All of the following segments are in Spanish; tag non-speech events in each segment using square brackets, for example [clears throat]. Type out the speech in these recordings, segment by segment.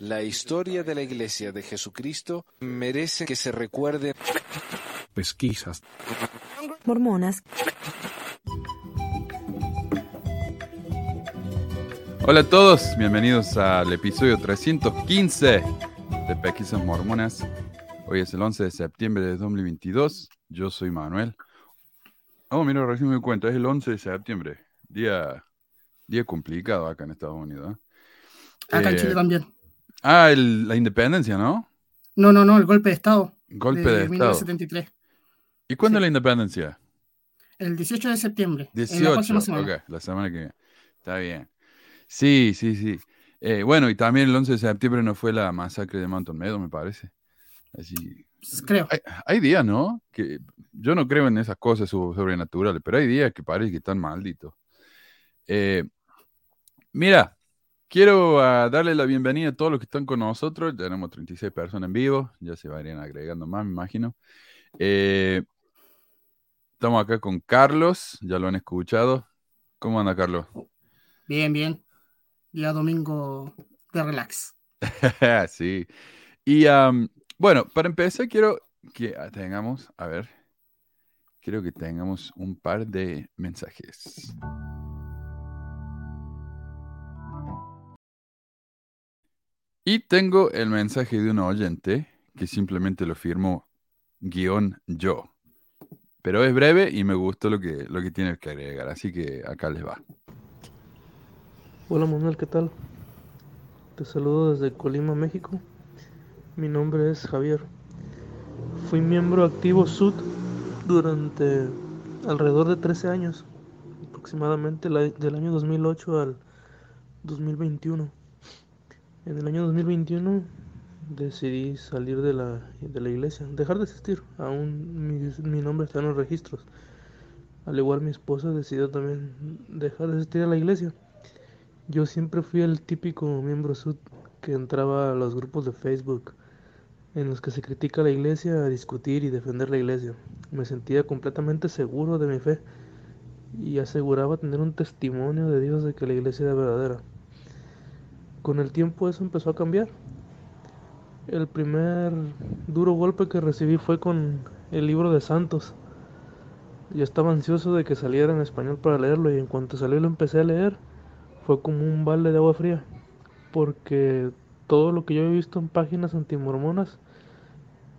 La historia de la Iglesia de Jesucristo merece que se recuerde. Pesquisas. Mormonas. Hola a todos, bienvenidos al episodio 315 de Pesquisas Mormonas. Hoy es el 11 de septiembre de 2022. Yo soy Manuel. Oh, mira, recién me di cuenta, es el 11 de septiembre. Día, día complicado acá en Estados Unidos. ¿eh? Acá en Eh, Chile también. Ah, el- la independencia, ¿no? No, no, no, el golpe de Estado. Golpe de, Estado. 1973. ¿Y cuándo Sí. es la independencia? El 18 de septiembre. En la 18, próxima semana. ok, la semana que viene. Está bien. Sí, sí, sí. Eh, bueno, y también el 11 de septiembre no fue la masacre de Mountain Meadow, me parece. Así, Creo. hay, hay días, ¿no? Que yo no creo en esas cosas so- sobrenaturales, pero hay días que parece que están malditos. Eh, mira, quiero ah, darle la bienvenida a todos los que están con nosotros. Tenemos 36 personas en vivo, ya se varían agregando más, me imagino. Eh, estamos acá con Carlos, ya lo han escuchado. ¿Cómo anda, Carlos? Bien, bien. Día domingo de relax. [laughs] sí. Y bueno, para empezar, quiero que ah, tengamos, a ver, quiero que tengamos un par de mensajes. Y tengo el mensaje de un oyente que simplemente lo firmo guion yo. Pero es breve y me gustó lo que, lo que tiene que agregar, así que acá les va. Hola Manuel, ¿qué tal? Te saludo desde Colima, México. Mi nombre es Javier. Fui miembro activo SUD durante alrededor de 13 años, aproximadamente del año 2008 al 2021. En el año 2021 decidí salir de la, de la iglesia, dejar de asistir. Aún mi, mi nombre está en los registros. Al igual mi esposa decidió también dejar de asistir a la iglesia. Yo siempre fui el típico miembro sud que entraba a los grupos de Facebook en los que se critica a la iglesia a discutir y defender la iglesia. Me sentía completamente seguro de mi fe y aseguraba tener un testimonio de Dios de que la iglesia era verdadera. Con el tiempo eso empezó a cambiar. El primer duro golpe que recibí fue con el libro de Santos. Yo estaba ansioso de que saliera en español para leerlo y en cuanto salió lo empecé a leer fue como un balde de agua fría, porque todo lo que yo he visto en páginas antimormonas,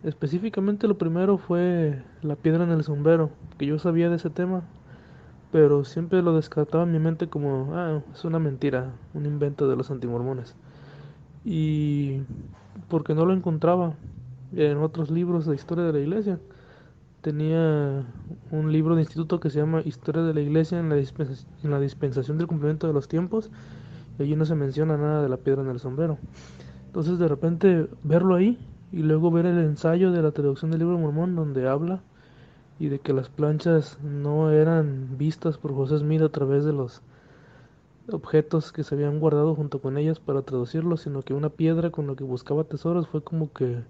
específicamente lo primero fue la piedra en el sombrero, que yo sabía de ese tema, pero siempre lo descartaba en mi mente como, ah, es una mentira, un invento de los antimormones. Y porque no lo encontraba en otros libros de historia de la iglesia. Tenía un libro de instituto que se llama Historia de la Iglesia en la, dispensa- en la dispensación del cumplimiento de los tiempos y allí no se menciona nada de la piedra en el sombrero. Entonces de repente verlo ahí y luego ver el ensayo de la traducción del libro de Mormón donde habla y de que las planchas no eran vistas por José Smith a través de los objetos que se habían guardado junto con ellas para traducirlos, sino que una piedra con la que buscaba tesoros fue como que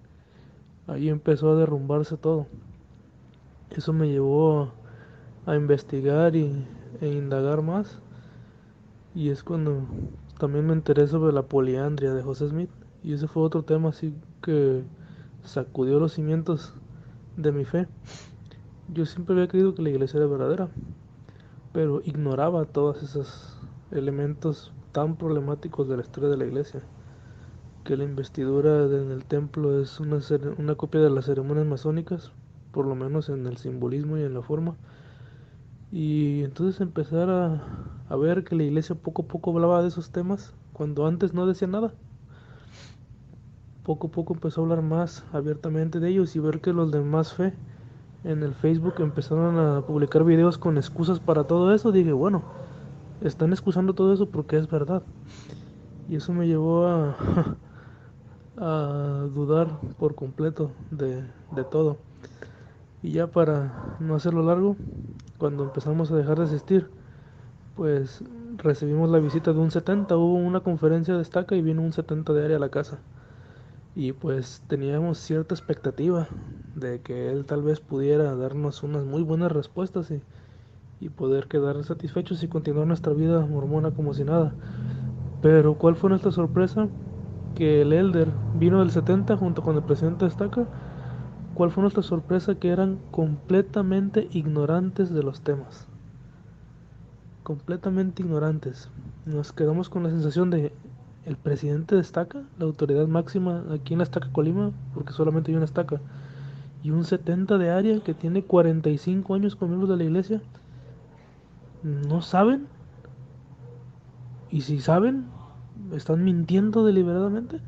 ahí empezó a derrumbarse todo. Eso me llevó a investigar y, e indagar más. Y es cuando también me enteré sobre la poliandria de José Smith. Y ese fue otro tema así que sacudió los cimientos de mi fe. Yo siempre había creído que la iglesia era verdadera, pero ignoraba todos esos elementos tan problemáticos de la historia de la iglesia. Que la investidura en el templo es una, una copia de las ceremonias masónicas, por lo menos en el simbolismo y en la forma. Y entonces empezar a, a ver que la iglesia poco a poco hablaba de esos temas, cuando antes no decía nada. Poco a poco empezó a hablar más abiertamente de ellos y ver que los de más fe en el Facebook empezaron a publicar videos con excusas para todo eso. Dije, bueno, están excusando todo eso porque es verdad. Y eso me llevó a, [laughs] dudar por completo de, de todo. Y ya para no hacerlo largo, cuando empezamos a dejar de asistir, pues recibimos la visita de un 70, hubo una conferencia de estaca y vino un 70 de área a la casa. Y pues teníamos cierta expectativa de que él tal vez pudiera darnos unas muy buenas respuestas y, y poder quedar satisfechos y continuar nuestra vida mormona como si nada. Pero ¿cuál fue nuestra sorpresa? que el Elder vino del 70 junto con el presidente Estaca, ¿cuál fue nuestra sorpresa? Que eran completamente ignorantes de los temas. Completamente ignorantes. Nos quedamos con la sensación de el presidente de Estaca, la autoridad máxima aquí en la Estaca Colima, porque solamente hay una Estaca, y un 70 de área que tiene 45 años con miembros de la iglesia, no saben. Y si saben, están mintiendo deliberadamente.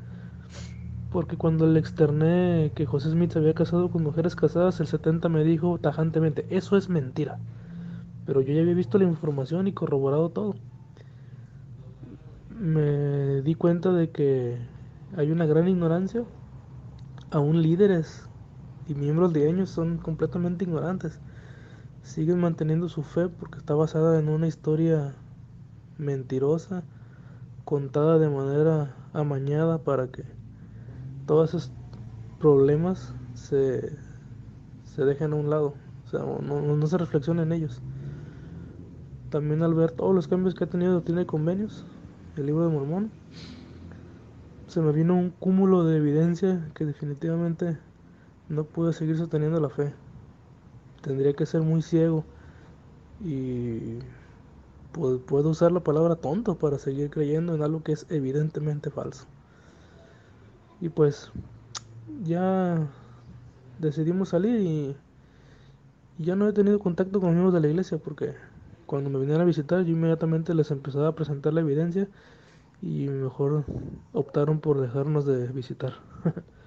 Porque cuando le externé que José Smith se había casado con mujeres casadas, el 70 me dijo tajantemente, eso es mentira. Pero yo ya había visto la información y corroborado todo. Me di cuenta de que hay una gran ignorancia. Aún líderes y miembros de ellos son completamente ignorantes. Siguen manteniendo su fe porque está basada en una historia mentirosa, contada de manera amañada para que todos esos problemas se, se dejen a un lado, o sea, no, no se reflexiona en ellos. También al ver todos los cambios que ha tenido tiene convenios, el libro de Mormón, se me vino un cúmulo de evidencia que definitivamente no pude seguir sosteniendo la fe. Tendría que ser muy ciego y puedo usar la palabra tonto para seguir creyendo en algo que es evidentemente falso. Y pues ya decidimos salir y, ya no he tenido contacto con miembros de la iglesia porque cuando me vinieron a visitar yo inmediatamente les empezaba a presentar la evidencia y mejor optaron por dejarnos de visitar. [laughs]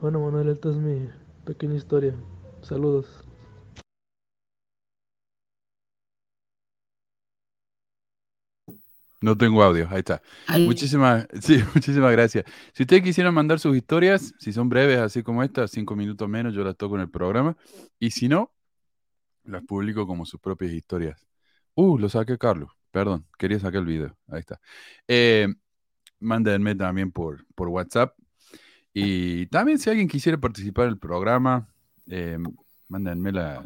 bueno Manuel, esta es mi pequeña historia. Saludos. No tengo audio, ahí está. Muchísimas, [laughs] sí, muchísimas gracias. Si ustedes quisieran mandar sus historias, si son breves, así como esta, cinco minutos menos, yo las toco en el programa. Y si no, las publico como sus propias historias. Uh, lo saqué Carlos. Perdón, quería sacar el video. Ahí está. Eh, mándenme también por, por WhatsApp. Y también si alguien quisiera participar en el programa, eh, mándenme la,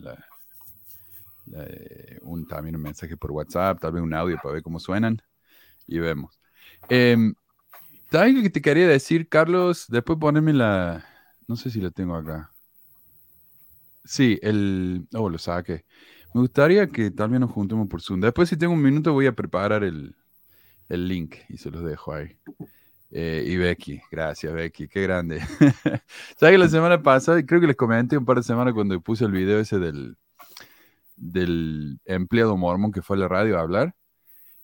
eh, un, también un mensaje por WhatsApp, tal vez un audio para ver cómo suenan y vemos. Eh, también que te quería decir, Carlos, después ponerme la, no sé si la tengo acá. Sí, el, oh, lo saqué. Me gustaría que también nos juntemos por Zoom. Después, si tengo un minuto, voy a preparar el, el link y se los dejo ahí. Eh, y Becky, gracias Becky, qué grande. [laughs] ¿Sabes que la semana pasada, creo que les comenté un par de semanas cuando puse el video ese del, del empleado mormón que fue a la radio a hablar?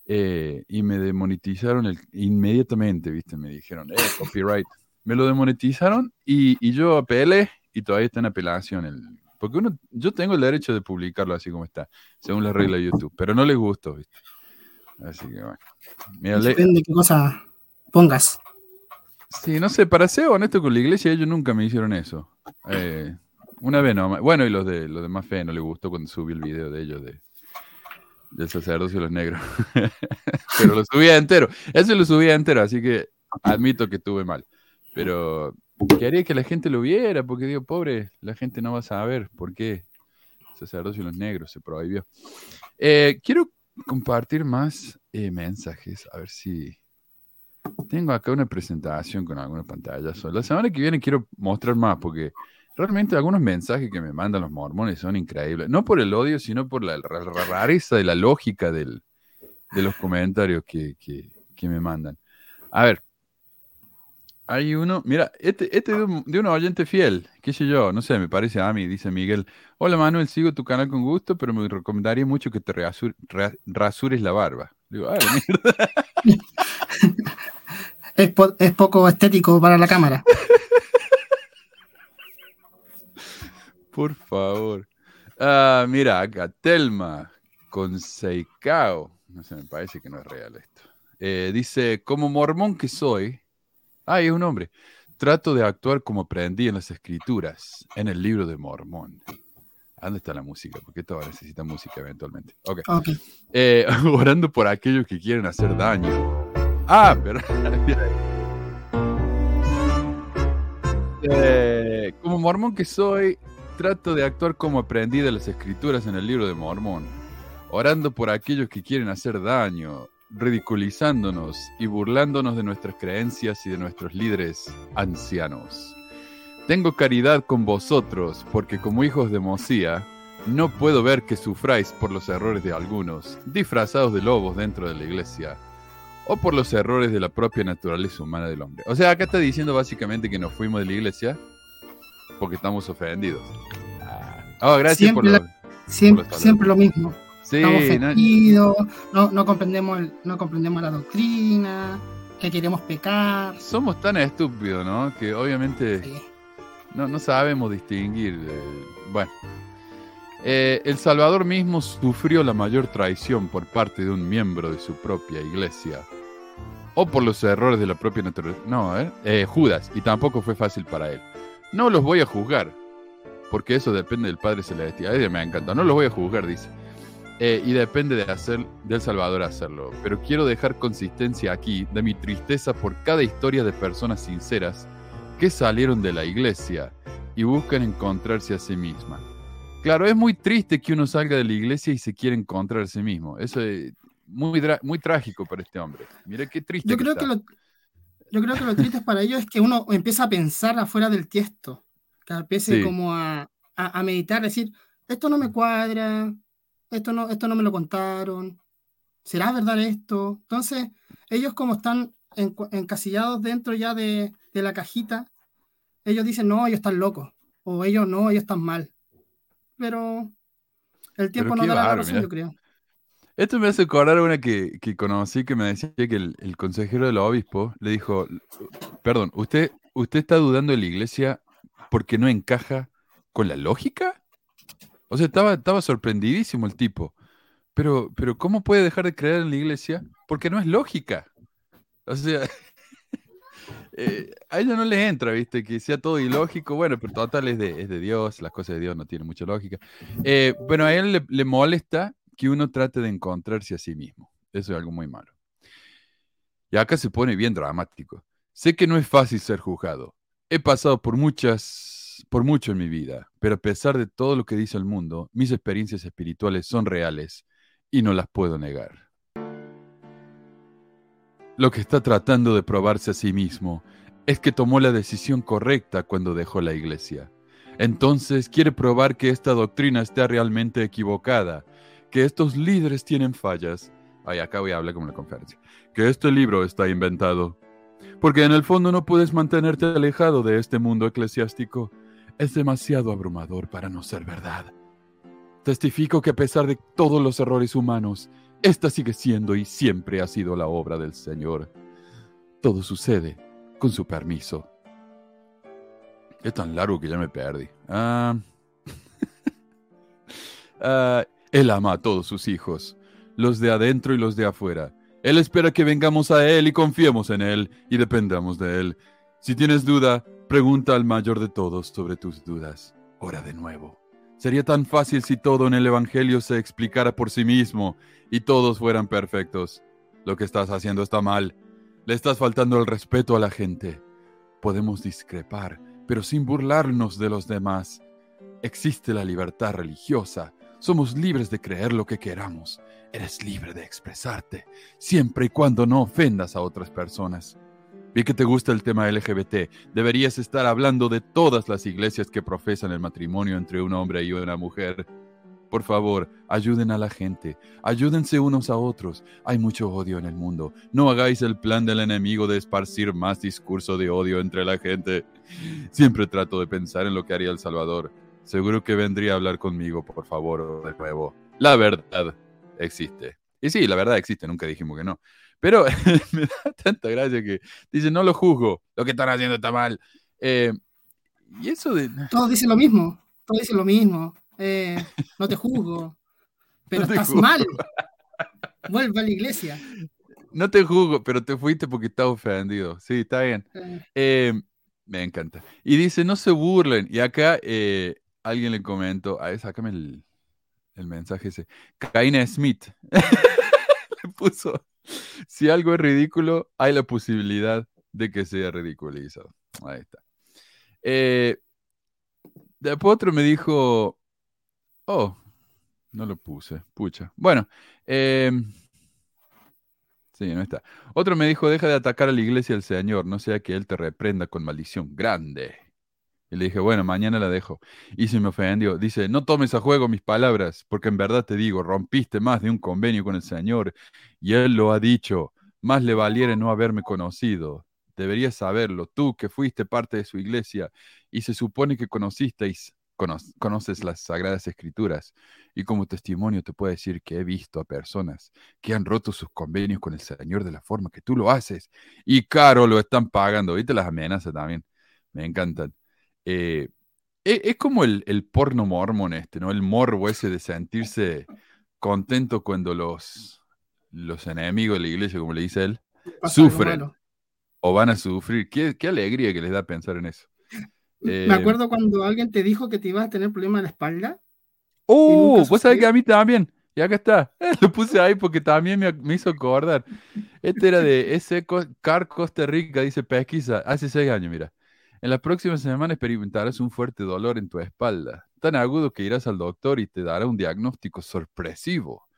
Eh, y me demonetizaron el, inmediatamente, ¿viste? Me dijeron, eh, copyright. Me lo demonetizaron y, y yo apelé y todavía está en apelación. El, porque uno, yo tengo el derecho de publicarlo así como está, según la regla de YouTube, pero no les gustó, ¿viste? Así que bueno. Depende de qué cosa pongas. Sí, no sé, para ser honesto con la iglesia, ellos nunca me hicieron eso. Eh, una vez no. Bueno, y los de los de más fe no les gustó cuando subí el video de ellos de del sacerdocio de los negros. [laughs] Pero lo subía entero. Eso lo subía entero, así que admito que estuve mal. Pero quería que la gente lo viera, porque digo, pobre, la gente no va a saber por qué sacerdocio de los negros se prohibió. Eh, quiero compartir más eh, mensajes, a ver si tengo acá una presentación con algunas pantallas. La semana que viene quiero mostrar más, porque realmente algunos mensajes que me mandan los mormones son increíbles. No por el odio, sino por la, rareza de la lógica de los comentarios que, me mandan. A ver, hay uno, mira, este, este de, un, de oyente fiel, qué sé yo, no sé, me parece a mí, dice Miguel. Hola Manuel, sigo tu canal con gusto, pero me recomendaría mucho que te rasures la barba. Digo, ay, mierda. [laughs] Es, es poco estético para la cámara. [laughs] Por favor. Ah, mira, acá, Telma, con Seikao. No sé, me parece que no es real esto. Eh, dice, como mormón que soy, ah, es un hombre, trato de actuar como aprendí en las escrituras, en el libro de Mormón. ¿Dónde está la música? Porque esto necesita música eventualmente. Ok. okay. Eh, [laughs] orando por aquellos que quieren hacer daño. Ah, pero... [laughs] eh, como mormón que soy, trato de actuar como aprendí de las escrituras en el libro de Mormón, orando por aquellos que quieren hacer daño. ridiculizándonos y burlándonos de nuestras creencias y de nuestros líderes ancianos. Tengo caridad con vosotros, porque como hijos de Mosía, no puedo ver que sufráis por los errores de algunos, disfrazados de lobos dentro de la iglesia, o por los errores de la propia naturaleza humana del hombre. O sea, acá está diciendo básicamente que nos fuimos de la iglesia porque estamos ofendidos. Ah, gracias Siempre por lo, Siempre, por los siempre lo mismo. Sí, Estamos no- ofendidos, no, no comprendemos el- no comprendemos la doctrina, que queremos pecar. somos tan estúpidos, ¿no? Que obviamente Sí. no, no sabemos distinguir. eh, bueno, Eh, el Salvador mismo sufrió la mayor traición por parte de un miembro de su propia iglesia. O por los errores de la propia naturaleza. No, ¿eh? Eh, Judas, y tampoco fue fácil para él. No los voy a juzgar, porque eso depende del Padre Celestial. Ay, me encanta. No los voy a juzgar, dice. Eh, y depende de hacer, del Salvador hacerlo. Pero quiero dejar consistencia aquí de mi tristeza por cada historia de personas sinceras que salieron de la iglesia y buscan encontrarse a sí mismas. Claro, es muy triste que uno salga de la iglesia y se quiera encontrar a sí mismo. Eso es muy, muy trágico para este hombre. Mira qué triste. Yo que creo está. que lo, yo creo que lo triste para ellos es que uno empieza a pensar afuera del tiesto, que empiece Sí. como a, a, a meditar, decir, esto no me cuadra, esto no, esto no me lo contaron, ¿será verdad esto? Entonces, ellos como están encu- encasillados dentro ya de, de la cajita, ellos dicen, no, ellos están locos, o ellos no, ellos están mal. Pero el tiempo no qué da la razón, mira. yo creo. Esto me hace acordar una que, que conocí que me decía que el, consejero del obispo le dijo, perdón, ¿usted, ¿usted está dudando de la iglesia porque no encaja con la lógica? O sea, estaba, estaba sorprendidísimo el tipo. Pero, pero ¿cómo puede dejar de creer en la iglesia? Porque no es lógica. O sea, [laughs] eh, a ella no le entra, ¿viste? Que sea todo ilógico. Bueno, pero total es de, es de Dios, las cosas de Dios no tienen mucha lógica. Eh, bueno, a él le molesta que uno trate de encontrarse a sí mismo. Eso es algo muy malo. Y acá se pone bien dramático. Sé que no es fácil ser juzgado. He pasado por muchas, por mucho en mi vida, pero a pesar de todo lo que dice el mundo, mis experiencias espirituales son reales y no las puedo negar. Lo que está tratando de probarse a sí mismo es que tomó la decisión correcta cuando dejó la iglesia. Entonces quiere probar que esta doctrina está realmente equivocada, que estos líderes tienen fallas. Ay, acá voy a hablar como la conferencia. Que este libro está inventado. Porque en el fondo no puedes mantenerte alejado de este mundo eclesiástico. Es demasiado abrumador para no ser verdad. Testifico que a pesar de todos los errores humanos, esta sigue siendo y siempre ha sido la obra del Señor. Todo sucede con su permiso. Es tan largo que ya me perdí. Ah. [laughs] Ah, él ama a todos sus hijos, los de adentro y los de afuera. Él espera que vengamos a Él y confiemos en Él y dependamos de Él. Si tienes duda, pregunta al mayor de todos sobre tus dudas. Ora de nuevo. Sería tan fácil si todo en el Evangelio se explicara por sí mismo y todos fueran perfectos. Lo que estás haciendo está mal. Le estás faltando el respeto a la gente. Podemos discrepar, pero sin burlarnos de los demás. Existe la libertad religiosa. Somos libres de creer lo que queramos. Eres libre de expresarte, siempre y cuando no ofendas a otras personas. Vi que te gusta el tema LGBT. Deberías estar hablando de todas las iglesias que profesan el matrimonio entre un hombre y una mujer. Por favor, ayuden a la gente. Ayúdense unos a otros. Hay mucho odio en el mundo. No hagáis el plan del enemigo de esparcir más discurso de odio entre la gente. Siempre trato de pensar en lo que haría El Salvador. Seguro que vendría a hablar conmigo, por favor, de nuevo. La verdad existe. Y sí, la verdad existe, nunca dijimos que no. Pero [laughs] me da tanta gracia que dice, no lo juzgo, lo que están haciendo está mal. Eh, y eso de... [laughs] Todos dicen lo mismo, todos dicen lo mismo. eh, no te juzgo, pero [laughs] No estás juzgo. mal. Vuelve a la iglesia. No te juzgo, pero te fuiste porque estás ofendido. Sí, está bien. Eh, Eh, me encanta. Y dice, no se burlen. Y acá eh, alguien le comentó, a ver, sácame el, el mensaje ese. Kaina Smith [laughs] le puso, si algo es ridículo, hay la posibilidad de que sea ridiculizado. Ahí está. Eh, después otro me dijo, oh, no lo puse, pucha. Bueno, eh, Sí, no está. Otro me dijo, deja de atacar a la iglesia del Señor, no sea que Él te reprenda con maldición grande. Y le dije, bueno, mañana la dejo. Y se me ofendió. Dice, no tomes a juego mis palabras, porque en verdad te digo, rompiste más de un convenio con el Señor. Y Él lo ha dicho, más le valiera no haberme conocido. Deberías saberlo, tú que fuiste parte de su iglesia y se supone que conocisteis, conoces las sagradas escrituras. Y como testimonio te puedo decir que he visto a personas que han roto sus convenios con el Señor de la forma que tú lo haces. Y caro lo están pagando. Viste las amenazas también. Me encantan. Eh, e, es, como el, porno mormon este, ¿no? El morbo ese de sentirse contento cuando los, los enemigos de la iglesia, como le dice él, sufren o van a sufrir. Qué, alegría que les da pensar en eso. Me eh, acuerdo cuando alguien te dijo que te ibas a tener problemas en la espalda. ¡Oh! Vos sabés que a mí también. Y acá está. [laughs] Lo puse ahí porque también me, hizo acordar. Este era de ese Car Costa Rica, dice pesquisa, hace seis años, mira. En las próximas semanas experimentarás un fuerte dolor en tu espalda, tan agudo que irás al doctor y te dará un diagnóstico sorpresivo.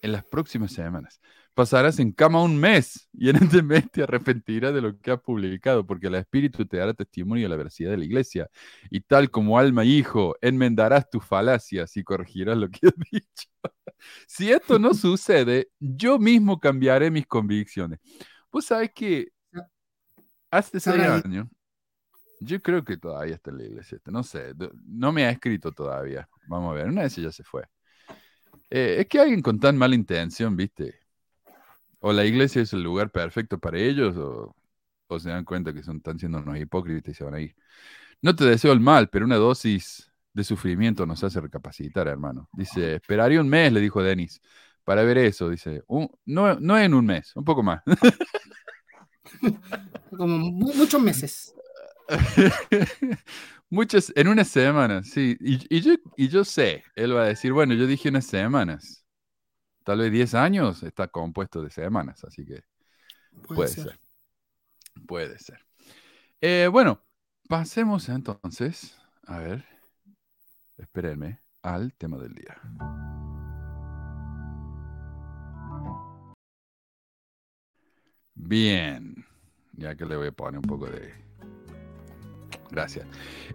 En las próximas semanas pasarás en cama un mes y en este mes te arrepentirás de lo que has publicado, porque el Espíritu te dará testimonio de la veracidad de la iglesia. Y tal como alma y hijo, enmendarás tus falacias y corregirás lo que has [laughs] dicho. si esto no [laughs] sucede, yo mismo cambiaré mis convicciones. Vos sabés que hace seis años yo creo que todavía está en la iglesia. No sé, no me ha escrito todavía. Vamos a ver, una vez ya se fue. Eh, es que alguien con tan mala intención, viste, o la iglesia es el lugar perfecto para ellos, o, se dan cuenta que están siendo unos hipócritas y se van a ir. No te deseo el mal, pero una dosis de sufrimiento nos hace recapacitar, hermano. Dice, esperaría un mes, le dijo Denis, para ver eso. Dice, no, no en un mes, un poco más. [laughs] Como muchos meses. [laughs] Muchas, en una semana, sí. Y, yo, y yo sé, él va a decir, bueno, yo dije unas semanas. Tal vez 10 años está compuesto de semanas, así que puede, ser. Puede ser. Eh, bueno, pasemos entonces, a ver, espérenme, al tema del día. Bien, ya que le voy a poner un poco de Gracias.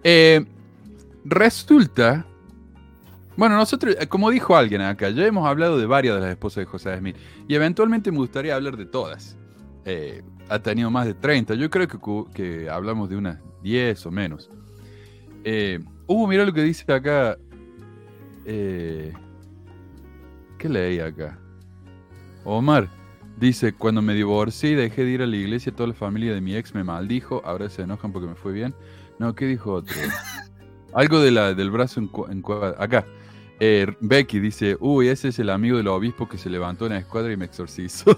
Eh, resulta, bueno, nosotros, eh, como dijo alguien acá, ya hemos hablado de varias de las esposas de José Smith y eventualmente me gustaría hablar de todas. Eh, ha tenido más de 30, yo creo que, que hablamos de unas 10 o menos. uh, mira lo que dice acá. ¿Qué leí acá? Omar. Dice, cuando me divorcié y dejé de ir a la iglesia, toda la familia de mi ex me maldijo, ahora se enojan porque me fue bien. No, ¿qué dijo otro? [laughs] Algo de la, del brazo en, en Acá. Eh, Becky dice, uy, ese es el amigo del obispo que se levantó en la escuadra y me exorcizó.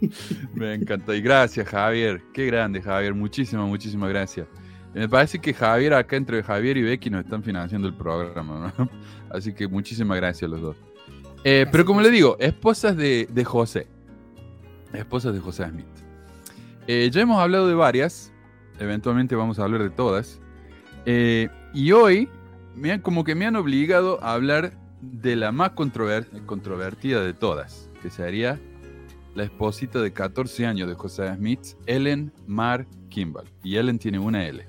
[laughs] me encanta. Y gracias, Javier. Qué grande, Javier. Muchísimas, muchísimas gracias. Me parece que Javier, acá entre Javier y Becky, nos están financiando el programa. ¿no? [laughs] Así que muchísimas gracias a los dos. Eh, pero como le digo, esposas de, de José. Esposas de José Smith. Eh, ya hemos hablado de varias eventualmente vamos a hablar de todas. Eh, y hoy, me como que me han obligado a hablar de la más controvertida de todas, que sería la esposita de 14 años de José Smith, Ellen Mar Kimball. Y Ellen tiene una L.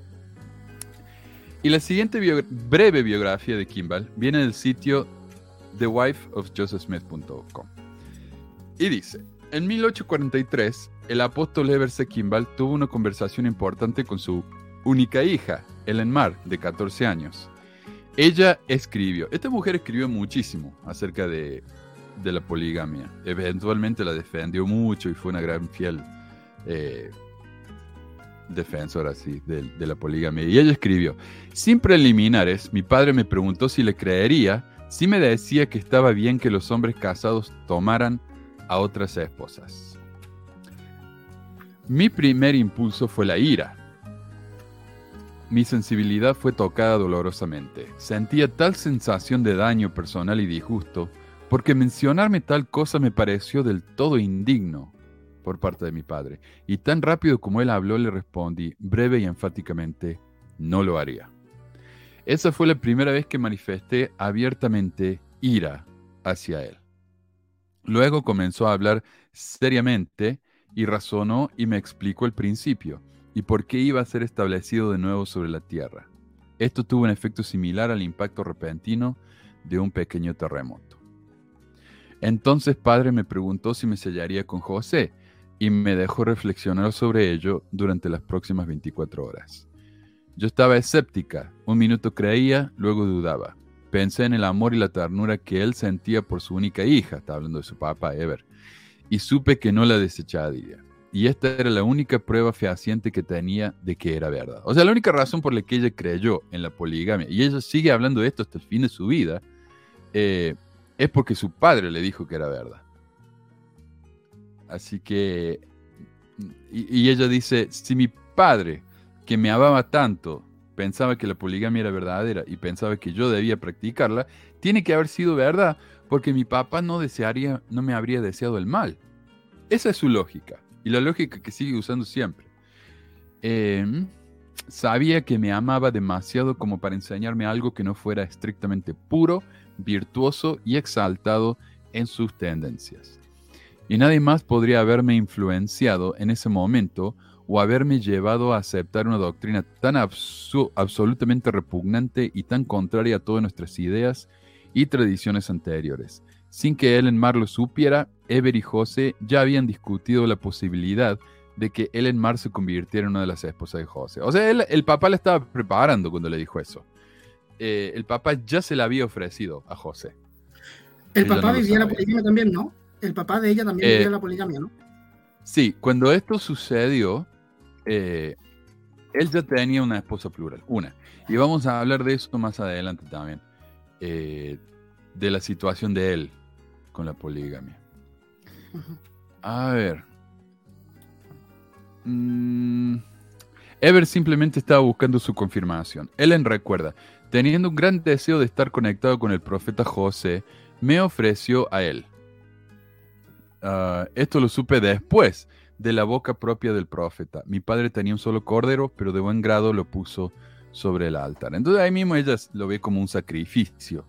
Y la siguiente breve biografía de Kimball viene del sitio thewifeofjosephsmith.com. Y dice, en 1843, el apóstol Everse Kimball tuvo una conversación importante con su única hija, Ellen Mar, de 14 años. Ella escribió, esta mujer escribió muchísimo acerca de, la poligamia. Eventualmente la defendió mucho y fue una gran fiel eh, defensora de, de la poligamia. Y ella escribió, sin preliminares, mi padre me preguntó si le creería si me decía que estaba bien que los hombres casados tomaran a otras esposas. Mi primer impulso fue la ira. Mi sensibilidad fue tocada dolorosamente. Sentía tal sensación de daño personal y disgusto, porque mencionarme tal cosa me pareció del todo indigno por parte de mi padre. Y tan rápido como él habló le respondí, breve y enfáticamente, no lo haría. Esa fue la primera vez que manifesté abiertamente ira hacia él. Luego comenzó a hablar seriamente y razonó y me explicó el principio y por qué iba a ser establecido de nuevo sobre la tierra. Esto tuvo un efecto similar al impacto repentino de un pequeño terremoto. Entonces padre me preguntó si me sellaría con José y me dejó reflexionar sobre ello durante las próximas 24 horas. Yo estaba escéptica, un minuto creía, luego dudaba. Pensé en el amor y la ternura que él sentía por su única hija, está hablando de su papá Ever, y supe que no la desecharía. Y esta era la única prueba fehaciente que tenía de que era verdad. O sea, la única razón por la que ella creyó en la poligamia, y ella sigue hablando de esto hasta el fin de su vida, eh, es porque su padre le dijo que era verdad. Así que, y, y ella dice, si mi padre, que me amaba tanto, pensaba que la poligamia era verdadera y pensaba que yo debía practicarla, tiene que haber sido verdad, porque mi papá no desearía, no me habría deseado el mal. Esa es su lógica, y la lógica que sigue usando siempre. Em, sabía que me amaba demasiado como para enseñarme algo que no fuera estrictamente puro, virtuoso y exaltado en sus tendencias. Y nadie más podría haberme influenciado en ese momento o haberme llevado a aceptar una doctrina tan absolutamente repugnante y tan contraria a todas nuestras ideas y tradiciones anteriores. Sin que Ellen Mar lo supiera, Ever y José ya habían discutido la posibilidad de que Ellen Mar se convirtiera en una de las esposas de José. O sea, el papá la estaba preparando cuando le dijo eso. Eh, el papá ya se la había ofrecido a José. El papá vivía la poligamia también, ¿no? El papá de ella también vivía eh, la poligamia, ¿no? Sí, cuando esto sucedió, eh, él ya tenía una esposa plural, una. Y vamos a hablar de eso más adelante también, eh, de la situación de él con la poligamia. A ver. Mm, Ever simplemente estaba buscando su confirmación. Ellen recuerda, teniendo un gran deseo de estar conectado con el profeta José, me ofreció a él. Ah, esto lo supe después de la boca propia del profeta. Mi padre tenía un solo cordero, pero de buen grado lo puso sobre el altar. Entonces ahí mismo ella lo ve como un sacrificio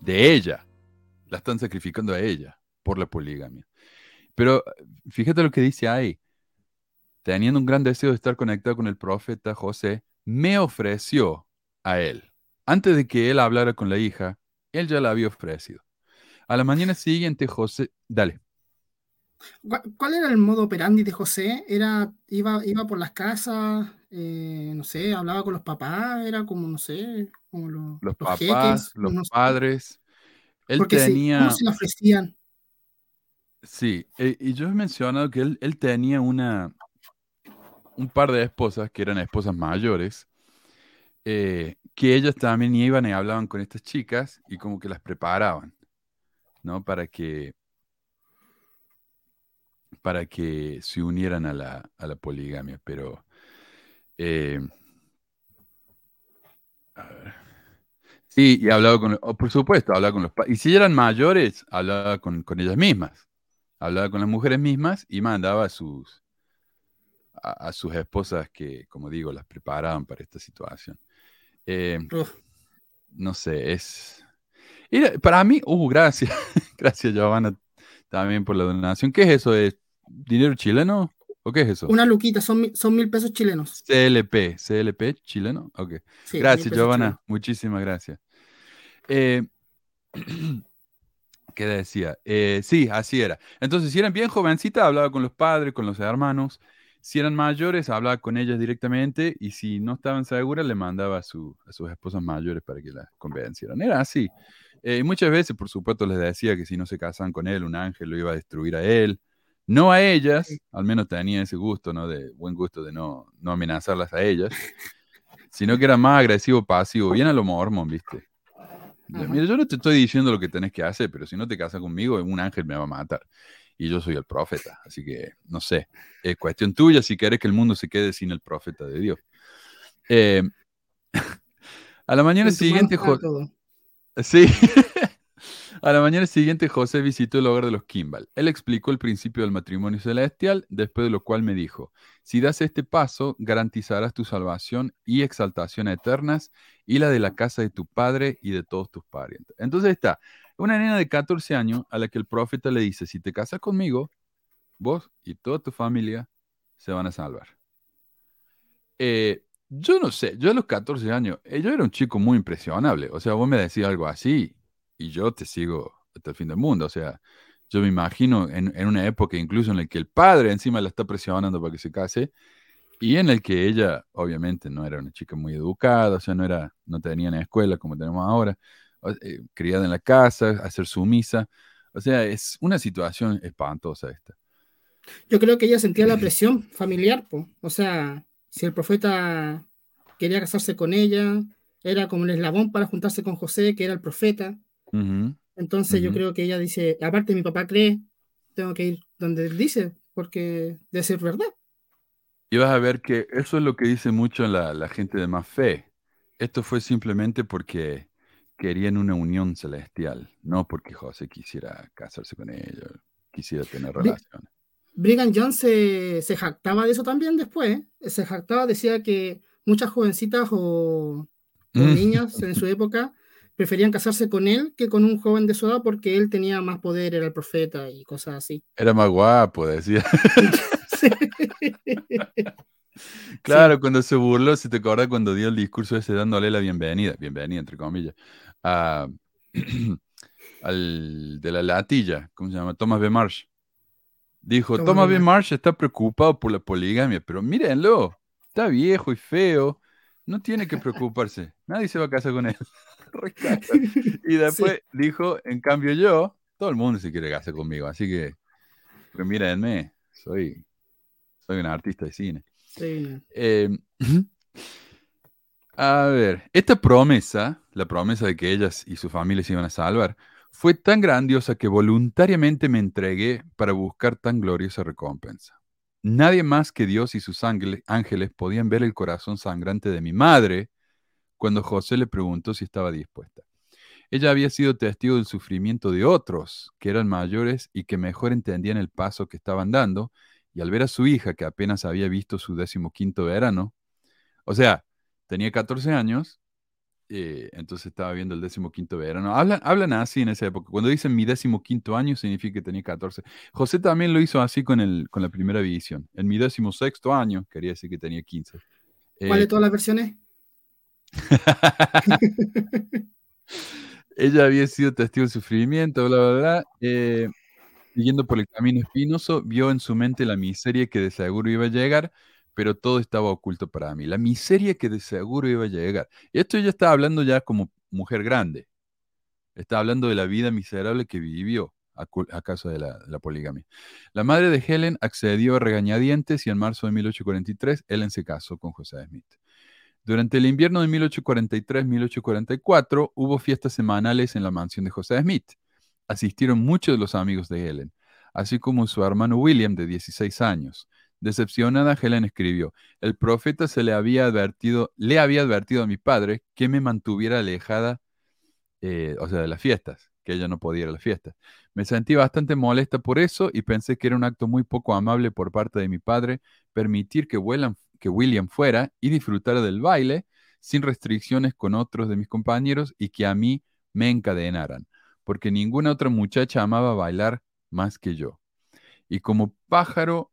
de ella. La están sacrificando a ella por la poligamia. Pero fíjate lo que dice ahí. Teniendo un gran deseo de estar conectado con el profeta José, me ofreció a él. Antes de que él hablara con la hija, él ya la había ofrecido. A la mañana siguiente, José, dale. ¿Cuál era el modo operandi de José? Era, iba, iba por las casas, eh, no sé, hablaba con los papás, era como, no sé, como los, los, papás, los padres. Él tenía. ¿Cómo se le ofrecían? Sí, eh, y yo he mencionado que él, él, tenía una, un par de esposas que eran esposas mayores, eh, que ellas también iban y hablaban con estas chicas y como que las preparaban, ¿no? Para que para que se unieran a la, a la poligamia, pero... Eh, sí, y hablaba con, oh, por supuesto, hablaba con los Y si eran mayores, hablaba con, ellas mismas. Hablaba con las mujeres mismas y mandaba a sus, a, sus esposas que, como digo, las preparaban para esta situación. Eh, no sé, es... para mí, uh, gracias, [laughs] gracias Giovanna también por la donación. ¿Qué es eso? ¿Es dinero chileno? ¿O qué es eso? Una luquita, son, son mil pesos chilenos. CLP, CLP chileno. Ok. gracias, Giovanna. Muchísimas gracias. Eh, [clears throat] ¿Qué decía? Eh, sí, así era. Entonces, si eran bien jovencitas, hablaba con los padres, con los hermanos. Si eran mayores, hablaba con ellas directamente. Y si no estaban seguras, le mandaba a, su, a sus esposas mayores para que las convencieran. Era así. Eh, muchas veces, por supuesto, les decía que si no se casaban con él, un ángel lo iba a destruir a él. No a ellas, al menos tenía ese gusto, ¿no? De buen gusto de no, no amenazarlas a ellas, sino que era más agresivo, pasivo, bien a lo mormon, ¿viste? Mira, yo no te estoy diciendo lo que tenés que hacer, pero si no te casas conmigo, un ángel me va a matar. Y yo soy el profeta, así que no sé. Es cuestión tuya si quieres que el mundo se quede sin el profeta de Dios. Eh, [laughs] a la mañana siguiente, Sí. [laughs] A la mañana siguiente, José visitó el hogar de los Kimball. Él explicó el principio del matrimonio celestial, después de lo cual me dijo, si das este paso, garantizarás tu salvación y exaltación eternas y la de la casa de tu padre y de todos tus parientes. Entonces está, Una nena de 14 años a la que el profeta le dice, si te casas conmigo, vos y toda tu familia se van a salvar. Eh, yo no sé, yo a los 14 años, eh, yo era un chico muy impresionable. O sea, vos me decís algo así y yo te sigo hasta el fin del mundo. O sea, yo me imagino en, en una época incluso en la que el padre encima la está presionando para que se case y en el que ella obviamente no era una chica muy educada, o sea, no, era, no tenía en escuela como tenemos ahora, eh, criada en la casa, hacer sumisa. O sea, es una situación espantosa esta. Yo creo que ella sentía la [laughs] presión familiar, po. o sea, si el profeta quería casarse con ella, era como el eslabón para juntarse con José, que era el profeta. Entonces yo creo que ella dice, aparte mi papá cree, tengo que ir donde él dice, porque debe ser verdad. Y vas a ver que eso es lo que dice mucho la, la gente de más fe. Esto fue simplemente porque querían una unión celestial, no porque José quisiera casarse con ella, quisiera tener relaciones. Brigham Young se, se jactaba de eso también después. ¿eh? Se jactaba, decía que muchas jovencitas o, o Mm. niñas en su época preferían casarse con él que con un joven de su edad porque él tenía más poder, era el profeta y cosas así. Era más guapo, decía. [laughs] Sí. [laughs] Claro, cuando se burló, si te acuerdas cuando dio el discurso ese dándole la bienvenida, bienvenida entre comillas, a, [clears throat] al de la latilla, ¿cómo se llama? Thomas B. Marsh. Dijo, Thomas B. Marsh. Está preocupado por la poligamia, pero mírenlo, está viejo y feo, no tiene que preocuparse, nadie se va a casar con él. [laughs] Y después dijo, en cambio yo, todo el mundo se quiere casar conmigo, así que, pues mírenme, soy, soy un artista de cine. Sí. Eh, [laughs] a ver, esta promesa, la promesa de que ellas y su familia se iban a salvar, fue tan grandiosa que voluntariamente me entregué para buscar tan gloriosa recompensa. Nadie más que Dios y sus ángel- ángeles podían ver el corazón sangrante de mi madre cuando José le preguntó si estaba dispuesta. Ella había sido testigo del sufrimiento de otros, que eran mayores y que mejor entendían el paso que estaban dando, y al ver a su hija, que apenas había visto su decimoquinto verano, o sea, tenía 14 años, eh, entonces estaba viendo el decimoquinto verano. Hablan, hablan así en esa época. Cuando dicen mi decimoquinto año, significa que tenía 14. José también lo hizo así con, el, con la primera visión. En mi decimosexto año, quería decir que tenía 15. ¿Cuál Eh, de todas las versiones? [laughs] Ella había sido testigo del sufrimiento, bla, bla, bla. eh, siguiendo por el camino espinoso, vio en su mente la miseria que de seguro iba a llegar, pero todo estaba oculto para mí. La miseria que de seguro iba a llegar. Esto ella está hablando ya como mujer grande. Está hablando de la vida miserable que vivió a causa de la, la poligamia. La madre de Helen accedió a regañadientes y en marzo de 1843 Helen se casó con José Smith. Durante el invierno de 1843-1844 hubo fiestas semanales en la mansión de José Smith. Asistieron muchos de los amigos de Helen, así como su hermano William, de 16 años. Decepcionada, Helen escribió, el profeta se le había advertido, le había advertido a mi padre que me mantuviera alejada, eh, o sea, de las fiestas, que ella no podía ir a las fiestas. Me sentí bastante molesta por eso y pensé que era un acto muy poco amable por parte de mi padre permitir que que William fuera y disfrutara del baile sin restricciones con otros de mis compañeros y que a mí me encadenaran, porque ninguna otra muchacha amaba bailar más que yo. Y como pájaro,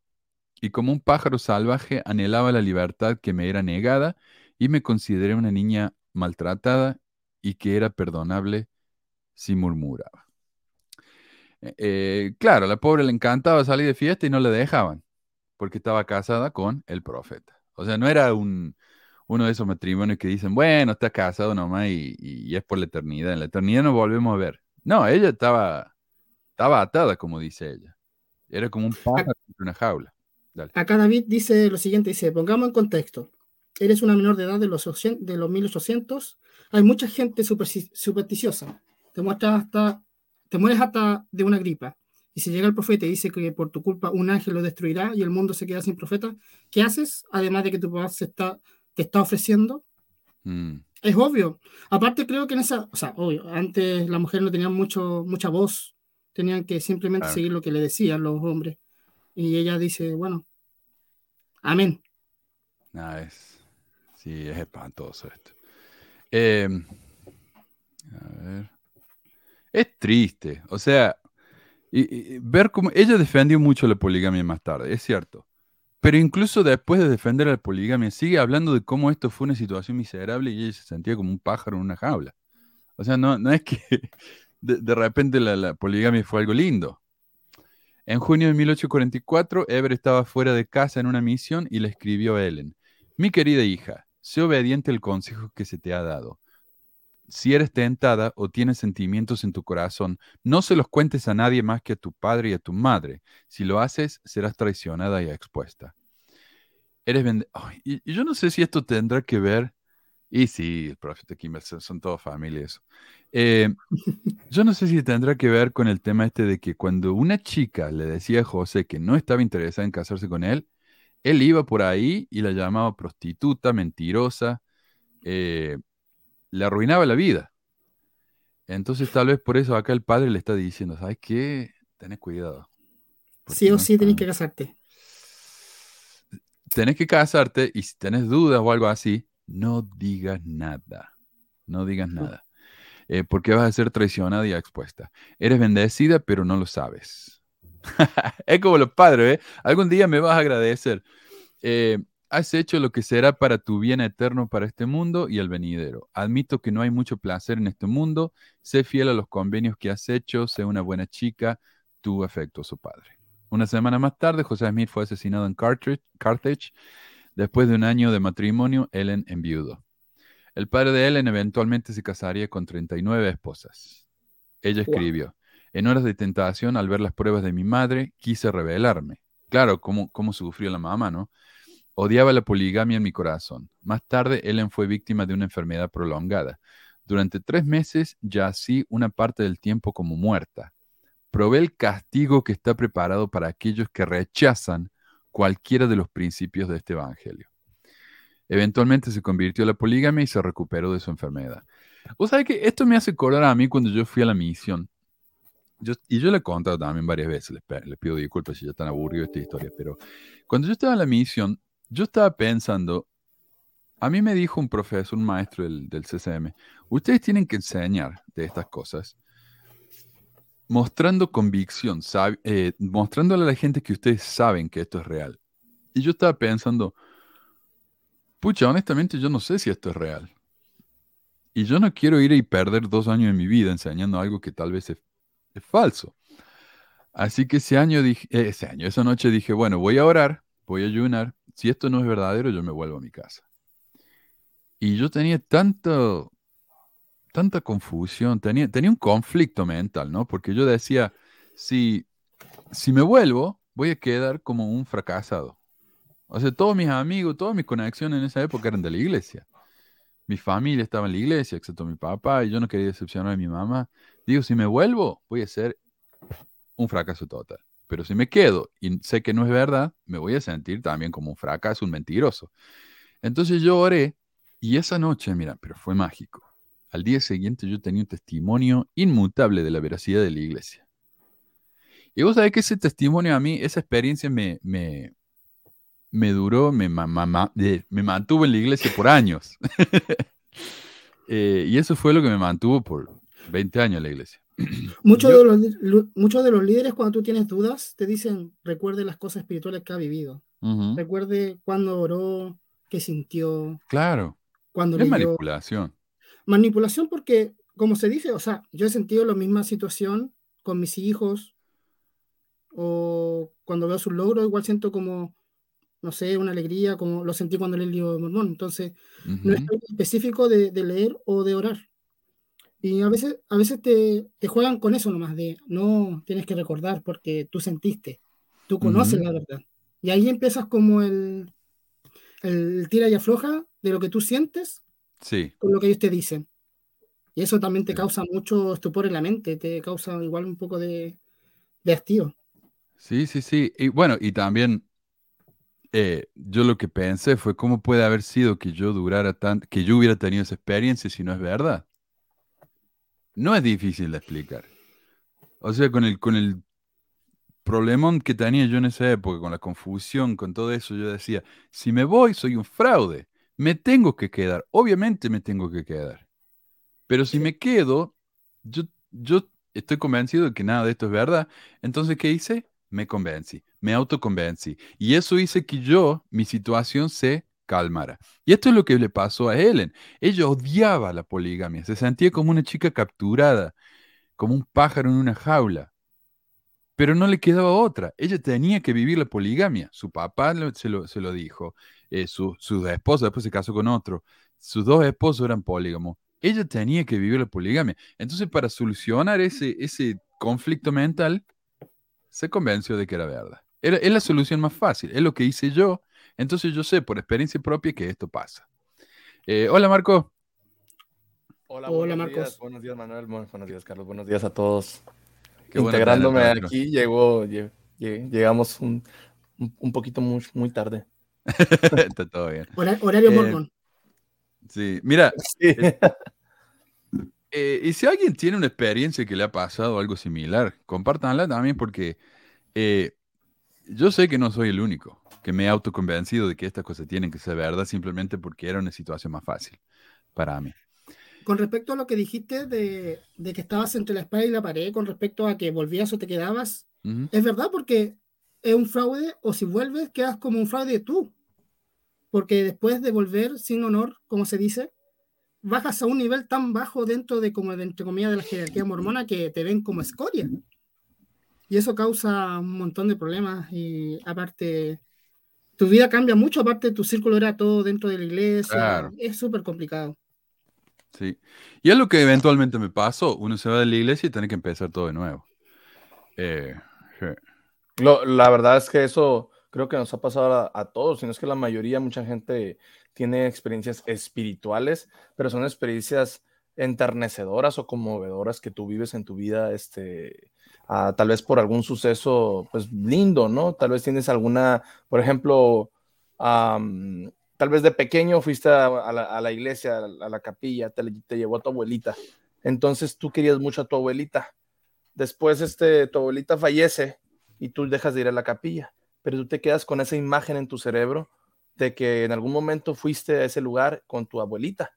y como un pájaro salvaje anhelaba la libertad que me era negada y me consideré una niña maltratada y que era perdonable si murmuraba. Eh, eh, claro, a la pobre le encantaba salir de fiesta y no le dejaban, porque estaba casada con el profeta. O sea, no era un, uno de esos matrimonios que dicen, bueno, está casado nomás y, y es por la eternidad. En la eternidad nos volvemos a ver. No, ella estaba, estaba atada, como dice ella. Era como un pájaro en una jaula. Dale. Acá David dice lo siguiente, dice, pongamos en contexto. Eres una menor de edad de los, 800 de los 1800. Hay mucha gente supersticiosa. Te, muestras hasta, te mueres hasta de una gripa. Y si llega el profeta y dice que por tu culpa un ángel lo destruirá y el mundo se queda sin profeta, ¿qué haces? Además de que tu papá se está, te está ofreciendo. Mm, Es obvio. Aparte creo que en esa, o sea, obvio, antes las mujeres no tenían mucho, mucha voz. Tenían que simplemente Claro. seguir lo que le decían los hombres. Y ella dice, bueno, amén. nada, es, sí, es espantoso esto. Eh, a ver. Es triste. O sea, ver cómo ella defendió mucho la poligamia más tarde, es cierto. Pero incluso después de defender la poligamia, sigue hablando de cómo esto fue una situación miserable y ella se sentía como un pájaro en una jaula. O sea, no, no es que [laughs] de, de repente la, la poligamia fue algo lindo. En junio de 1844, Ever estaba fuera de casa en una misión y le escribió a Ellen, mi querida hija, sé obediente al consejo que se te ha dado. Si eres tentada o tienes sentimientos en tu corazón, no se los cuentes a nadie más que a tu padre y a tu madre. Si lo haces, serás traicionada y expuesta. Eres y yo no sé si esto tendrá que ver. Y sí, el profeta Kimball, son, son todas familias. Eh, yo no sé si tendrá que ver con el tema este de que cuando una chica le decía a José que no estaba interesada en casarse con él, él iba por ahí y la llamaba prostituta, mentirosa, eh, le arruinaba la vida. Entonces tal vez por eso acá el padre le está diciendo, ¿sabes qué? Tenés cuidado. Sí o no sí tenés está- que casarte. Tenés que casarte y si tenés dudas o algo así, no digas nada. No digas nada. Eh, porque vas a ser traicionada y expuesta. Eres bendecida, pero no lo sabes. [laughs] es como los padres, ¿eh? Algún día me vas a agradecer. Eh, has hecho lo que será para tu bien eterno para este mundo y el venidero. Admito que no hay mucho placer en este mundo. Sé fiel a los convenios que has hecho. Sé una buena chica. Tu afectuoso padre. Una semana más tarde, José Smith fue asesinado en Carthage, Carthage. Después de un año de matrimonio, Ellen enviudó. El padre de Ellen eventualmente se casaría con 39 esposas. Ella escribió, en horas de tentación, al ver las pruebas de mi madre, quise rebelarme. Claro, cómo, cómo sufrió la mamá, ¿no? Odiaba la poligamia en mi corazón. Más tarde, Ellen fue víctima de una enfermedad prolongada. Durante tres meses yací una parte del tiempo como muerta. Probé el castigo que está preparado para aquellos que rechazan cualquiera de los principios de este evangelio. Eventualmente se convirtió a la poligamia y se recuperó de su enfermedad. Vos sabés que esto me hace acordar a mí cuando yo fui a la misión. Yo, y yo le he contado también varias veces, les, les pido disculpas si ya están aburridos esta historia, pero cuando yo estaba en la misión, yo estaba pensando, a mí me dijo un profesor, un maestro del, del CCM, ustedes tienen que enseñar de estas cosas mostrando convicción, eh, mostrándole a la gente que ustedes saben que esto es real. Y yo estaba pensando, pucha, honestamente yo no sé si esto es real. Y yo no quiero ir y perder dos años de mi vida enseñando algo que tal vez es, es falso. Así que ese año dije, eh, ese año, esa noche dije, bueno, voy a orar, voy a ayunar. Si esto no es verdadero, yo me vuelvo a mi casa. Y yo tenía tanto, tanta confusión, tenía, tenía un conflicto mental, ¿no? Porque yo decía, si, si me vuelvo, voy a quedar como un fracasado. O sea, todos mis amigos, todas mis conexiones en esa época eran de la iglesia. Mi familia estaba en la iglesia, excepto mi papá, y yo no quería decepcionar a mi mamá. Digo, si me vuelvo, voy a ser un fracaso total. Pero si me quedo y sé que no es verdad, me voy a sentir también como un fracaso, un mentiroso. Entonces yo oré y esa noche, mira, pero fue mágico. Al día siguiente yo tenía un testimonio inmutable de la veracidad de la iglesia. Y vos sabés que ese testimonio a mí, esa experiencia me, me, me duró, me, ma- me mantuvo en la iglesia por años. [laughs] Eh, y eso fue lo que me mantuvo por 20 años en la iglesia. [clears throat] Muchos Yo- de, los, muchos de los líderes, cuando tú tienes dudas, te dicen, recuerde las cosas espirituales que ha vivido. Recuerde cuándo oró, qué sintió, Claro, cuándo es leyó. manipulación. Manipulación porque, como se dice, o sea, yo he sentido la misma situación con mis hijos o cuando veo sus logros, igual siento como, no sé, una alegría, como lo sentí cuando leí el libro de Mormón. Entonces, no es algo específico de, de leer o de orar. Y a veces, a veces te, te juegan con eso nomás, de no tienes que recordar porque tú sentiste, tú conoces Ujú. la verdad. Y ahí empiezas como el, el tira y afloja de lo que tú sientes Sí, con lo que ellos te dicen. Y eso también te Sí. causa mucho estupor en la mente, te causa igual un poco de, de hastío. sí, sí, sí. Y bueno, y también eh, yo lo que pensé fue cómo puede haber sido que yo durara tan, que yo hubiera tenido esa experiencia si no es verdad. No es difícil de explicar. O sea, con el, con el problemón que tenía yo en esa época, con la confusión, con todo eso, yo decía, si me voy, soy un fraude. Me tengo que quedar. Obviamente me tengo que quedar. Pero si me quedo, yo, yo estoy convencido de que nada de esto es verdad. Entonces, ¿qué hice? Me convencí, me autoconvencí. Y eso hice que yo, mi situación se calmara. Y esto es lo que le pasó a Helen. Ella odiaba la poligamia, se sentía como una chica capturada, como un pájaro en una jaula. Pero no le quedaba otra. Ella tenía que vivir la poligamia. Su papá se, lo, dijo. Eh, su, su esposa después se casó con otro. Sus dos esposos eran polígamos. Ella tenía que vivir la poligamia. Entonces, para solucionar ese, ese conflicto mental, se convenció de que era verdad. Era, es la solución más fácil. Es lo que hice yo. Entonces, yo sé por experiencia propia que esto pasa. Eh, hola, Marco. Hola, hola Marcos. Buenos días, Manuel. Buenos días, Carlos. Buenos días a todos. Integrándome aquí, llegó, llegamos un, un, poquito muy, muy tarde. [laughs] Está todo bien. horario eh, Sí, mira. Eh, eh, y si alguien tiene una experiencia que le ha pasado algo similar, compártanla también porque yo sé que no soy el único que me he autoconvencido de que estas cosas tienen que ser verdad simplemente porque era una situación más fácil para mí con respecto a lo que dijiste de, que estabas entre la espada y la pared, con respecto a que volvías o te quedabas, es verdad porque es un fraude o si vuelves quedas como un fraude tú. Porque después de volver sin honor, como se dice, bajas a un nivel tan bajo dentro de, como de, entre comillas, de la jerarquía mormona que te ven como escoria. Y eso causa un montón de problemas y aparte, tu vida cambia mucho, aparte tu círculo era todo dentro de la iglesia. Es súper complicado. Sí. Y es lo que eventualmente me pasó. Uno se va de la iglesia y tiene que empezar todo de nuevo. Eh, la verdad es que eso creo que nos ha pasado a, todos, sino es que la mayoría, mucha gente tiene experiencias espirituales, pero son experiencias enternecedoras o conmovedoras que tú vives en tu vida, este, tal vez por algún suceso, pues lindo, ¿no? Tal vez tienes alguna, por ejemplo, tal vez de pequeño fuiste a, la, iglesia, a la, capilla, te, te, llevó a tu abuelita. Entonces tú querías mucho a tu abuelita. Después este, tu abuelita fallece y tú dejas de ir a la capilla, pero tú te quedas con esa imagen en tu cerebro de que en algún momento fuiste a ese lugar con tu abuelita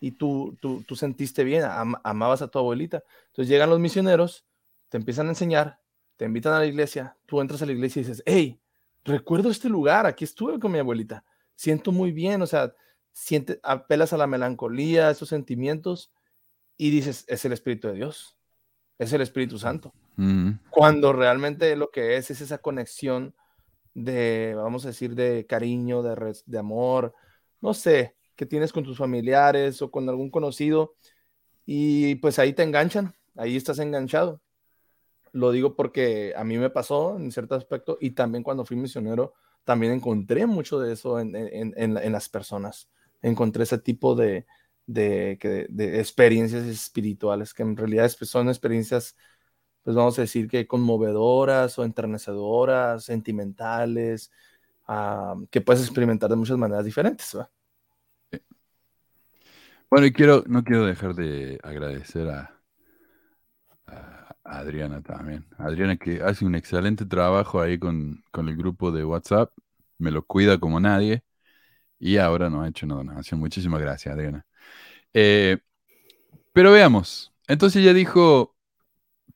y tú, tú, tú sentiste bien, amabas a tu abuelita. Entonces llegan los misioneros, te empiezan a enseñar, te invitan a la iglesia, tú entras a la iglesia y dices, hey, recuerdo este lugar, aquí estuve con mi abuelita siento muy bien, o sea, siente, apelas a la melancolía, a esos sentimientos y dices, es el Espíritu de Dios, es el Espíritu Santo. Cuando realmente lo que es es esa conexión de, vamos a decir, de cariño, de, de amor, no sé, que tienes con tus familiares o con algún conocido y pues ahí te enganchan, ahí estás enganchado. Lo digo porque a mí me pasó en cierto aspecto y también cuando fui misionero, también encontré mucho de eso en, en, en, las personas. Encontré ese tipo de, de, de, experiencias espirituales, que en realidad son experiencias, pues vamos a decir que conmovedoras o enternecedoras, sentimentales, ah, que puedes experimentar de muchas maneras diferentes. Bueno, y quiero, no quiero dejar de agradecer a, Adriana también. Adriana que hace un excelente trabajo ahí con, el grupo de WhatsApp. Me lo cuida como nadie. Y ahora nos ha hecho una donación. Muchísimas gracias, Adriana. Eh, pero veamos. Entonces ella dijo,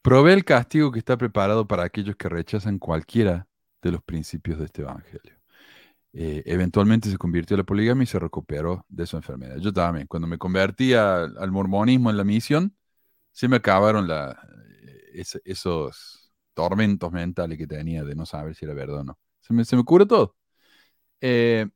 probé el castigo que está preparado para aquellos que rechazan cualquiera de los principios de este evangelio. Eh, eventualmente se convirtió a la poligamia y se recuperó de su enfermedad. Yo también, cuando me convertí al mormonismo en la misión, se me acabaron la, esos tormentos mentales que tenía de no saber si era verdad o no. Se me, se todo. Eh,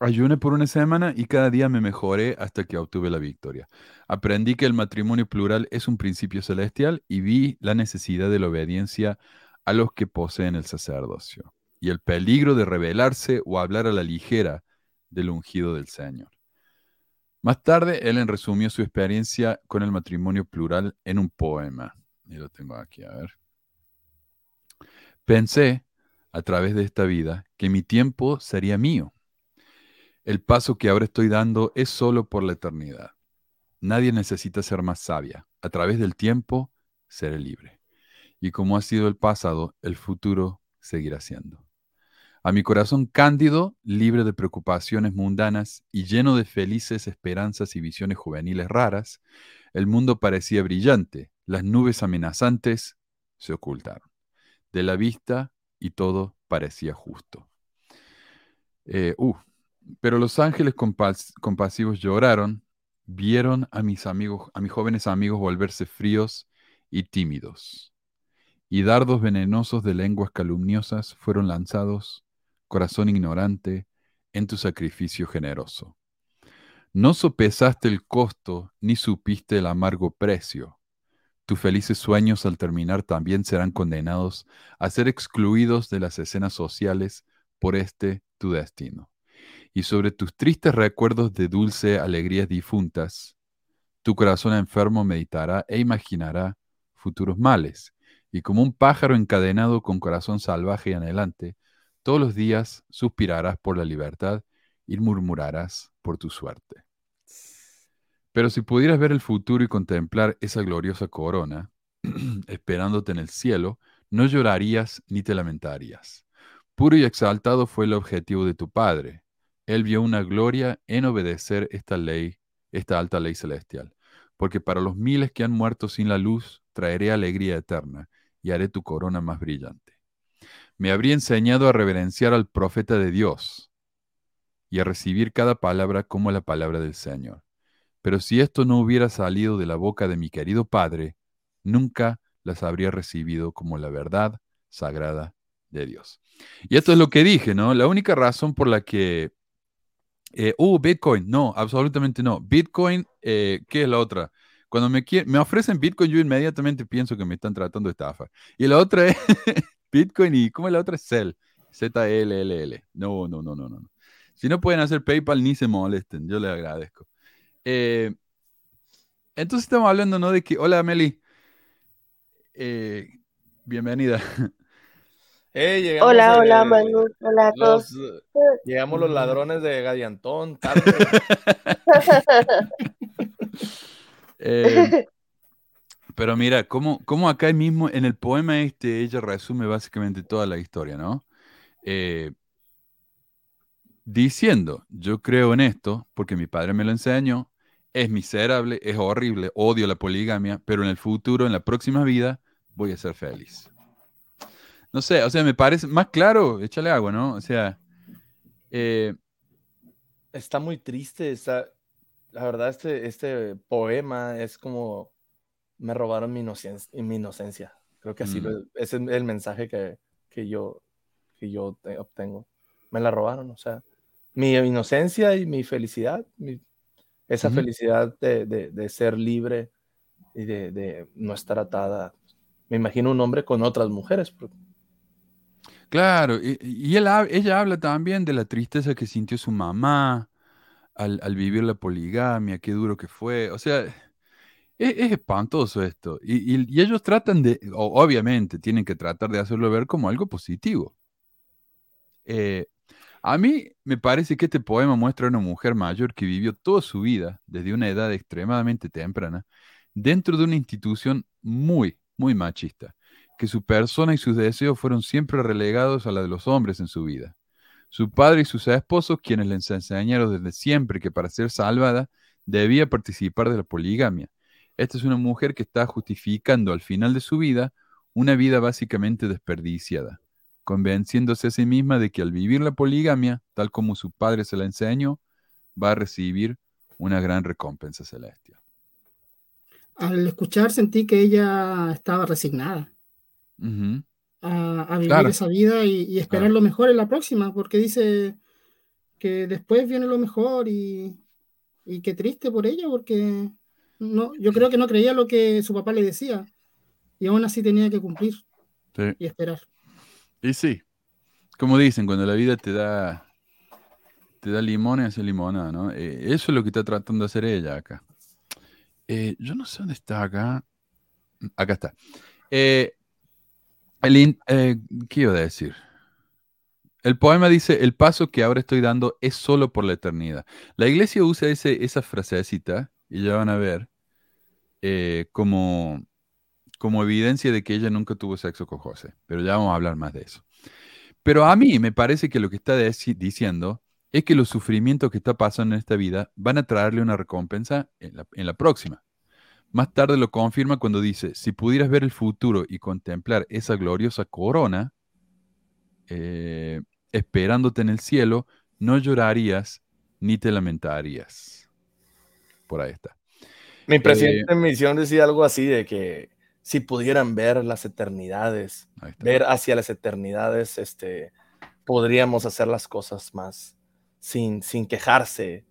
ayuné por una semana y cada día me mejoré hasta que obtuve la victoria. Aprendí que el matrimonio plural es un principio celestial y vi la necesidad de la obediencia a los que poseen el sacerdocio y el peligro de rebelarse o hablar a la ligera del ungido del Señor. Más tarde, Ellen resumió su experiencia con el matrimonio plural en un poema. Y lo tengo aquí, a ver. Pensé, a través de esta vida, que mi tiempo sería mío. El paso que ahora estoy dando es solo por la eternidad. Nadie necesita ser más sabia. A través del tiempo, seré libre. Y como ha sido el pasado, el futuro seguirá siendo. A mi corazón cándido, libre de preocupaciones mundanas y lleno de felices esperanzas y visiones juveniles raras, el mundo parecía brillante, las nubes amenazantes se ocultaron de la vista y todo parecía justo. Eh, uh, pero los ángeles compas- compasivos lloraron, vieron a mis amigos, a mis jóvenes amigos volverse fríos y tímidos. Y dardos venenosos de lenguas calumniosas fueron lanzados, corazón ignorante, en tu sacrificio generoso. No sopesaste el costo, ni supiste el amargo precio. Tus felices sueños al terminar también serán condenados a ser excluidos de las escenas sociales por este tu destino. Y sobre tus tristes recuerdos de dulce alegrías difuntas, tu corazón enfermo meditará e imaginará futuros males. Y como un pájaro encadenado con corazón salvaje y anhelante, todos los días suspirarás por la libertad y murmurarás por tu suerte. Pero si pudieras ver el futuro y contemplar esa gloriosa corona, [clears throat] esperándote en el cielo, no llorarías ni te lamentarías. Puro y exaltado fue el objetivo de tu Padre. Él vio una gloria en obedecer esta ley, esta alta ley celestial. Porque para los miles que han muerto sin la luz, traeré alegría eterna y haré tu corona más brillante. Me habría enseñado a reverenciar al profeta de Dios y a recibir cada palabra como la palabra del Señor. Pero si esto no hubiera salido de la boca de mi querido Padre, nunca las habría recibido como la verdad sagrada de Dios. Y esto es lo que dije, ¿no? La única razón por la que... Eh, uh, Bitcoin, no, absolutamente no. Bitcoin, eh, ¿qué es la otra? Cuando me, me ofrecen Bitcoin, yo inmediatamente pienso que me están tratando de estafar. Y la otra es [laughs] Bitcoin y ¿cómo es la otra? Cell. Z-L-L-L. No, no, no, no, no. Si no pueden hacer PayPal, ni se molesten. Yo les agradezco. Eh, entonces estamos hablando, ¿no? De que, hola, Meli. Eh, bienvenida. [laughs] Eh, llegamos, Hola, hola, Manu. Hola a todos. los, eh, llegamos los ladrones de Gadiantón, tarde. [laughs] Eh, pero mira, cómo, cómo acá mismo en el poema este ella resume básicamente toda la historia, ¿no? Eh, diciendo, yo creo en esto porque mi padre me lo enseñó, es miserable, es horrible, odio la poligamia, pero en el futuro, en la próxima vida, voy a ser feliz. No sé, o sea, me parece más claro, échale agua, ¿no? O sea, eh, Está muy triste, está, la verdad, este, este poema es como me robaron mi inocencia, mi inocencia. Creo que así Mm. lo- es el mensaje que, que yo, que yo te- obtengo. Me la robaron, o sea, mi inocencia y mi felicidad, mi- esa felicidad de, de- de ser libre y de, de no estar atada. Me imagino un hombre con otras mujeres. Claro, y, ella habla también de la tristeza que sintió su mamá al, vivir la poligamia, qué duro que fue. O sea, es, es espantoso esto. Y, ellos tratan de, obviamente, tienen que tratar de hacerlo ver como algo positivo. Eh, a mí me parece que este poema muestra a una mujer mayor que vivió toda su vida, desde una edad extremadamente temprana, dentro de una institución muy, muy machista, que su persona y sus deseos fueron siempre relegados a la de los hombres en su vida. Su padre y sus esposos, quienes les enseñaron desde siempre que para ser salvada debía participar de la poligamia. Esta es una mujer que está justificando al final de su vida una vida básicamente desperdiciada, convenciéndose a sí misma de que al vivir la poligamia, tal como su padre se la enseñó, va a recibir una gran recompensa celestial. Al escuchar sentí que ella estaba resignada A, a vivir Claro. esa vida y, y esperar Claro. lo mejor en la próxima, porque dice que después viene lo mejor y, y qué triste por ella, porque no, yo creo que no creía lo que su papá le decía y aún así tenía que cumplir Sí. y esperar. Y sí, como dicen, cuando la vida te da, te da limones, hace limonada, ¿no? Eh, eso es lo que está tratando de hacer ella acá. Eh, yo no sé dónde está acá. Acá está. Eh, el eh, ¿qué iba a decir? El poema dice, el paso que ahora estoy dando es solo por la eternidad. La iglesia usa ese, esa frasecita, y ya van a ver, eh, como, como evidencia de que ella nunca tuvo sexo con José. Pero ya vamos a hablar más de eso. Pero a mí me parece que lo que está diciendo es que los sufrimientos que está pasando en esta vida van a traerle una recompensa en la próxima. Más tarde lo confirma cuando dice, si pudieras ver el futuro y contemplar esa gloriosa corona, eh, esperándote en el cielo, no llorarías ni te lamentarías. Por ahí está. Mi Eh, presidente en misión decía algo así de que si pudieran ver las eternidades, ver hacia las eternidades, este, podríamos hacer las cosas más sin, sin quejarse.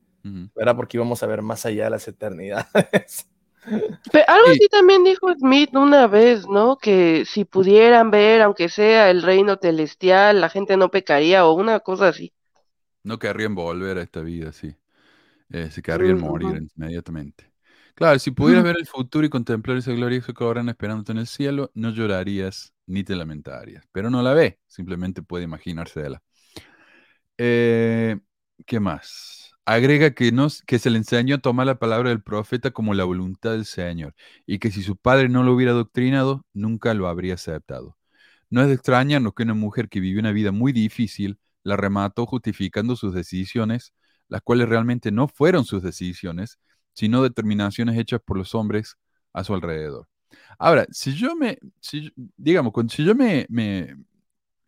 ¿verdad? Porque íbamos a ver más allá de las eternidades. Pe- algo Sí. así también dijo Smith una vez, ¿no? Que si pudieran ver, aunque sea el reino celestial, la gente no pecaría o una cosa así. No querrían volver a esta vida, sí. Eh, se querrían Ujú. morir inmediatamente. Claro, si pudieras ver el futuro y contemplar esa gloriosa corona esperándote en el cielo, no llorarías ni te lamentarías. Pero no la ve, simplemente puede imaginársela. Eh, ¿qué más? Agrega que, no, que se le enseñó a tomar la palabra del profeta como la voluntad del Señor y que si su padre no lo hubiera doctrinado, nunca lo habría aceptado. No es de extrañarnos que una mujer que vivió una vida muy difícil la remató justificando sus decisiones, las cuales realmente no fueron sus decisiones, sino determinaciones hechas por los hombres a su alrededor. Ahora, si yo me, si digamos, si yo me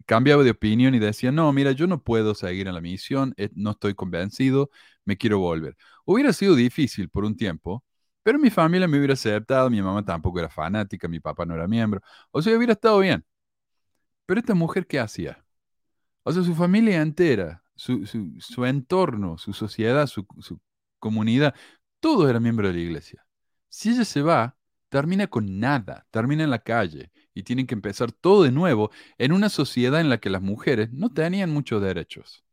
cambiaba de opinión y decía, no, mira, yo no puedo seguir en la misión, eh, no estoy convencido, me quiero volver. Hubiera sido difícil por un tiempo, pero mi familia me hubiera aceptado, mi mamá tampoco era fanática, mi papá no era miembro, o sea, hubiera estado bien. Pero esta mujer, ¿qué hacía? O sea, su familia entera, su, su- entorno, su sociedad, su comunidad, todo era miembro de la iglesia. Si ella se va, termina con nada, termina en la calle y tienen que empezar todo de nuevo en una sociedad en la que las mujeres no tenían muchos derechos.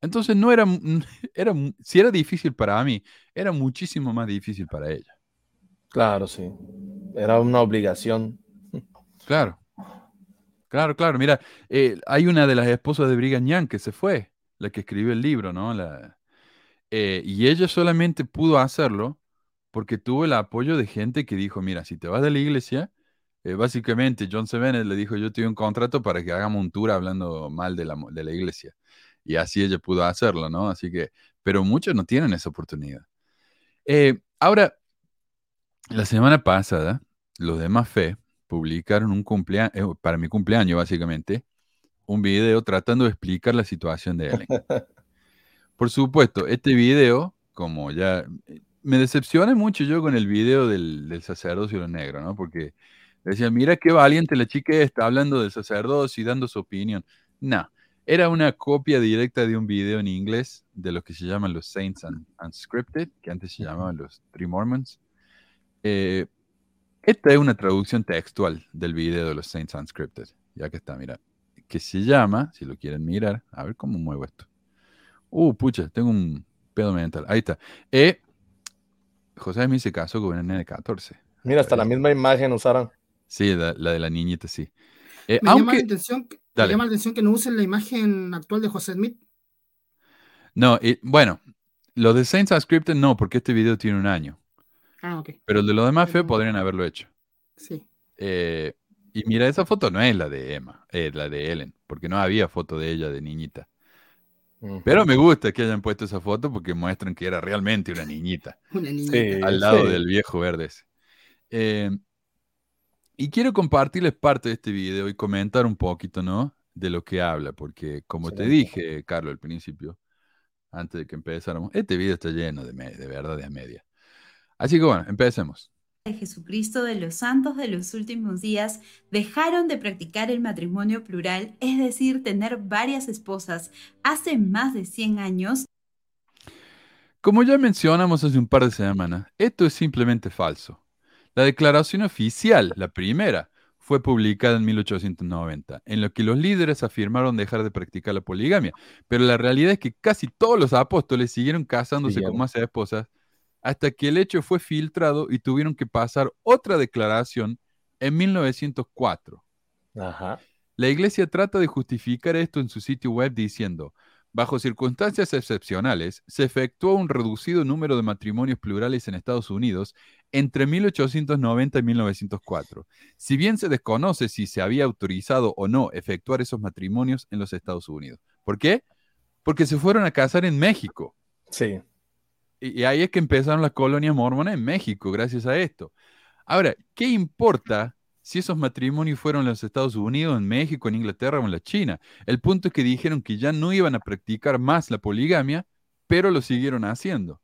Entonces no era, [laughs] era, si era difícil para mí, era muchísimo más difícil para ella. Claro, sí. Era una obligación. Claro. Claro, claro. Mira, eh, hay una de las esposas de Brigham Young que se fue, la que escribió el libro, ¿no? La, eh, y ella solamente pudo hacerlo porque tuvo el apoyo de gente que dijo, mira, si te vas de la iglesia, eh, básicamente John C. Le dijo, yo te doy un contrato para que hagamos un tour hablando mal de la, de la iglesia. Y así ella pudo hacerlo, ¿no? Así que, pero muchos no tienen esa oportunidad. Eh, ahora, la semana pasada, los demás fe publicaron un cumpleaños, para mi cumpleaños básicamente, un video tratando de explicar la situación de Ellen. Por supuesto, este video, como ya me decepcioné mucho yo con el video del, del sacerdocio negro, ¿no? Porque decían, mira qué valiente la chica está hablando del sacerdocio y dando su opinión. No, era una copia directa de un video en inglés de lo que se llaman los Saints Un- Unscripted, que antes se llamaban los Three Mormons. Eh, esta es una traducción textual del video de los Saints Unscripted, ya que está, mira, que se llama, si lo quieren mirar, a ver cómo muevo esto. Uh, pucha, tengo un pedo mental. Ahí está. Eh, José me se casó con una nena de 14. Mira, hasta la misma imagen usaron. Sí, la, la de la niñita, sí. Eh, Me, llama la atención, que- me Dale. llama la atención que no usen la imagen actual de José Smith. no, eh, bueno, lo de Saints Unscripted no, porque este video tiene un año. Ah, ok. Pero el de los demás fe Pero- podrían haberlo hecho. Sí. Eh, y mira, esa foto no es la de Emma, es la de Ellen, porque no había foto de ella de niñita. Pero me gusta que hayan puesto esa foto porque muestran que era realmente una niñita. [laughs] Una niña. Sí, al lado sí. del viejo verde ese. Eh, y quiero compartirles parte de este video y comentar un poquito, ¿no? De lo que habla, porque como te dije, Carlos, al principio, antes de que empezáramos, este video está lleno de, de verdades a media. Así que bueno, empecemos. de Jesucristo de los santos de los últimos días dejaron de practicar el matrimonio plural, es decir, tener varias esposas, hace más de 100 años, Como ya mencionamos hace un par de semanas, esto es simplemente falso. La declaración oficial, la primera, fue publicada en 1890, en lo que los líderes afirmaron dejar de practicar la poligamia, pero la realidad es que casi todos los apóstoles siguieron casándose con más esposas hasta que el hecho fue filtrado y tuvieron que pasar otra declaración en 1904. Ajá. La iglesia trata de justificar esto en su sitio web diciendo, bajo circunstancias excepcionales, se efectuó un reducido número de matrimonios plurales en Estados Unidos entre 1890 y 1904, si bien se desconoce si se había autorizado o no efectuar esos matrimonios en los Estados Unidos. ¿Por qué? Porque se fueron a casar en México. Sí. y ahí es que empezaron las colonias mormonas en México, gracias a esto. Ahora, ¿qué importa si esos matrimonios fueron en los Estados Unidos, en México, en Inglaterra o en la China? El punto es que dijeron que ya no iban a practicar más la poligamia, pero lo siguieron haciendo.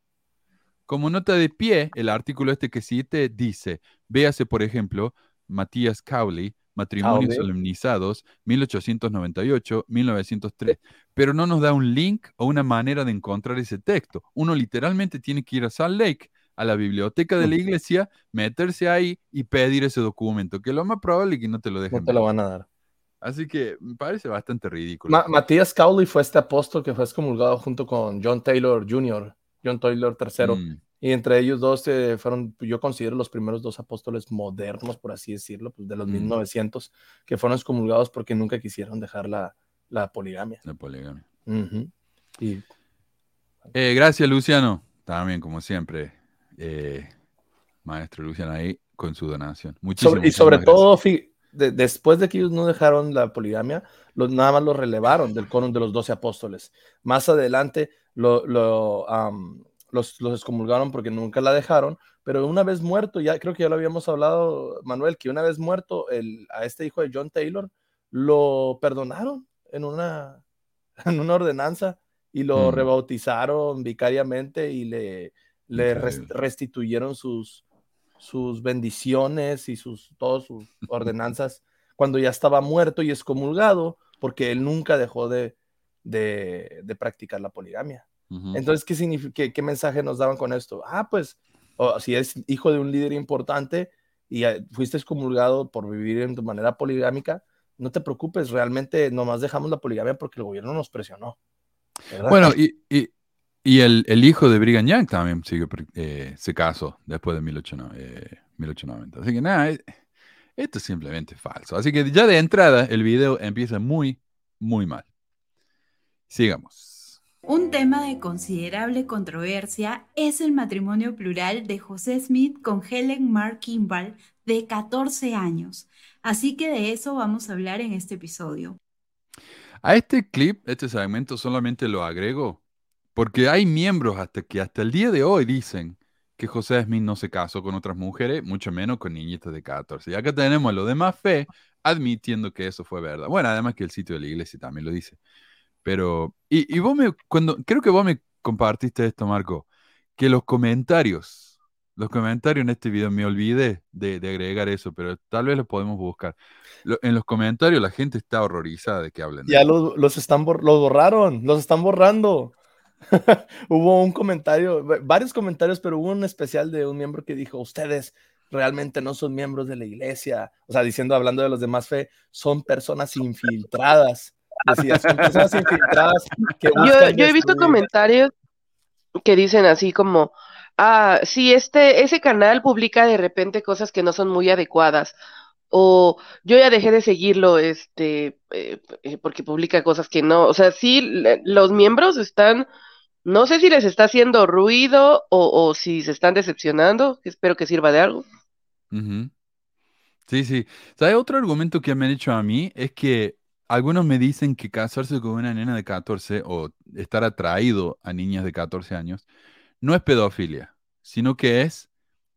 Como nota de pie, el artículo este que cite dice, véase por ejemplo, Matías Cowley, Matrimonios. Solemnizados, 1898-1903, pero no nos da un link o una manera de encontrar ese texto. Uno literalmente tiene que ir a Salt Lake, a la biblioteca de la iglesia, meterse ahí y pedir ese documento, que lo más probable es que no te lo dejen. No te lo van a dar. Así que me parece bastante ridículo. Ma- Matías Cowley fue este apóstol que fue excomulgado junto con John Taylor Jr., John Taylor III. Mm, Y entre ellos dos eh, fueron, yo considero los primeros dos apóstoles modernos, por así decirlo, pues de los Mm. 1900, que fueron excomulgados porque nunca quisieron dejar la, la poligamia. la poligamia. Y Eh, gracias, Luciano. También, como siempre, eh, maestro Luciano ahí con su donación. Muchísimas sobre, y sobre todo, de- después de que ellos no dejaron la poligamia, los, nada más lo relevaron del quórum de los doce apóstoles. Más adelante lo, los, los excomulgaron porque nunca la dejaron, pero una vez muerto, ya creo que ya lo habíamos hablado, Manuel, que una vez muerto el, a este hijo de John Taylor, lo perdonaron en una, [laughs] en una ordenanza y lo Mm. rebautizaron vicariamente y le, le restituyeron sus, sus bendiciones y sus, todas sus [laughs] ordenanzas cuando ya estaba muerto y excomulgado, porque él nunca dejó de, de, de practicar la poligamia. Entonces, ¿qué, qué, qué mensaje nos daban con esto? Ah, pues, si es hijo de un líder importante y fuiste excomulgado por vivir en tu manera poligámica, no te preocupes, realmente nomás dejamos la poligamia porque el gobierno nos presionó. ¿verdad? Bueno, y, y- y el, el hijo de Brigham Young también sigue, eh, se casó después de 1890, eh, 1890. Así que nada, esto es simplemente falso. Así que ya de entrada el video empieza muy, muy mal. Sigamos. Un tema de considerable controversia es el matrimonio plural de José Smith con Helen Mark Kimball de 14 años. Así que de eso vamos a hablar en este episodio. A este clip, este segmento solamente lo agrego porque hay miembros hasta que hasta el día de hoy dicen que José Smith no se casó con otras mujeres, mucho menos con niñitas de 14. Y acá tenemos a los demás fe admitiendo que eso fue verdad. Bueno, además que el sitio de la iglesia también lo dice. Pero, y, y vos me, cuando, creo que vos me compartiste esto, Marco, que los comentarios, los comentarios en este video, me olvidé de, de agregar eso, pero tal vez lo podemos buscar. Lo- en los comentarios la gente está horrorizada de que hablen ya los, los están los borraron, los están borrando. [laughs] hubo un comentario, va- varios comentarios, pero hubo un especial de un miembro que dijo, ustedes realmente no son miembros de la iglesia, o sea, diciendo, hablando de los demás fe, son personas infiltradas. Decía, son personas infiltradas que Yo, yo he visto destruir". comentarios que dicen así como, ah, sí, este, ese canal publica de repente cosas que no son muy adecuadas. O yo ya dejé de seguirlo, este, eh, eh, porque publica cosas que no. O sea, sí, los miembros están, no sé si les está haciendo ruido o, si se están decepcionando, espero que sirva de algo. Sí, sí. ¿Sabes? Otro argumento que me han hecho a mí es que algunos me dicen que casarse con una nena de 14 o estar atraído a niñas de 14 años no es pedofilia, sino que es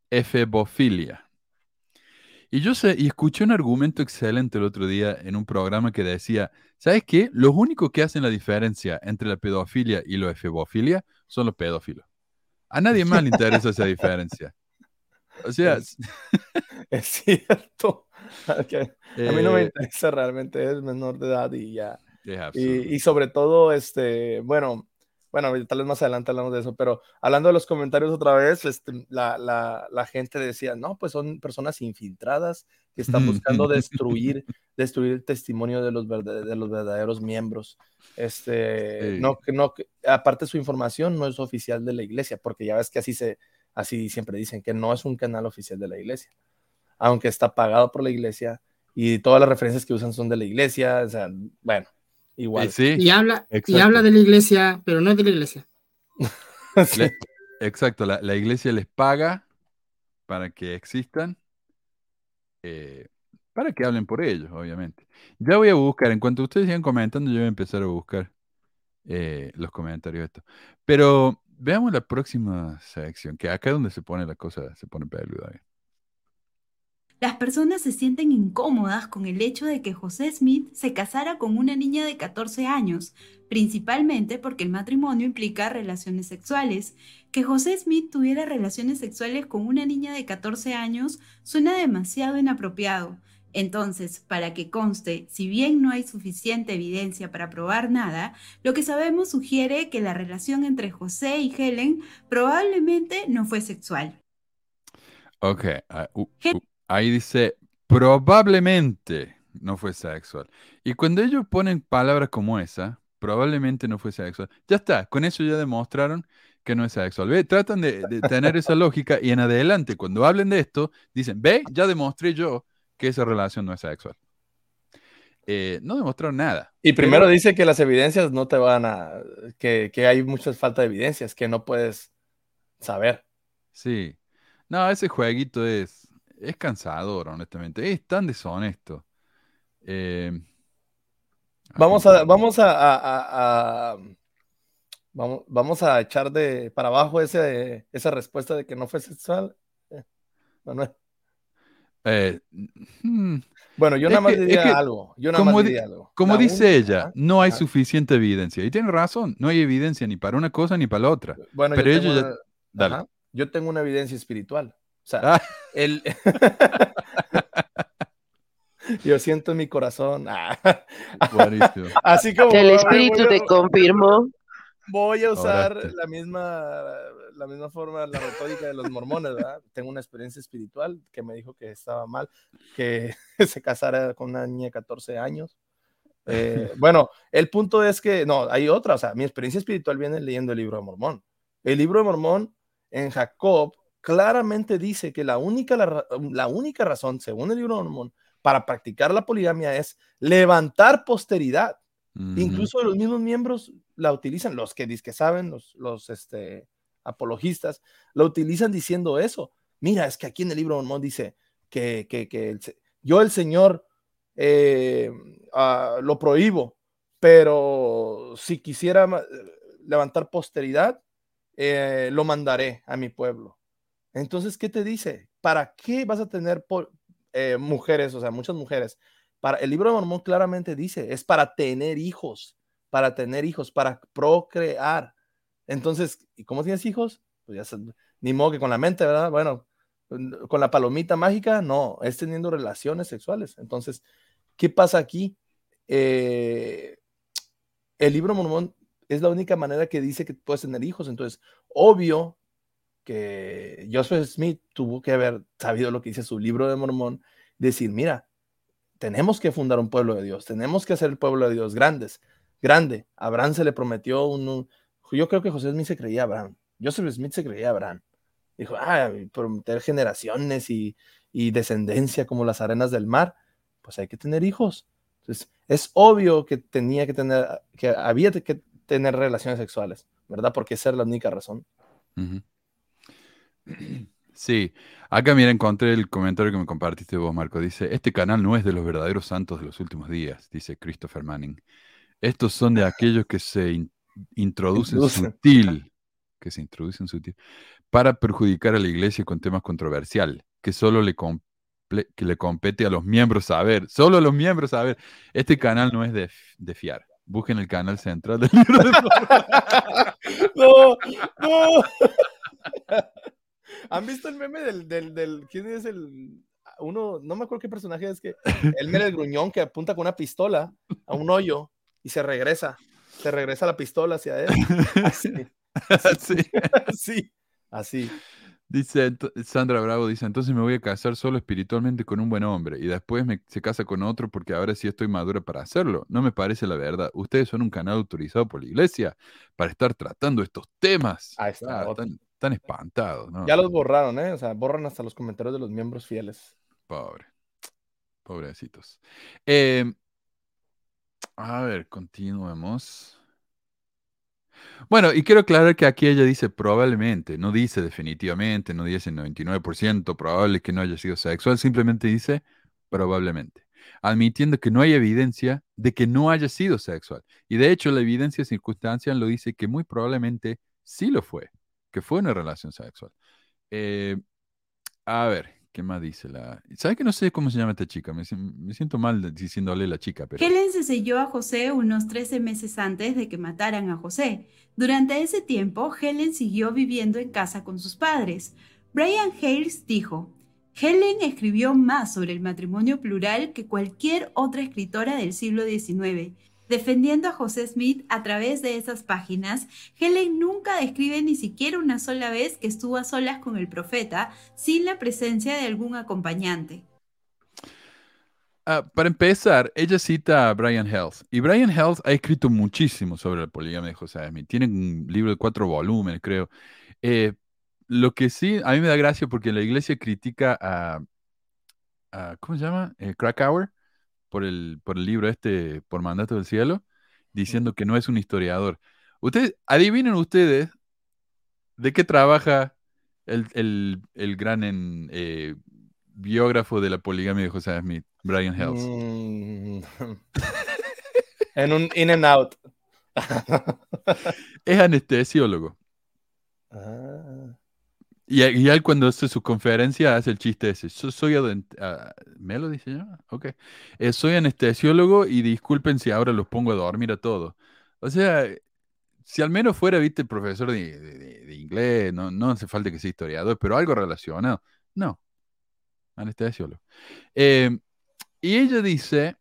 efebofilia. Y yo sé, y escuché un argumento excelente el otro día en un programa que decía, ¿sabes qué? Los únicos que hacen la diferencia entre la pedofilia y la efebofilia son los pedófilos. A nadie más le interesa esa diferencia. O sea, Es- [laughs] Es cierto. [laughs] A mí no me eh, interesa realmente, es menor de edad y ya. Y, y sobre todo, este, bueno, bueno, tal vez más adelante hablamos de eso, pero hablando de los comentarios otra vez, este, la, la, la gente decía, no, pues son personas infiltradas que están buscando destruir, [laughs] destruir el testimonio de los, de los verdaderos miembros. Este, Sí. no, que no, aparte su información no es oficial de la iglesia, porque ya ves que así se, así siempre dicen que no es un canal oficial de la iglesia, aunque está pagado por la iglesia y todas las referencias que usan son de la iglesia, o sea, bueno, igual. Sí, Y habla, y habla de la iglesia, pero no es de la iglesia. [laughs] Sí. le- exacto, la, la iglesia les paga para que existan, eh, para que hablen por ellos, obviamente. Ya voy a buscar, en cuanto ustedes sigan comentando, yo voy a empezar a buscar eh, los comentarios de esto. Pero veamos la próxima sección, que acá es donde se pone la cosa, se pone peluda. Las personas se sienten incómodas con el hecho de que José Smith se casara con una niña de 14 años, principalmente porque el matrimonio implica relaciones sexuales. Que José Smith tuviera relaciones sexuales con una niña de 14 años suena demasiado inapropiado. Entonces, para que conste, si bien no hay suficiente evidencia para probar nada, lo que sabemos sugiere que la relación entre José y Helen probablemente no fue sexual. Ok, ah, uh, uh, ahí dice probablemente no fue sexual. Y cuando ellos ponen palabras como esa, probablemente no fue sexual, ya está, con eso ya demostraron que no es sexual. Ve, tratan de, de tener esa lógica y en adelante, cuando hablen de esto, dicen, ve, ya demostré yo que esa relación no es sexual. Eh, no demostraron nada. Y primero Pero- dice que las evidencias no te van a. que, que hay mucha falta de evidencias que no puedes saber. Sí. No, ese jueguito es, es cansador, honestamente. Es tan deshonesto. Eh, Vamos a, vamos a, a- a- a- vamos, vamos a echar de para abajo ese, esa respuesta de que no fue sexual. Manuel. eh, Bueno, yo nada más que- es diría que algo. Yo nada como más di- diría algo. como dice única- ella, no hay suficiente evidencia. Y tiene razón, no hay evidencia ni para una cosa ni para la otra. Bueno, Pero yo tengo, ya- una- Dale. ajá, yo tengo una evidencia espiritual. O sea, Ah, el... [laughs] yo siento en mi corazón. ah. [laughs] Así como El voy- espíritu voy- te confirmó. Voy a usar la misma, la misma forma, la retórica de los mormones, ¿verdad? Tengo una experiencia espiritual que me dijo que estaba mal que [laughs] se casara con una niña de 14 años. Eh, bueno, el punto es que, no, hay otra, o sea, mi experiencia espiritual viene leyendo el libro de Mormón. El libro de Mormón en Jacob claramente dice que la única, la, ra- la única razón, según el libro de Mormón, para practicar la poligamia es levantar posteridad. Incluso los mismos miembros la utilizan, los que que saben, los, los este, apologistas, la utilizan diciendo eso. Mira, es que aquí en el libro de Mormón dice que, que, que el yo, el Señor, eh, ah, lo prohíbo, pero si quisiera ma- levantar posteridad, eh, lo mandaré a mi pueblo. Entonces, ¿qué te dice? ¿Para qué vas a tener eh, mujeres, o sea, muchas mujeres? Para, el libro de Mormón claramente dice, es para tener hijos, para tener hijos, para procrear. Entonces, ¿y cómo tienes hijos? Pues ya ni modo que con la mente, ¿verdad? Bueno, con la palomita mágica, no, es teniendo relaciones sexuales. Entonces, ¿qué pasa aquí? Eh, el libro de Mormón es la única manera que dice que puedes tener hijos. Entonces, obvio que Joseph Smith tuvo que haber sabido lo que dice su libro de Mormón, decir, mira, tenemos que fundar un pueblo de Dios, tenemos que hacer el pueblo de Dios grandes, grande. Abraham se le prometió un, yo creo que José Smith se creía Abraham, Joseph Smith se creía Abraham. Dijo, ah, prometer generaciones y, y descendencia como las arenas del mar, pues hay que tener hijos. Entonces, es obvio que tenía que tener, que había que tener relaciones sexuales, ¿verdad? Porque esa era la única razón. Ujú. Sí, acá mira, encontré el comentario que me compartiste vos, Marco. Dice, este canal no es de los verdaderos santos de los últimos días, dice Christopher Manning. Estos son de aquellos que se in- introducen sutil, que se introducen sutil, para perjudicar a la iglesia con temas controversiales, que solo le, que le compete a los miembros saber, solo a los miembros saber. Este canal no es de, de fiar. Busquen el canal central del libro de [laughs] no, no. ¿Han visto el meme del, del, del- quién es el uno, no me acuerdo qué personaje es que [laughs] el meme del gruñón que apunta con una pistola a un hoyo y se regresa, se regresa la pistola hacia él. Así, [laughs] Sí. así, así. Dice Sandra Bravo, dice, entonces me voy a casar solo espiritualmente con un buen hombre y después me, se casa con otro porque ahora sí estoy madura para hacerlo. No me parece la verdad. Ustedes son un canal autorizado por la iglesia para estar tratando estos temas. Ahí está, Ah. Tan espantados, ¿no? Ya los borraron, ¿eh? O sea, borran hasta los comentarios de los miembros fieles. Pobre. Pobrecitos. Eh, a ver, continuemos. Bueno, y quiero aclarar que aquí ella dice probablemente, no dice definitivamente, no dice 99% probable que no haya sido sexual, simplemente dice probablemente, admitiendo que no hay evidencia de que no haya sido sexual. Y de hecho la evidencia circunstancial lo dice que muy probablemente sí lo fue, que fue una relación sexual. Eh, a ver, ¿qué más dice la...? ¿Sabes que no sé cómo se llama esta chica? Me, si- me siento mal diciéndole la chica. Helen se selló a José unos 13 meses antes de que mataran a José. Durante ese tiempo, Helen siguió viviendo en casa con sus padres. Brian Hales dijo, Helen escribió más sobre el matrimonio plural que cualquier otra escritora del siglo XIX. Defendiendo a José Smith a través de esas páginas, Helen nunca describe ni siquiera una sola vez que estuvo a solas con el profeta sin la presencia de algún acompañante. Ah, para empezar, ella cita a Brian Health. Y Brian Health ha escrito muchísimo sobre la poligamia de José Smith. Tiene un libro de cuatro volúmenes, creo. Eh, lo que sí, a mí me da gracia porque la iglesia critica a, a- ¿cómo se llama? Eh, Krakauer por el, por el libro este, por mandato del cielo, diciendo que no es un historiador. Ustedes, adivinen ustedes de qué trabaja el, el- el gran en, eh, biógrafo de la poligamia de José Smith, Brian Health. Mm. [laughs] en un in and out. [laughs] Es anestesiólogo. Ah. Y, y él cuando hace su conferencia hace el chiste ese. So- soy adent- ah, ¿Melody se? Ok. Eh, soy anestesiólogo y disculpen si ahora los pongo a dormir a todos. O sea, si al menos fuera, viste, profesor de, inglés, no, no hace falta que sea historiador, pero algo relacionado. No, anestesiólogo. Eh, y ella dice,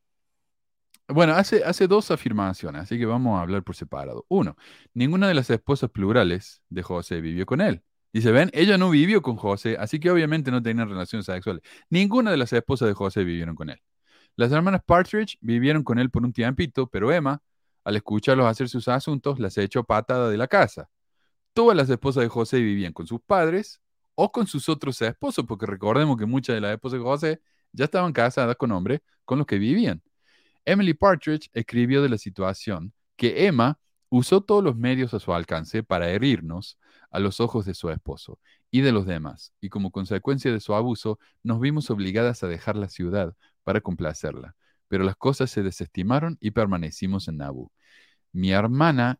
bueno, hace, hace dos afirmaciones, así que vamos a hablar por separado. Uno, ninguna de las esposas plurales de José vivió con él. Dice, ven, ella no vivió con José, así que obviamente no tenían relaciones sexuales. Ninguna de las esposas de José vivieron con él. Las hermanas Partridge vivieron con él por un tiempito, pero Emma, al escucharlos hacer sus asuntos, las echó patada de la casa. Todas las esposas de José vivían con sus padres o con sus otros esposos, porque recordemos que muchas de las esposas de José ya estaban casadas con hombres con los que vivían. Emily Partridge escribió de la situación que Emma usó todos los medios a su alcance para herirnos a los ojos de su esposo y de los demás, y como consecuencia de su abuso nos vimos obligadas a dejar la ciudad para complacerla. Pero las cosas se desestimaron y permanecimos en Nabu. Mi hermana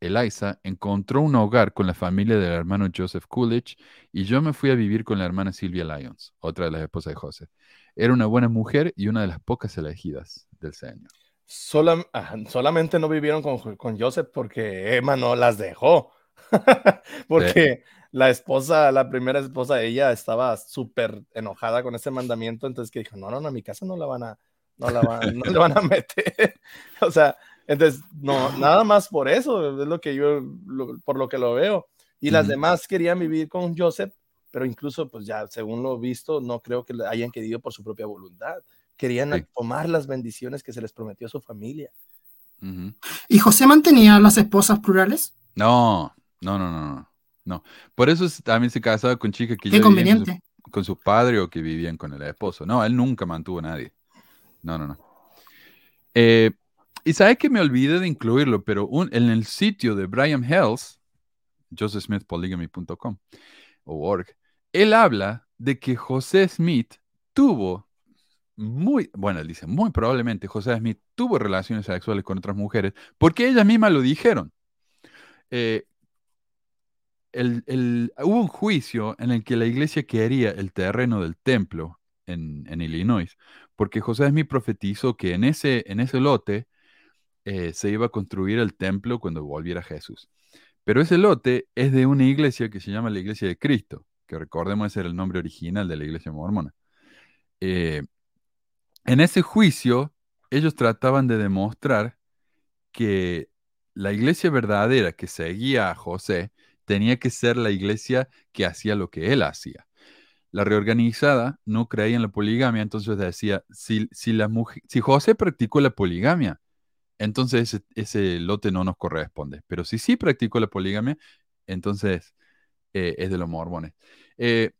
Eliza encontró un hogar con la familia del hermano Joseph Coolidge y yo me fui a vivir con la hermana Sylvia Lyons, otra de las esposas de José. Era una buena mujer y una de las pocas elegidas del Señor. Solam- solamente no vivieron con, con Joseph porque Emma no las dejó. [laughs] porque la esposa, la primera esposa de ella estaba súper enojada con ese mandamiento, entonces que dijo, no, no, no, a mi casa no la van a, no la van, no le van a [laughs] meter. [laughs] o sea, entonces, no, nada más por eso, es lo que yo, lo- por lo que lo veo. Y las demás querían vivir con Joseph, pero incluso, pues ya, según lo visto, no creo que le hayan querido por su propia voluntad. Querían Sí. tomar las bendiciones que se les prometió a su familia. ¿Y José mantenía las esposas plurales? No, no, no, no, no. no. Por eso es- también se casaba con chicas que Qué ya vivían con su- conveniente. con padres o que vivían con el esposo. No, él nunca mantuvo a nadie. No, no, no. Eh, y sabes que me olvidé de incluirlo, pero un- en el sitio de Brian Hells, josephsmithpolygamy.com o org, él habla de que José Smith tuvo muy, bueno, él dice, muy probablemente José Smith tuvo relaciones sexuales con otras mujeres porque ellas mismas lo dijeron. Eh, el- el- hubo un juicio en el que la iglesia quería el terreno del templo en, en Illinois, porque José Smith profetizó que en ese, en ese lote eh, se iba a construir el templo cuando volviera Jesús. Pero ese lote es de una iglesia que se llama la Iglesia de Cristo, que recordemos ese era el nombre original de la iglesia mormona. Eh, en ese juicio, ellos trataban de demostrar que la iglesia verdadera que seguía a José tenía que ser la iglesia que hacía lo que él hacía. La reorganizada no creía en la poligamia, entonces decía, si, si, José practicó la poligamia, entonces ese, ese lote no nos corresponde. Pero si sí practicó la poligamia, entonces eh, es de los mormones. Eh,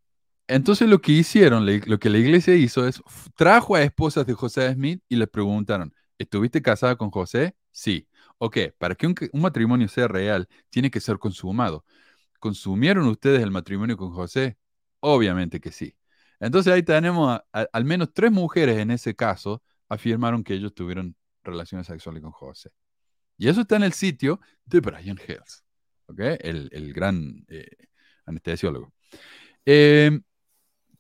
entonces lo que hicieron, lo que la iglesia hizo es, trajo a esposas de José Smith y le preguntaron, ¿estuviste casada con José? Sí. Ok, para que un, matrimonio sea real, tiene que ser consumado. ¿Consumieron ustedes el matrimonio con José? Obviamente que sí. Entonces ahí tenemos al menos tres mujeres en ese caso afirmaron que ellos tuvieron relaciones sexuales con José. Y eso está en el sitio de Brian Hills. ¿ok? El, el gran eh, anestesiólogo. Eh,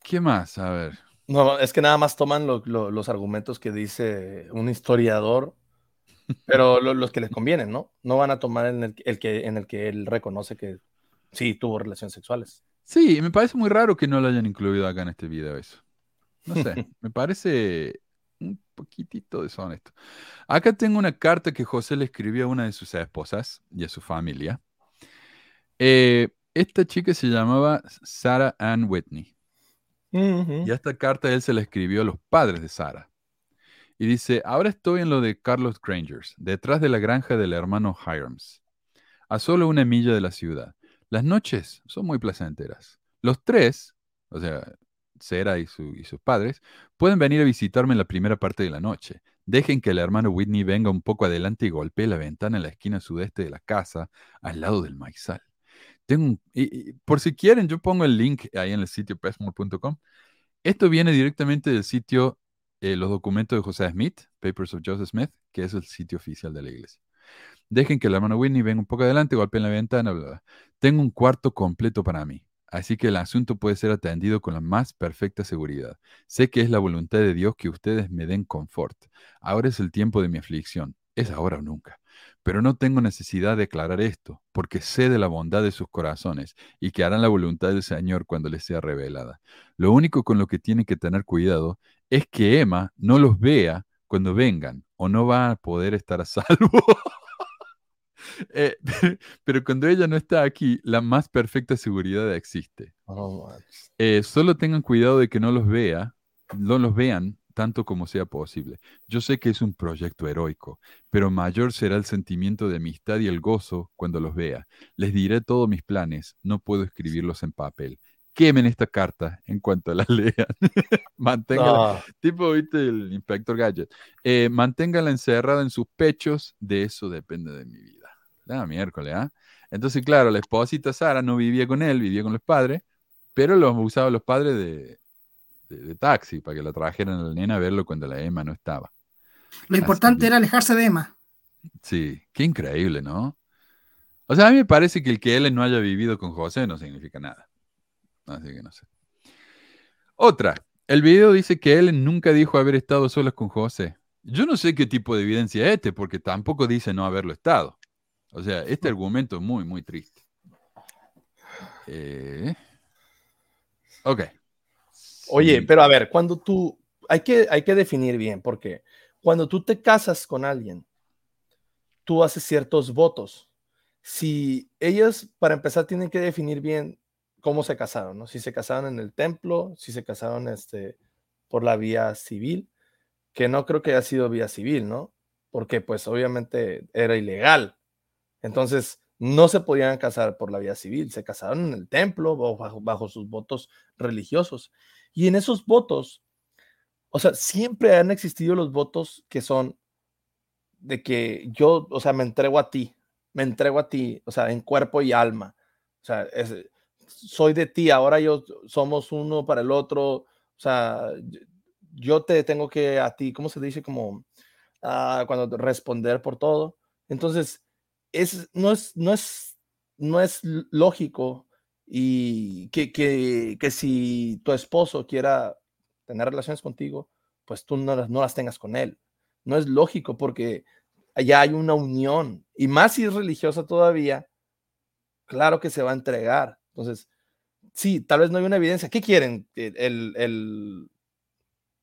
¿Qué más? A ver. No, es que nada más toman lo- lo- los argumentos que dice un historiador, pero [laughs] lo- los que les convienen, ¿no? No van a tomar en el, el que, en el que él reconoce que sí tuvo relaciones sexuales. Sí, me parece muy raro que no lo hayan incluido acá en este video eso. No sé, [laughs] me parece un poquitito deshonesto. Acá tengo una carta que José le escribió a una de sus esposas y a su familia. Eh, esta chica se llamaba Sarah Ann Whitney. Y esta carta él se la escribió a los padres de Sarah. Y dice, ahora estoy en lo de Carlos Grangers, detrás de la granja del hermano Hirams, a solo una milla de la ciudad. Las noches son muy placenteras. Los tres, o sea, Sarah y, y sus padres, pueden venir a visitarme en la primera parte de la noche. Dejen que el hermano Whitney venga un poco adelante y golpee la ventana en la esquina sudeste de la casa, al lado del maizal. Tengo y- por si quieren, yo pongo el link ahí en el sitio pesmore.com. Esto viene directamente del sitio eh, Los documentos de José Smith, Papers of Joseph Smith, que es el sitio oficial de la iglesia. Dejen que el hermano Whitney venga un poco adelante, golpeen la ventana, bla, bla. Tengo un cuarto completo para mí, así que el asunto puede ser atendido con la más perfecta seguridad. Sé que es la voluntad de Dios que ustedes me den confort. Ahora es el tiempo de mi aflicción, es ahora o nunca. Pero no tengo necesidad de aclarar esto, porque sé de la bondad de sus corazones y que harán la voluntad del Señor cuando les sea revelada. Lo único con lo que tienen que tener cuidado es que Emma no los vea cuando vengan, o no va a poder estar a salvo. [laughs] Eh, [laughs] pero cuando ella no está aquí, la más perfecta seguridad existe. Manches. Eh, solo tengan cuidado de que no los vea, no los vean tanto como sea posible. Yo sé que es un proyecto heroico, pero mayor será el sentimiento de amistad y el gozo cuando los vea. Les diré todos mis planes, no puedo escribirlos en papel. Quemen esta carta en cuanto la [laughs] lean. Manténgala, No. tipo, viste, el inspector Gadget. Eh, manténgala encerrada en sus pechos, de eso depende de mi vida. Ah, miércoles, ¿ah? Entonces, claro, la esposita Sara no vivía con él, vivía con los padres, pero los usaban los padres de, de- de taxi para que la trajeran a la nena a verlo cuando la Emma no estaba. Lo importante era alejarse de Emma. Sí, qué increíble, ¿no? O sea, a mí me parece que el que Ellen no haya vivido con José no significa nada. Así que no sé. Otra, el video dice que Ellen nunca dijo haber estado solas con José. Yo no sé qué tipo de evidencia es este, porque tampoco dice no haberlo estado. O sea, este argumento es muy, muy triste. Eh, ok. Oye, pero a ver, cuando tú, hay que, hay que definir bien, porque cuando tú te casas con alguien, tú haces ciertos votos. Si ellos, para empezar, tienen que definir bien cómo se casaron, ¿no? Si se casaron en el templo, si se casaron este, por la vía civil, que no creo que haya sido vía civil, ¿no? Porque pues obviamente era ilegal. Entonces, no se podían casar por la vía civil, se casaron en el templo o bajo, bajo sus votos religiosos. Y en esos votos, o sea, siempre han existido los votos que son de que yo, o sea, me entrego a ti, me entrego a ti, o sea, en cuerpo y alma. O sea, es- soy de ti, ahora yo somos uno para el otro, o sea, yo- te tengo que a ti, ¿cómo se dice? Como ah, cuando responder por todo. Entonces, es, no, es, no, es, no es lógico y que, que, que si tu esposo quiera tener relaciones contigo, pues tú no las, no las tengas con él. No es lógico porque allá hay una unión y más si es religiosa todavía, claro que se va a entregar. Entonces, sí, tal vez no hay una evidencia. ¿Qué quieren? ¿El, el- el-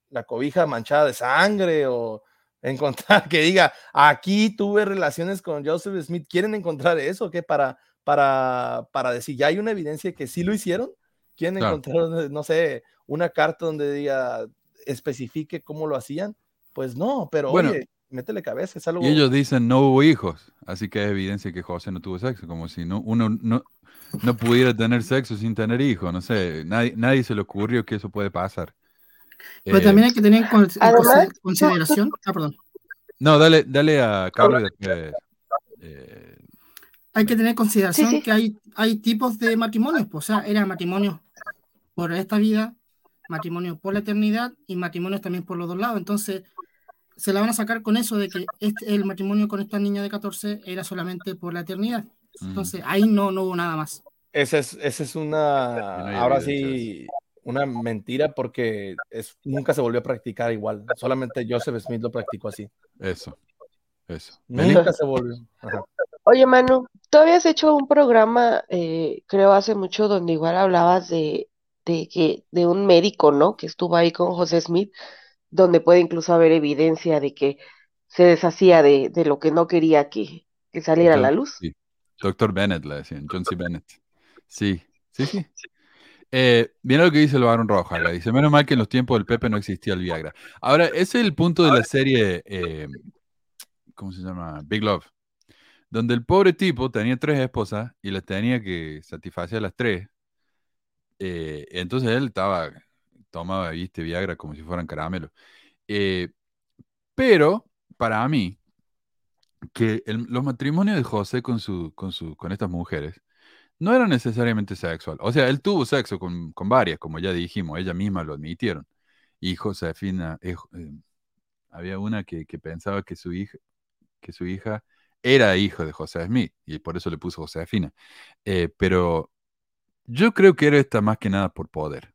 la cobija manchada de sangre o encontrar [laughs] que diga, aquí tuve relaciones con Joseph Smith? ¿Quieren encontrar eso? ¿Qué? Para, para, para decir, ya hay una evidencia de que sí lo hicieron. ¿Quieren Claro. encontrar, no sé, una carta donde diga, especifique cómo lo hacían? Pues no, pero Bueno, oye, métele cabeza, es algo... Y ellos dicen no hubo hijos, así que es evidencia que José no tuvo sexo, como si no, uno no, no pudiera tener sexo sin tener hijos, no sé, nadie, nadie se le ocurrió que eso puede pasar. Pero Eh, también hay que tener en consideración. Ah, perdón. no, dale, dale a Carlos después, eh, Hay que tener en consideración Sí, sí. que hay, hay tipos de matrimonios. Pues, o sea, era matrimonio por esta vida, matrimonio por la eternidad y matrimonios también por los dos lados. Entonces, se la van a sacar con eso de que este, el matrimonio con esta niña de 14 era solamente por la eternidad. Entonces, ahí no, no hubo nada más. Esa es, esa es una, ahora sí, una mentira porque es, nunca se volvió a practicar igual. Solamente Joseph Smith lo practicó así. Eso. Eso. Nunca se volvió. Ajá. Oye, Manu, tú habías hecho un programa, eh, creo hace mucho, donde igual hablabas de, de que, de un médico, ¿no? Que estuvo ahí con José Smith, donde puede incluso haber evidencia de que se deshacía de, de lo que no quería que, que saliera a la luz. Sí. Doctor Bennett, le decían, John C. Bennett. Sí, sí, sí. Eh, mira lo que dice el Barón Roja, acá. dice, menos mal que en los tiempos del Pepe no existía el Viagra. Ahora, ese es el punto de la serie, eh, ¿cómo se llama? Big Love, donde el pobre tipo tenía tres esposas y las tenía que satisfacer a las tres. Eh, entonces él estaba, tomaba, viste, Viagra como si fueran caramelos. Eh, pero, para mí, que el- los matrimonios de José con, su, con, su, con estas mujeres no eran necesariamente sexual. O sea, él tuvo sexo con, con varias, como ya dijimos, ella misma lo admitieron. Y Josefina, eh, eh, había una que, que pensaba que su hija, que su hija era hijo de José Smith y por eso le puso Josefina. Eh, pero yo creo que era esta más que nada por poder.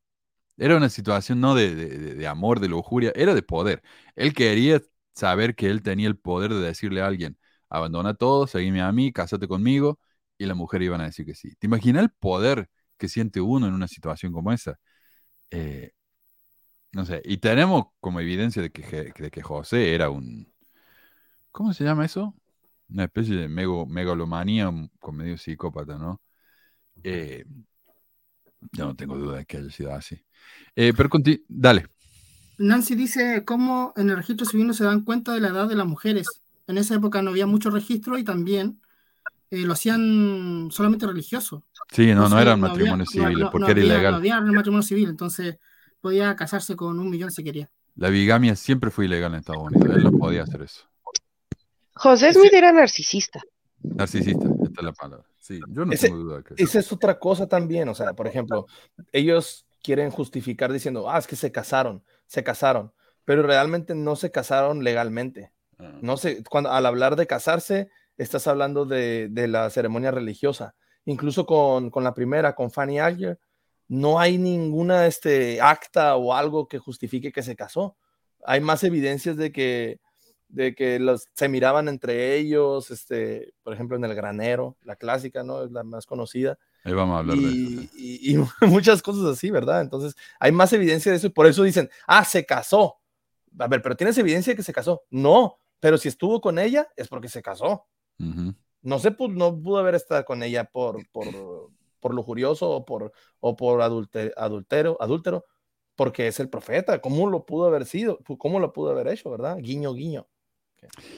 Era una situación no de, de- de- amor, de lujuria, era de poder. Él quería saber que él tenía el poder de decirle a alguien, abandona todo, seguime a mí, cásate conmigo, y la mujer iban a decir que sí. ¿Te imaginas el poder que siente uno en una situación como esa? Eh, no sé, y tenemos como evidencia de que, de que José era un, ¿cómo se llama eso? Una especie de mego- megalomanía con medio psicópata, ¿no? Eh, yo no tengo duda de que haya sido así. Eh, pero conti- dale. Nancy dice cómo en el registro civil no se dan cuenta de la edad de las mujeres. En esa época no había mucho registro y también eh, lo hacían solamente religioso. Sí, no, no eran había- matrimonios no- civiles, no- porque no era había- ilegal. No había matrimonio civil, entonces podía casarse con un millón si quería. La bigamia siempre fue ilegal en Estados Unidos. Él no podía hacer eso. José Smith era narcisista. Narcisista, esta es la palabra. Sí, yo no Ese- tengo duda de que Esa es otra cosa también, o sea, por ejemplo, ellos quieren justificar diciendo, ah, es que se casaron, se casaron, pero realmente no se casaron legalmente. Ah. No sé, cuando al hablar de casarse, estás hablando de, de la ceremonia religiosa. Incluso con, con la primera, con Fanny Alger, no hay ninguna este, acta o algo que justifique que se casó. Hay más evidencias de que, de que los, se miraban entre ellos, este, por ejemplo, en el granero, la clásica, ¿no? Es la más conocida. Ahí vamos a hablar de eso. Y, [laughs] muchas cosas así, ¿verdad? Entonces, hay más evidencia de eso y por eso dicen, ah, se casó. A ver, pero ¿tienes evidencia de que se casó? No, pero si estuvo con ella es porque se casó. No se pudo, no pudo haber estado con ella por, por, por lujurioso o por, o por adulte- adultero, adúltero, porque es el profeta. ¿Cómo lo pudo haber sido? ¿Cómo lo pudo haber hecho, verdad? Guiño, guiño.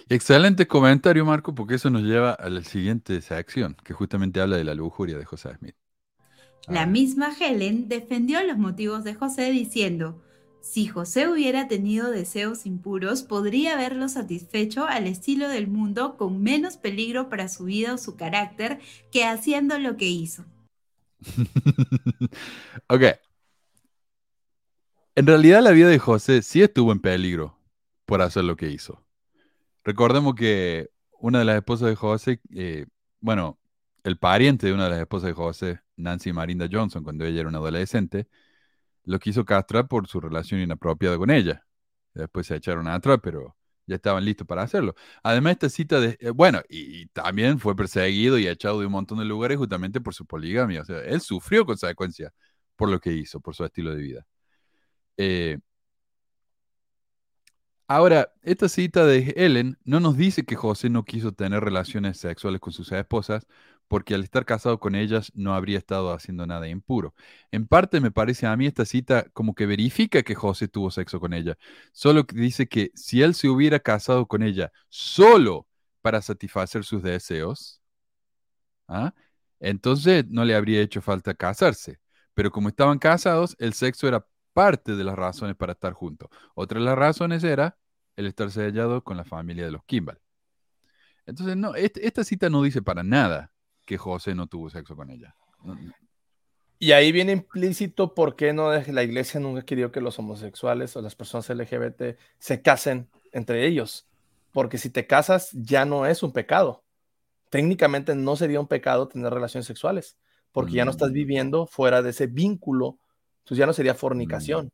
Excelente comentario, Marco, porque eso nos lleva a la siguiente sección, que justamente habla de la lujuria de José Smith. La misma Helen defendió los motivos de José diciendo, si José hubiera tenido deseos impuros, podría haberlos satisfecho al estilo del mundo con menos peligro para su vida o su carácter que haciendo lo que hizo. [laughs] ok. En realidad la vida de José sí estuvo en peligro por hacer lo que hizo. Recordemos que una de las esposas de José, eh, bueno, el pariente de una de las esposas de José, Nancy Marinda Johnson, cuando ella era una adolescente, lo quiso castrar por su relación inapropiada con ella. Después se echaron atrás, pero ya estaban listos para hacerlo. Además, esta cita de, eh, bueno, y, también fue perseguido y echado de un montón de lugares justamente por su poligamia. O sea, él sufrió consecuencias por lo que hizo, por su estilo de vida. Eh, ahora, esta cita de Ellen no nos dice que José no quiso tener relaciones sexuales con sus esposas porque al estar casado con ellas no habría estado haciendo nada impuro. En parte me parece a mí esta cita como que verifica que José tuvo sexo con ella, solo que dice que si él se hubiera casado con ella solo para satisfacer sus deseos, ¿ah? entonces no le habría hecho falta casarse. Pero como estaban casados, el sexo era parte de las razones para estar juntos. Otra de las razones era el estar sellado con la familia de los Kimball. Entonces, no, este- esta cita no dice para nada que José no tuvo sexo con ella. No, no. Y ahí viene implícito por qué no la iglesia nunca querió que los homosexuales o las personas LGBT se casen entre ellos. Porque si te casas ya no es un pecado. técnicamente no sería un pecado tener relaciones sexuales, porque ya no estás Mm. viviendo fuera de ese vínculo, entonces ya no sería fornicación.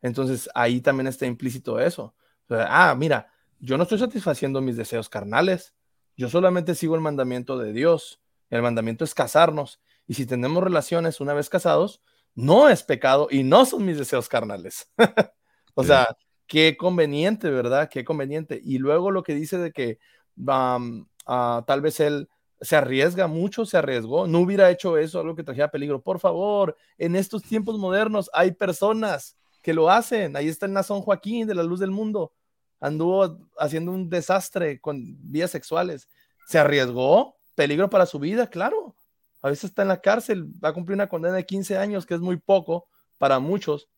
Entonces ahí también está implícito eso. O sea, ah, mira, yo no estoy satisfaciendo mis deseos carnales, yo solamente sigo el mandamiento de Dios. El mandamiento es casarnos. Y si tenemos relaciones una vez casados, no es pecado y no son mis deseos carnales. [laughs] o Sí. sea, qué conveniente, ¿verdad? Qué conveniente. Y luego lo que dice de que um, ah, tal vez él se arriesga mucho, se arriesgó, no hubiera hecho eso, algo que trajera peligro. Por favor, en estos tiempos modernos hay personas que lo hacen. Ahí está el Nazón Joaquín de la Luz del Mundo. Anduvo haciendo un desastre con vías sexuales. Se arriesgó, peligro para su vida, claro. A veces está en la cárcel, va a cumplir una condena de 15 años, que es muy poco para muchos,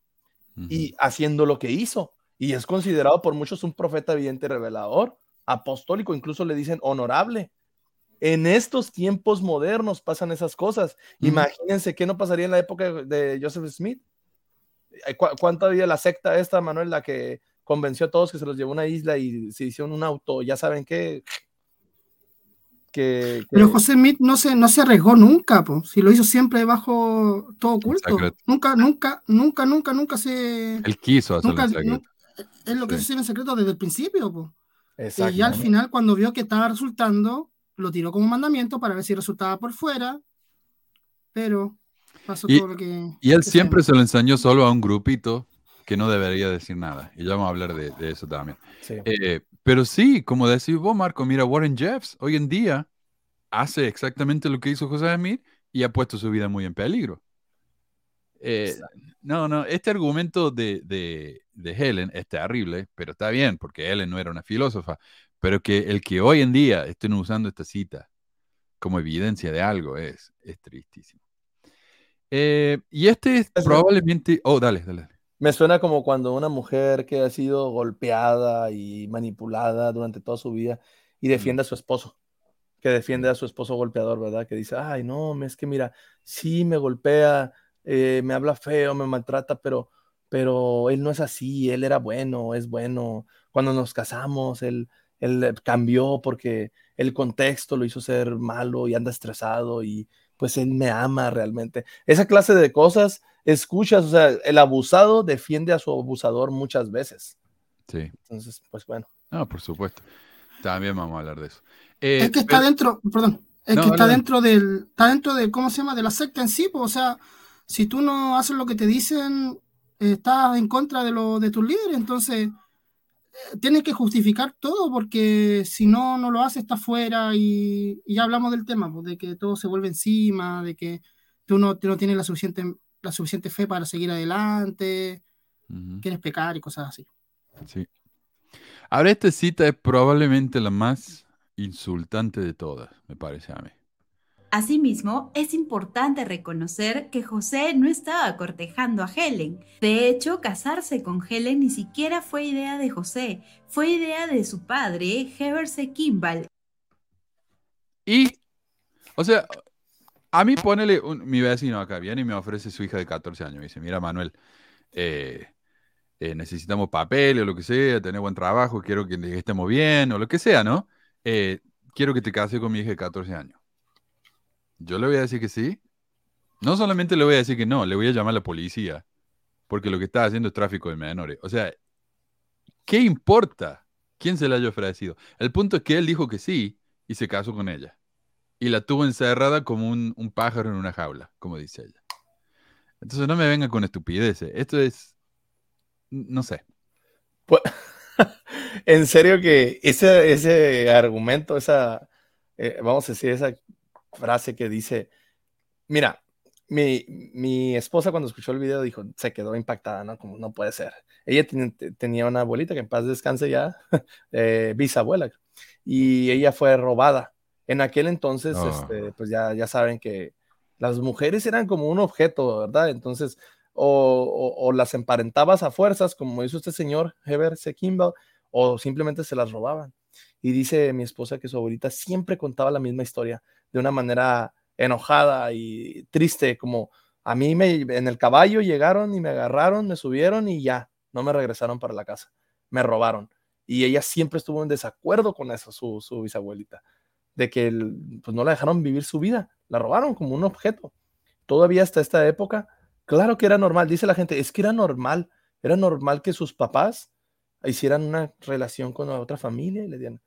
y haciendo lo que hizo. Y es considerado por muchos un profeta evidente revelador, apostólico, incluso le dicen honorable. En estos tiempos modernos pasan esas cosas. Imagínense qué no pasaría en la época de Joseph Smith. Eh, ¿Cu- ¿Cuánto había la secta esta, Manuel, la que convenció a todos que se los llevó a una isla y se hicieron un auto? Ya saben qué. Que, que- Pero José Smith no se, no se arriesgó nunca, po. si lo hizo siempre bajo todo oculto. Nunca, nunca, nunca, nunca, nunca se. Él quiso hacerlo Nunca, en secreto. es lo que Sí. hizo en secreto desde el principio. po. Y Exacto. ya al final, cuando vio que estaba resultando, lo tiró como mandamiento para ver si resultaba por fuera. Pero pasó Y- todo lo que. Y él que siempre se lo enseñó solo a un grupito que no debería decir nada. Y ya vamos a hablar de, de eso también. Sí. Eh, pero sí, como decís vos, Marco, mira, Warren Jeffs hoy en día hace exactamente lo que hizo José Smith y ha puesto su vida muy en peligro. Eh, no, no, este argumento de, de, de Helen es terrible, pero está bien, porque Helen no era una filósofa, pero que el que hoy en día estén usando esta cita como evidencia de algo es, es tristísimo. Eh, y este es Es- probablemente... Oh, dale, dale. Me suena como cuando una mujer que ha sido golpeada y manipulada durante toda su vida y defiende a su esposo, que defiende a su esposo golpeador, ¿verdad? Que dice, ay, no, es que mira, sí me golpea, eh, me habla feo, me maltrata, pero, pero él no es así, él era bueno, es bueno. Cuando nos casamos, él, él cambió porque el contexto lo hizo ser malo y anda estresado y pues él me ama realmente. Esa clase de cosas escuchas, o sea, el abusado defiende a su abusador muchas veces. Sí. Entonces, pues bueno. No, por supuesto. También vamos a hablar de eso. Eh, Es que está pero- dentro, perdón, es No, que está dentro del, está dentro de, ¿cómo se llama? De la secta en sí, pues, o sea, si tú no haces lo que te dicen, eh, estás en contra de lo de tus líderes, entonces tienes que justificar todo, porque si no, no lo haces, estás fuera y, y ya hablamos del tema, pues, de que todo se vuelve encima, de que tú no, tú no tienes la suficiente, la suficiente fe para seguir adelante, quieres pecar y cosas así. sí. Ahora, esta cita es probablemente la más insultante de todas, me parece a mí. Asimismo, es importante reconocer que José no estaba cortejando a Helen. De hecho, casarse con Helen ni siquiera fue idea de José, fue idea de su padre, Heber C. Kimball. Y, o sea, a mí ponele, un- mi vecino acá viene y me ofrece su hija de 14 años. Me dice, mira, Manuel, eh, eh, necesitamos papeles o lo que sea, tener buen trabajo, quiero que estemos bien o lo que sea, ¿no? Eh, quiero que te cases con mi hija de 14 años. Yo le voy a decir que sí. No solamente le voy a decir que no, le voy a llamar a la policía, porque lo que está haciendo es tráfico de menores. O sea, ¿qué importa quién se le haya ofrecido? El punto es que él dijo que sí y se casó con ella. Y la tuvo encerrada como un, pájaro en una jaula, como dice ella. Entonces no me venga con estupideces. Esto es, no sé. Pues, [laughs] en serio que ese, ese argumento, esa, eh, vamos a decir, esa frase que dice, mira, mi, mi esposa cuando escuchó el video dijo, se quedó impactada, ¿no? Como no puede ser. Ella ten- tenía una abuelita que en paz descanse ya, [laughs] eh, bisabuela, y ella fue robada. En aquel entonces, Oh. este, pues ya, ya saben que las mujeres eran como un objeto, ¿verdad? Entonces, o, o- o las emparentabas a fuerzas, como hizo este señor Heber C. Kimball, o simplemente se las robaban. Y dice mi esposa que su abuelita siempre contaba la misma historia de una manera enojada y triste, como a mí me, en el caballo llegaron y me agarraron, me subieron y ya, no me regresaron para la casa, me robaron. Y ella siempre estuvo en desacuerdo con eso, su, bisabuelita, de que pues no la dejaron vivir su vida, la robaron como un objeto. Todavía hasta esta época, claro que era normal, dice la gente, es que era normal, era normal que sus papás hicieran una relación con otra familia y le dieran.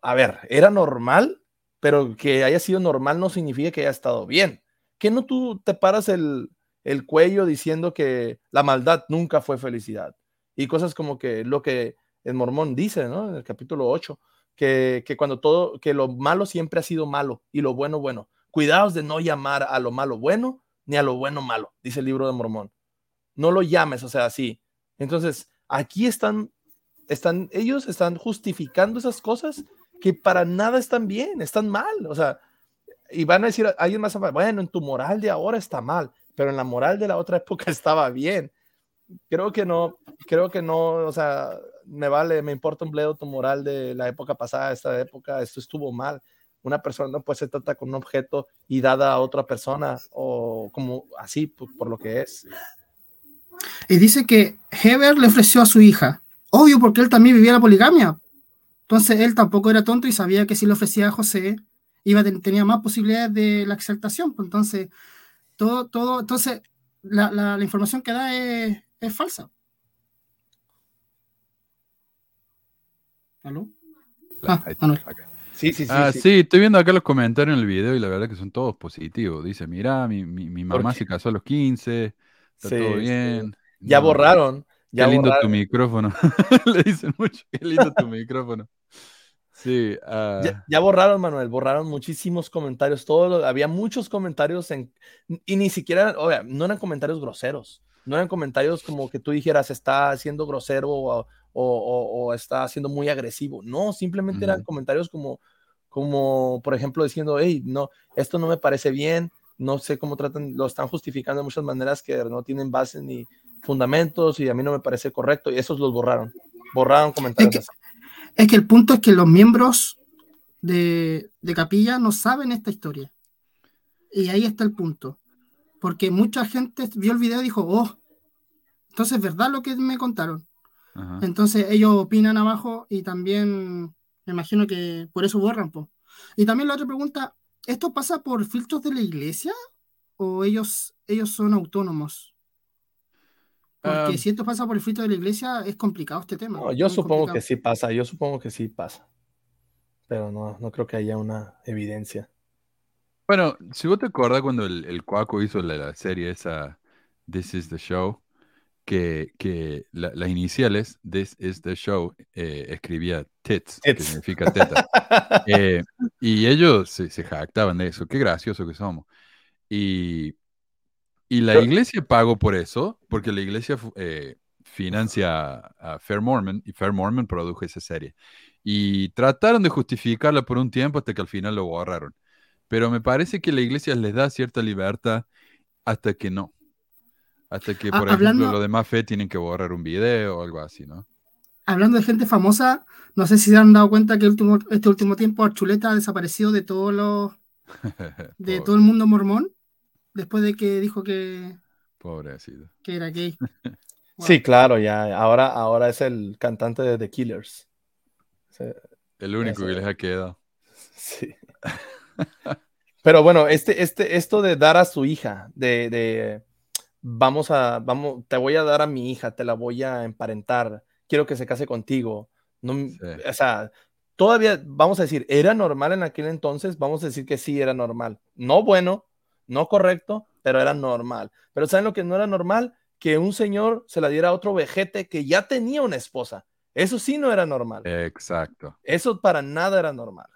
A ver, era normal, pero que haya sido normal no significa que haya estado bien. ¿Que no tú te paras el, el cuello diciendo que la maldad nunca fue felicidad? Y cosas como que lo que el mormón dice, ¿no? En el capítulo 8, que, que cuando todo, que lo malo siempre ha sido malo y lo bueno bueno. Cuidaos de no llamar a lo malo bueno ni a lo bueno malo, dice el libro de Mormón. No lo llames, o sea, así. Entonces, aquí están, están, ellos están justificando esas cosas que para nada están bien, están mal, o sea, y van a decir, alguien más, bueno, en tu moral de ahora está mal, pero en la moral de la otra [laughs] época estaba bien. Creo que no, creo que no, o sea, me vale, me importa un bledo tu moral de la época pasada, esta época, esto estuvo mal. Una persona no puede ser trata con un objeto y dada a otra persona o como así por, por lo que es. Y dice que Heber le ofreció a su hija. Obvio, porque él también vivía la poligamia. Entonces él tampoco era tonto y sabía que si le ofrecía a José, iba a ten- tenía más posibilidades de la exaltación. pues, Entonces, todo, todo, entonces la, la- la información que da es, es falsa. ¿Aló? Ah. Sí, sí, sí. Ah, sí. sí, estoy viendo acá los comentarios en el video y la verdad que son todos positivos. Dice, mira, mi, mi, mi mamá se casó a los 15, está Sí, todo sí. bien. Ya No, borraron. Ya Qué lindo tu micrófono. [laughs] Le dicen mucho, qué lindo tu micrófono. Sí, ah, Ya, ya borraron, Manuel, borraron muchísimos comentarios, todo, había muchos comentarios en, y ni siquiera, oye, no eran comentarios groseros, no eran comentarios como que tú dijeras está siendo grosero o, o- o- o está siendo muy agresivo, no, simplemente eran comentarios como, como, por ejemplo, diciendo, hey, no, esto no me parece bien, no sé cómo tratan, lo están justificando de muchas maneras que no tienen base ni fundamentos y a mí no me parece correcto, y esos los borraron, borraron comentarios que- así. Es que el punto es que los miembros de, de Capilla no saben esta historia. Y ahí está el punto. Porque mucha gente vio el video y dijo, oh, entonces es verdad lo que me contaron. ajá. Entonces ellos opinan abajo y también me imagino que por eso borran. po. Y también la otra pregunta, ¿esto pasa por filtros de la iglesia o ellos, ellos son autónomos? Porque Ah. si esto pasa por el filtro de la iglesia es complicado este tema. No, yo supongo complicado. que sí pasa, yo supongo que sí pasa. Pero no, no creo que haya una evidencia. Bueno, si vos te acordás cuando el, el Cuaco hizo la, la serie esa This is the Show, que, que la- las iniciales This is the Show eh, escribía tits, que Tits. significa teta. [laughs] Eh, y ellos se, se jactaban de eso, qué gracioso que somos. Y, y la iglesia pagó por eso, porque la iglesia eh, financia a Fair Mormon y Fair Mormon produjo esa serie. Y trataron de justificarla por un tiempo hasta que al final lo borraron. Pero me parece que la iglesia les da cierta libertad hasta que no. Hasta que, Ah, por hablando- ejemplo, los de más fe tienen que borrar un video o algo así, ¿no? Hablando de gente famosa, no sé si se han dado cuenta que último- este último tiempo Archuleta ha desaparecido de todos los, [laughs] de todo el mundo mormón, después de que dijo que, Pobrecito. que era gay. [laughs] Wow. Sí, claro, ya. Ahora, ahora es el cantante de The Killers. Sí, El único Eso. que les ha quedado. [laughs] sí. Pero bueno, este, este, esto de dar a su hija, de, de vamos a, vamos, te voy a dar a mi hija, te la voy a emparentar, quiero que se case contigo. No, Sí. O sea, todavía, vamos a decir, ¿era normal en aquel entonces? Vamos a decir que sí era normal. No bueno, no correcto, pero era normal. Pero ¿saben lo que no era normal? Que un señor se la diera a otro vejete que ya tenía una esposa. Eso sí no era normal. Exacto. Eso para nada era normal.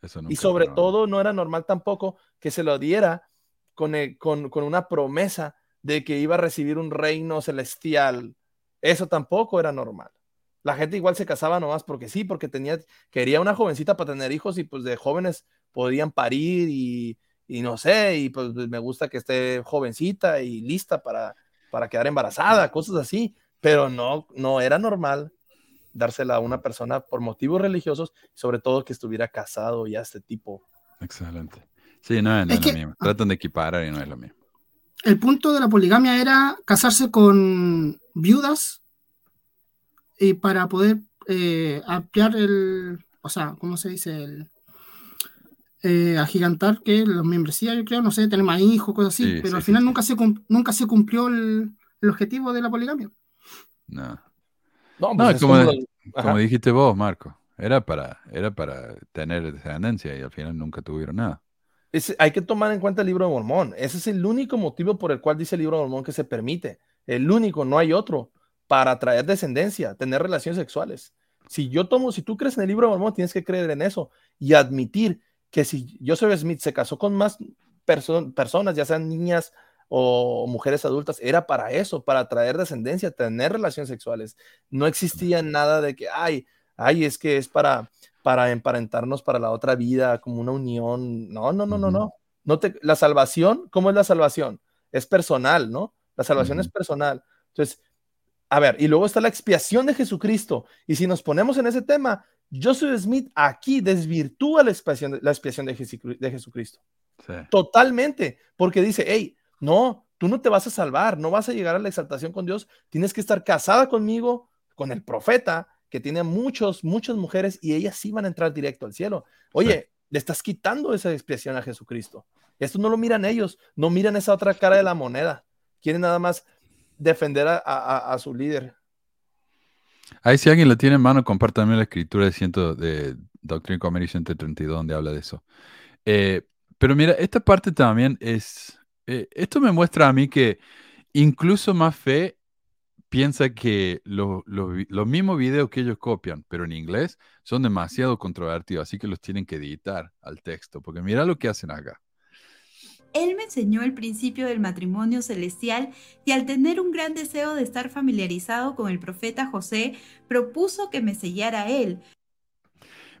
Eso Y sobre todo no era normal tampoco que se lo diera con, el- con, con una promesa de que iba a recibir un reino celestial. Eso tampoco era normal. La gente igual se casaba nomás porque sí, porque tenía, quería una jovencita para tener hijos y pues de jóvenes podían parir y, y no sé, y pues me gusta que esté jovencita y lista para, para quedar embarazada, cosas así, pero no, no era normal dársela a una persona por motivos religiosos, sobre todo que estuviera casado ya este tipo. Excelente. Sí, no, no Es es que- lo mismo. Tratan de equiparar y no es lo mismo. El punto de la poligamia era casarse con viudas y para poder eh, ampliar el, o sea, ¿cómo se dice? El, eh, agigantar que la membresía, yo creo, no sé, tener más hijos, cosas así, Sí, pero sí, al final sí. nunca, se nunca se cumplió el, el objetivo de la poligamia. No. No, No, pues es como, como de- como dijiste vos, Marco. Era para, era para tener descendencia y al final nunca tuvieron nada. Es- hay que tomar en cuenta el libro de Mormón. Ese es el único motivo por el cual dice el libro de Mormón que se permite. El único, no hay otro, para traer descendencia, tener relaciones sexuales. Si yo tomo, si tú crees en el libro de Mormón, tienes que creer en eso y admitir que si Joseph Smith se casó con más perso- personas, ya sean niñas o mujeres adultas, era para eso, para traer descendencia, tener relaciones sexuales. No existía nada de que, ay, ay, es que es para, para emparentarnos para la otra vida, como una unión. No, no, no, no, no. no te, la salvación, ¿cómo es la salvación? Es personal, ¿no? La salvación es Ujú. personal. Entonces, a ver, y luego está la expiación de Jesucristo. Y si nos ponemos en ese tema, Joseph Smith aquí desvirtúa la expiación de, la expiación de, Jesucri- de Jesucristo. Sí. Totalmente, porque dice, hey, no, tú no te vas a salvar, no vas a llegar a la exaltación con Dios, tienes que estar casada conmigo, con el profeta, que tiene muchos, muchas mujeres y ellas sí van a entrar directo al cielo. Oye, le estás quitando esa expiación a Jesucristo. Esto no lo miran ellos, no miran esa otra cara de la moneda. Quieren nada más defender a, a- a su líder. Ahí si alguien lo tiene en mano, compártame la escritura de, ciento, de Doctrina y Comercio 132 donde habla de eso. Eh, pero mira, esta parte también es, eh, esto me muestra a mí que incluso más fe piensa que lo- lo los mismos videos que ellos copian, pero en inglés, son demasiado controvertidos, así que los tienen que editar al texto, porque mira lo que hacen acá. Él me enseñó el principio del matrimonio celestial y al tener un gran deseo de estar familiarizado con el profeta José, propuso que me sellara él.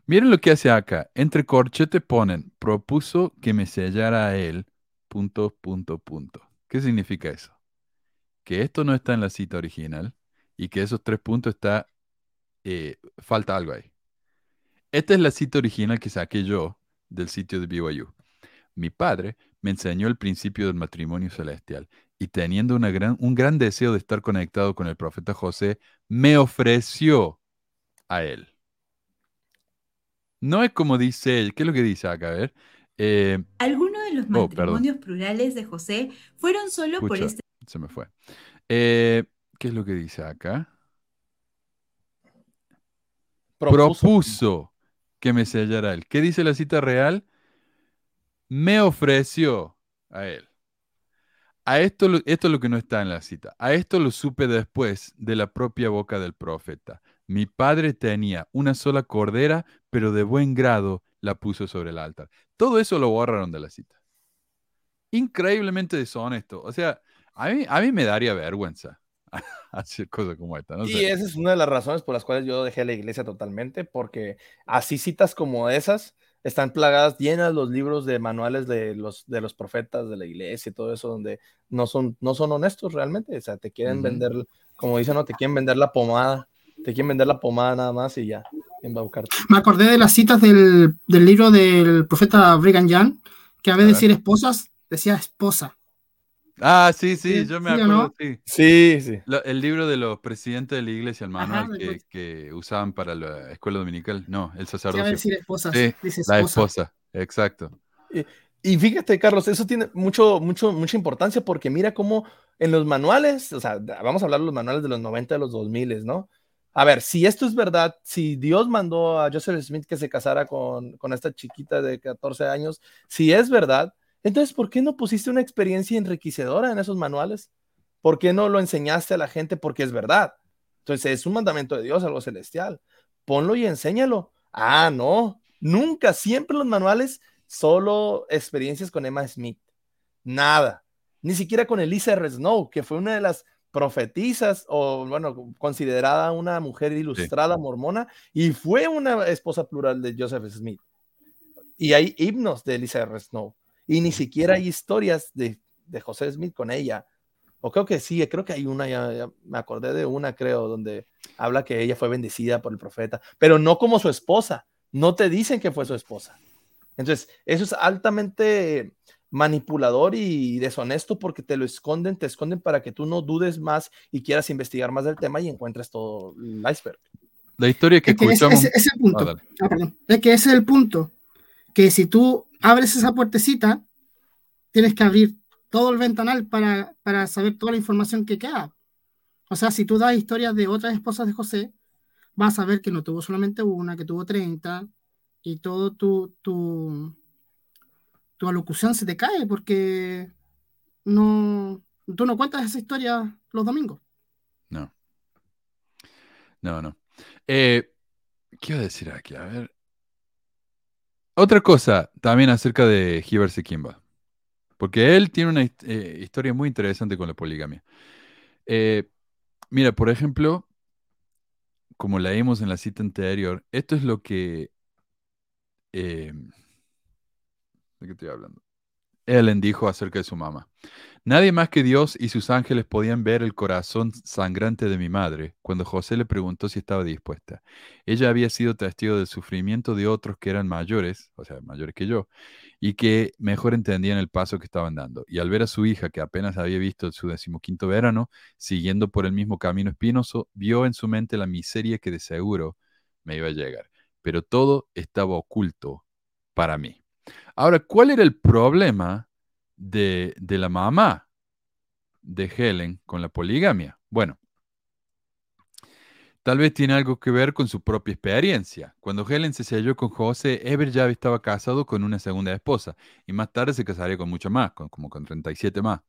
Miren lo que hace acá. Entre corchete ponen, propuso que me sellara él, punto, punto, punto. ¿Qué significa eso? Que esto no está en la cita original y que esos tres puntos está, eh, falta algo ahí. Esta es la cita original que saqué yo del sitio de BYU. Mi padre me enseñó el principio del matrimonio celestial y teniendo una gran, un gran deseo de estar conectado con el profeta José, me ofreció a él. No es como dice él. ¿Qué es lo que dice acá? A ver. Eh, Algunos de los Oh, matrimonios plurales de José fueron solo por este se me fue. Eh, ¿qué es lo que dice acá? Propuso. Propuso que me sellara él. ¿Qué dice la cita real? Me ofreció a él. A esto, lo- esto es lo que no está en la cita. A esto lo supe después de la propia boca del profeta. Mi padre tenía una sola cordera, pero de buen grado la puso sobre el altar. Todo eso lo borraron de la cita. Increíblemente deshonesto. O sea, a mí, a mí me daría vergüenza [laughs] hacer cosas como esta. No Y sé. esa es una de las razones por las cuales yo dejé la iglesia totalmente, porque así citas como esas están plagadas, llenas los libros de manuales de los, de los profetas de la iglesia y todo eso, donde no son, no son honestos realmente. O sea, te quieren vender, como dicen, no, te quieren vender la pomada, te quieren vender la pomada nada más y ya, embaucarte. Me acordé de las citas del, del libro del profeta Brigham Young, que a vez de A decir esposas, decía esposa. Ah, sí, sí, Sí, yo me sí acuerdo, no. sí. Sí, sí. Lo- el libro de los presidentes de la iglesia, el manual que, usaban para la escuela dominical. No, el Sí, decir esposas, dice la esposa. exacto. Y fíjate, Carlos, eso tiene mucho, mucho, mucha importancia porque mira cómo en los manuales, o sea, vamos a hablar de los manuales de los 90, de los 2000, ¿no? A ver, si esto es verdad, si Dios mandó a Joseph Smith que se casara con, con esta chiquita de 14 años, si es verdad, entonces, ¿por qué no pusiste una experiencia enriquecedora en esos manuales? ¿Por qué no lo enseñaste a la gente? Porque es verdad. Entonces, es un mandamiento de Dios, algo celestial. Ponlo y enséñalo. Ah, no, nunca, siempre los manuales solo experiencias con Emma Smith. Nada. Ni siquiera con Elisa R. Snow, que fue una de las profetisas o, bueno, considerada una mujer ilustrada mormona y fue una esposa plural de Joseph Smith. Y hay himnos de Elisa R. Snow. Y ni siquiera hay historias de, de José Smith con ella. O creo que sí, creo que hay una, ya, ya me acordé de una, creo, donde habla que ella fue bendecida por el profeta, pero no como su esposa. No te dicen que fue su esposa. Entonces, eso es altamente manipulador y deshonesto porque te lo esconden, te esconden para que tú no dudes más y quieras investigar más del tema y encuentres todo el iceberg. La historia que Es que escuchamos. ese- ese punto. Ah. Ah, perdón. Es que ese es el punto. Que si tú abres esa puertecita, tienes que abrir todo el ventanal para, para saber toda la información que queda. O sea, si tú das historias de otras esposas de José, vas a ver que no tuvo solamente una, que tuvo 30, y todo tu, tu, tu alocución se te cae porque no, tú no cuentas esa historia los domingos. No. No, no. Eh, ¿Qué decir aquí? A ver. Otra cosa también acerca de Hibbert Kimba. Porque él tiene una eh, historia muy interesante con la poligamia. Eh, mira, por ejemplo, como leímos en la cita anterior, esto es lo que... ¿De qué estoy hablando? Ellen dijo acerca de su mamá. Nadie más que Dios y sus ángeles podían ver el corazón sangrante de mi madre cuando José le preguntó si estaba dispuesta. Ella había sido testigo del sufrimiento de otros que eran mayores, o sea, mayores que yo, y que mejor entendían el paso que estaban dando. Y al ver a su hija, que apenas había visto su decimoquinto verano, siguiendo por el mismo camino espinoso, vio en su mente la miseria que de seguro me iba a llegar. Pero todo estaba oculto para mí. Ahora, ¿cuál era el problema de, la mamá de Helen con la poligamia? Bueno, Tal vez tiene algo que ver con su propia experiencia. Cuando Helen se selló con José, Ever ya estaba casado con una segunda esposa y más tarde se casaría con mucho más, como con 37 más.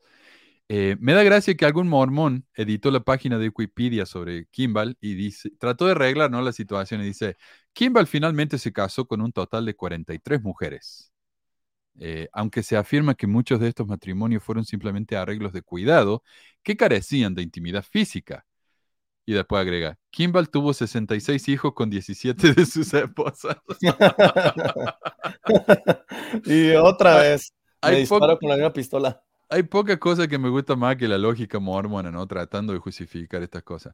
Eh, me da gracia que algún mormón editó la página de Wikipedia sobre Kimball y dice, trató de arreglar ¿no? la situación y dice, Kimball finalmente se casó con un total de 43 mujeres. Eh, aunque se afirma que muchos de estos matrimonios fueron simplemente arreglos de cuidado que carecían de intimidad física. Y después agrega, Kimball tuvo 66 hijos con 17 de sus esposas. [laughs] y otra vez, me disparo con la misma pistola. Hay poca cosa que me gusta más que la lógica mormona, ¿no? Tratando de justificar estas cosas.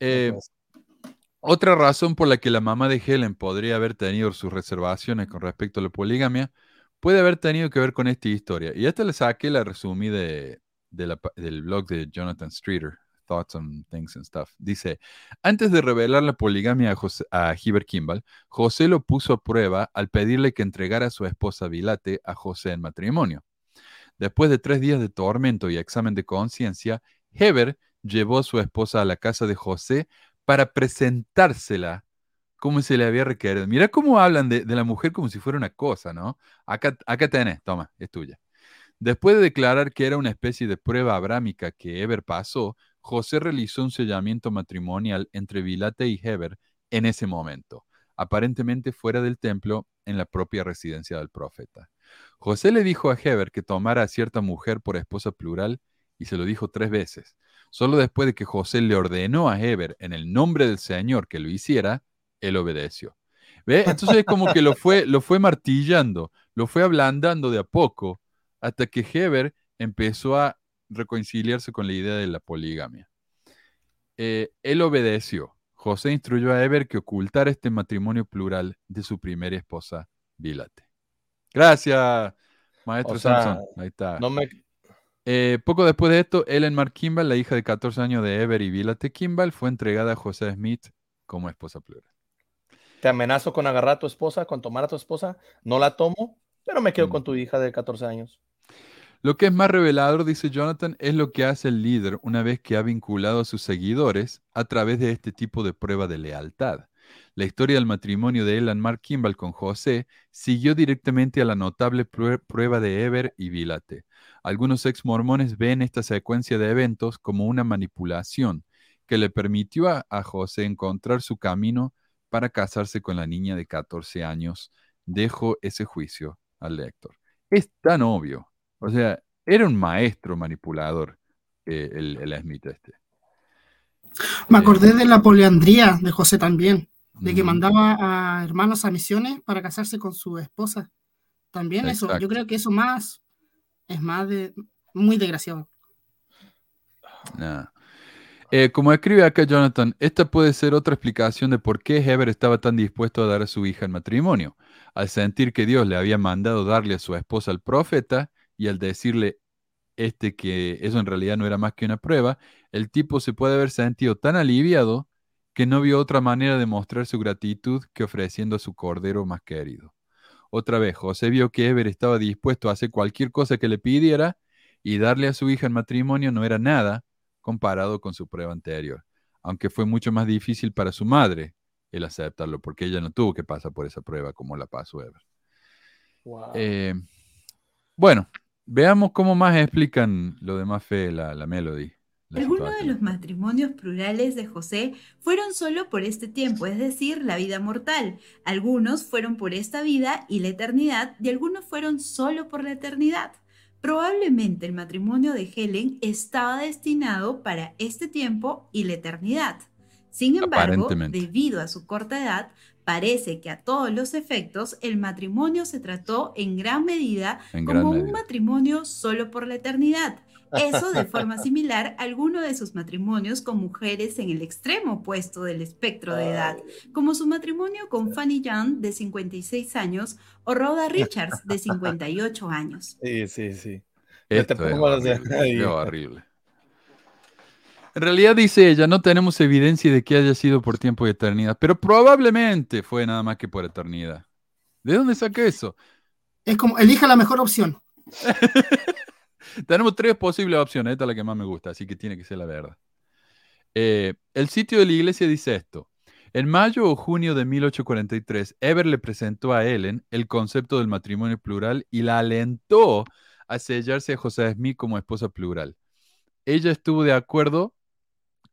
Eh, otra razón por la que la mamá de Helen podría haber tenido sus reservaciones con respecto a la poligamia puede haber tenido que ver con esta historia. Y esta le saqué, la resumí de, del blog de Jonathan Streeter, Thoughts on Things and Stuff. Dice, antes de revelar la poligamia a, José, a Hibbert Kimball, José lo puso a prueba al pedirle que entregara a su esposa Vilate a José en matrimonio. Después de tres días de tormento y examen de conciencia, Heber llevó a su esposa a la casa de José para presentársela como se le había requerido. Mira cómo hablan de, la mujer como si fuera una cosa, ¿no? Acá, acá tenés, toma, es tuya. Después de declarar que era una especie de prueba abrámica que Heber pasó, José realizó un sellamiento matrimonial entre Vilate y Heber en ese momento, aparentemente fuera del templo en la propia residencia del profeta. José le dijo a Heber que tomara a cierta mujer por esposa plural y se lo dijo tres veces. Solo después de que José le ordenó a Heber en el nombre del Señor que lo hiciera, él obedeció. ¿Ve? Entonces como que lo fue, [laughs] lo fue martillando, lo fue ablandando de a poco, hasta que Heber empezó a reconciliarse con la idea de la poligamia. Eh, él obedeció. José instruyó a Heber que ocultara este matrimonio plural de su primera esposa, Vilate. Gracias, maestro Samson. Ahí está. Eh, poco después de esto, Ellen Mark Kimball, la hija de 14 años de Ever y Vilate Kimball, fue entregada a José Smith como esposa plural te amenazo con agarrar a tu esposa, con tomar a tu esposa, no la tomo, pero me quedo con tu hija de 14 años. Lo que es más revelador, dice Jonathan, es lo que hace el líder una vez que ha vinculado a sus seguidores a través de este tipo de prueba de lealtad. La historia del matrimonio de Elan Mark Kimball con José siguió directamente a la notable prueba de Eber y Vilate. Algunos ex mormones ven esta secuencia de eventos como una manipulación que le permitió a José encontrar su camino para casarse con la niña de 14 años, dejo ese juicio al lector. Es tan obvio. O sea, era un maestro manipulador eh, el, Smith este. Me acordé de la poliandría de José también, de que mandaba a hermanos a misiones para casarse con su esposa. También eso, yo creo que eso más es más de muy desgraciado. Eh, como escribe acá Jonathan, esta puede ser otra explicación de por qué Heber estaba tan dispuesto a dar a su hija en matrimonio. Al sentir que Dios le había mandado darle a su esposa al profeta y al decirle este que eso en realidad no era más que una prueba, el tipo se puede haber sentido tan aliviado que no vio otra manera de mostrar su gratitud que ofreciendo a su cordero más querido. Otra vez, José vio que Eber estaba dispuesto a hacer cualquier cosa que le pidiera y darle a su hija en matrimonio no era nada comparado con su prueba anterior, aunque fue mucho más difícil para su madre el aceptarlo, porque ella no tuvo que pasar por esa prueba como la pasó Ever. Eh, bueno, veamos cómo más explican lo de más fe la, la Melody. Algunos de los matrimonios plurales de José fueron solo por este tiempo, es decir, la vida mortal. Algunos fueron por esta vida y la eternidad, y algunos fueron solo por la eternidad. Probablemente el matrimonio de Helen estaba destinado para este tiempo y la eternidad. Sin embargo, debido a su corta edad, parece que a todos los efectos el matrimonio se trató en gran medida como un matrimonio solo por la eternidad eso de forma similar a alguno de sus matrimonios con mujeres en el extremo opuesto del espectro de edad, como su matrimonio con Fanny Young de 56 años o Rhoda Richards de 58 años. [laughs] Sí, sí, sí. Esto es horrible. En realidad dice ella, no tenemos evidencia de que haya sido por tiempo y eternidad, pero probablemente fue nada más que por eternidad. ¿De dónde saca eso? Es como, elija la mejor opción. [laughs] Tenemos tres posibles opciones. Esta es la que más me gusta, así que tiene que ser la verdad. Eh, el sitio de la iglesia dice esto. En mayo o junio de 1843, Eber le presentó a Ellen el concepto del matrimonio plural y la alentó a sellarse a José Smith como esposa plural. Ella estuvo de acuerdo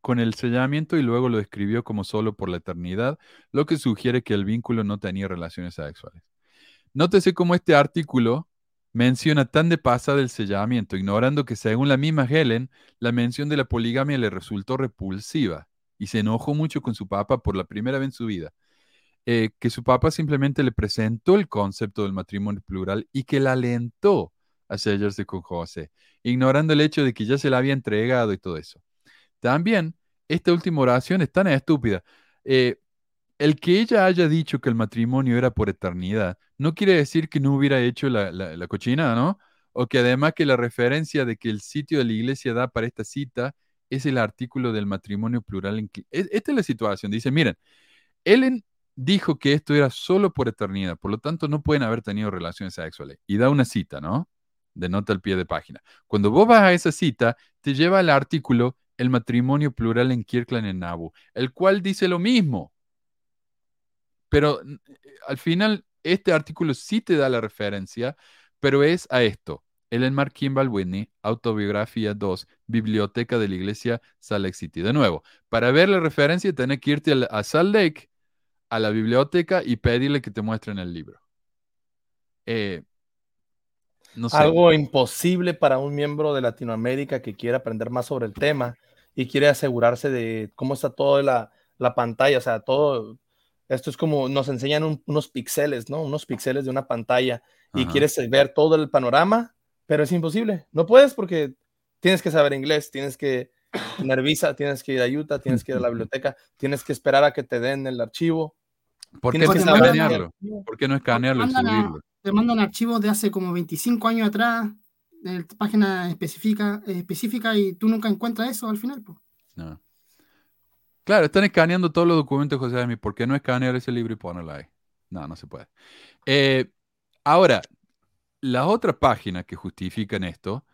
con el sellamiento y luego lo describió como solo por la eternidad, lo que sugiere que el vínculo no tenía relaciones sexuales. Nótese cómo este artículo menciona tan de pasada el sellamiento, ignorando que según la misma Helen, la mención de la poligamia le resultó repulsiva y se enojó mucho con su papá por la primera vez en su vida. Eh, que su papá simplemente le presentó el concepto del matrimonio plural y que la alentó a sellarse con José, ignorando el hecho de que ya se la había entregado y todo eso. También, esta última oración es tan estúpida. Eh, el que ella haya dicho que el matrimonio era por eternidad, no quiere decir que no hubiera hecho la, la, cochinada, ¿no? O que además que la referencia de que el sitio de la iglesia da para esta cita es el artículo del matrimonio plural. En e, esta es la situación. Dice, miren, Ellen dijo que esto era solo por eternidad, por lo tanto no pueden haber tenido relaciones sexuales. Y da una cita, ¿no? De nota al pie de página. Cuando vos vas a esa cita, te lleva al artículo El matrimonio plural en Kirkland en Nabu, el cual dice lo mismo. Pero al final, este artículo sí te da la referencia, pero es a esto. Ellen Mark Kimball Autobiografía 2, Biblioteca de la Iglesia Salt Lake City. De nuevo, para ver la referencia tenés que irte a Salt Lake, a la biblioteca y pedirle que te muestren el libro. Eh, Algo imposible para un miembro de Latinoamérica que quiera aprender más sobre el tema y quiere asegurarse de cómo está toda la, la pantalla, o sea, todo, esto es como nos enseñan unos píxeles, ¿no? Unos píxeles de una pantalla y quieres ver todo el panorama, pero es imposible. No puedes porque tienes que saber inglés, tienes que tener visa, tienes que ir a Utah, tienes que ir a la [laughs] biblioteca, tienes que esperar a que te den el archivo. ¿Por qué no escanearlo? ¿Por qué no escanearlo y subirlo? Te mandan archivos de hace como 25 años atrás, de página específica, específica y tú nunca encuentras eso al final. No. Claro, están escaneando todos los documentos de José Smith. ¿Por qué no escanear ese libro y ponerlo ahí? No, no se puede. Eh, ahora, las otras páginas que justifican esto,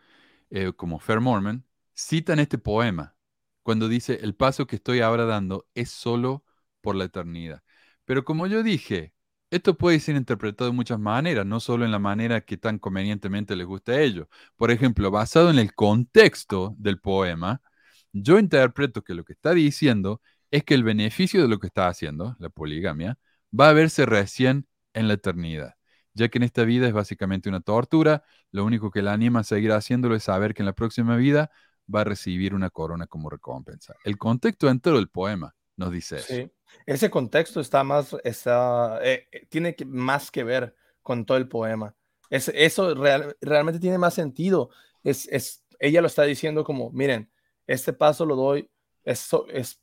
eh, como Fair Mormon, citan este poema cuando dice, el paso que estoy ahora dando es solo por la eternidad. Pero como yo dije, esto puede ser interpretado de muchas maneras, no solo en la manera que tan convenientemente les gusta a ellos. Por ejemplo, basado en el contexto del poema, yo interpreto que lo que está diciendo es que el beneficio de lo que está haciendo, la poligamia, va a verse recién en la eternidad, ya que en esta vida es básicamente una tortura, lo único que la anima a seguir haciéndolo es saber que en la próxima vida va a recibir una corona como recompensa. El contexto entero del poema nos dice eso. Ese contexto está más, está, eh, eh, tiene más que ver con todo el poema. Es, eso realmente tiene más sentido. Es, es, ella lo está diciendo como, miren, este paso lo doy, es, es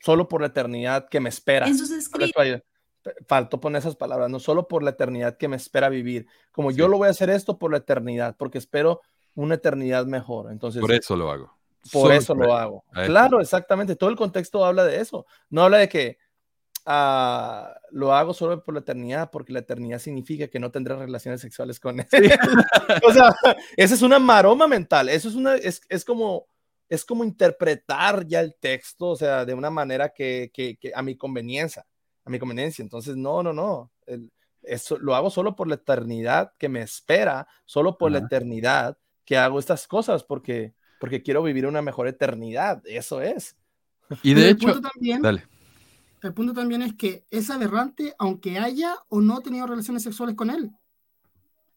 solo por la eternidad que me espera. Faltó poner esas palabras, no solo por la eternidad que me espera vivir. Como yo lo voy a hacer esto por la eternidad, porque espero una eternidad mejor. Entonces, por eso lo hago. Por eso lo hago. Claro, exactamente. Todo el contexto habla de eso. No habla de que ah, lo hago solo por la eternidad, porque la eternidad significa que no tendré relaciones sexuales con él. [laughs] o sea, esa es una maroma mental. Eso es una, es, es como, es como interpretar ya el texto, o sea, de una manera que, que, que a mi conveniencia, a mi conveniencia. Entonces, no, no, no. El, eso lo hago solo por la eternidad que me espera, solo por la eternidad que hago estas cosas, porque, porque quiero vivir una mejor eternidad. Eso es. Y Y de el hecho, punto también, dale. el punto también es que es aberrante, aunque haya o no tenido relaciones sexuales con él.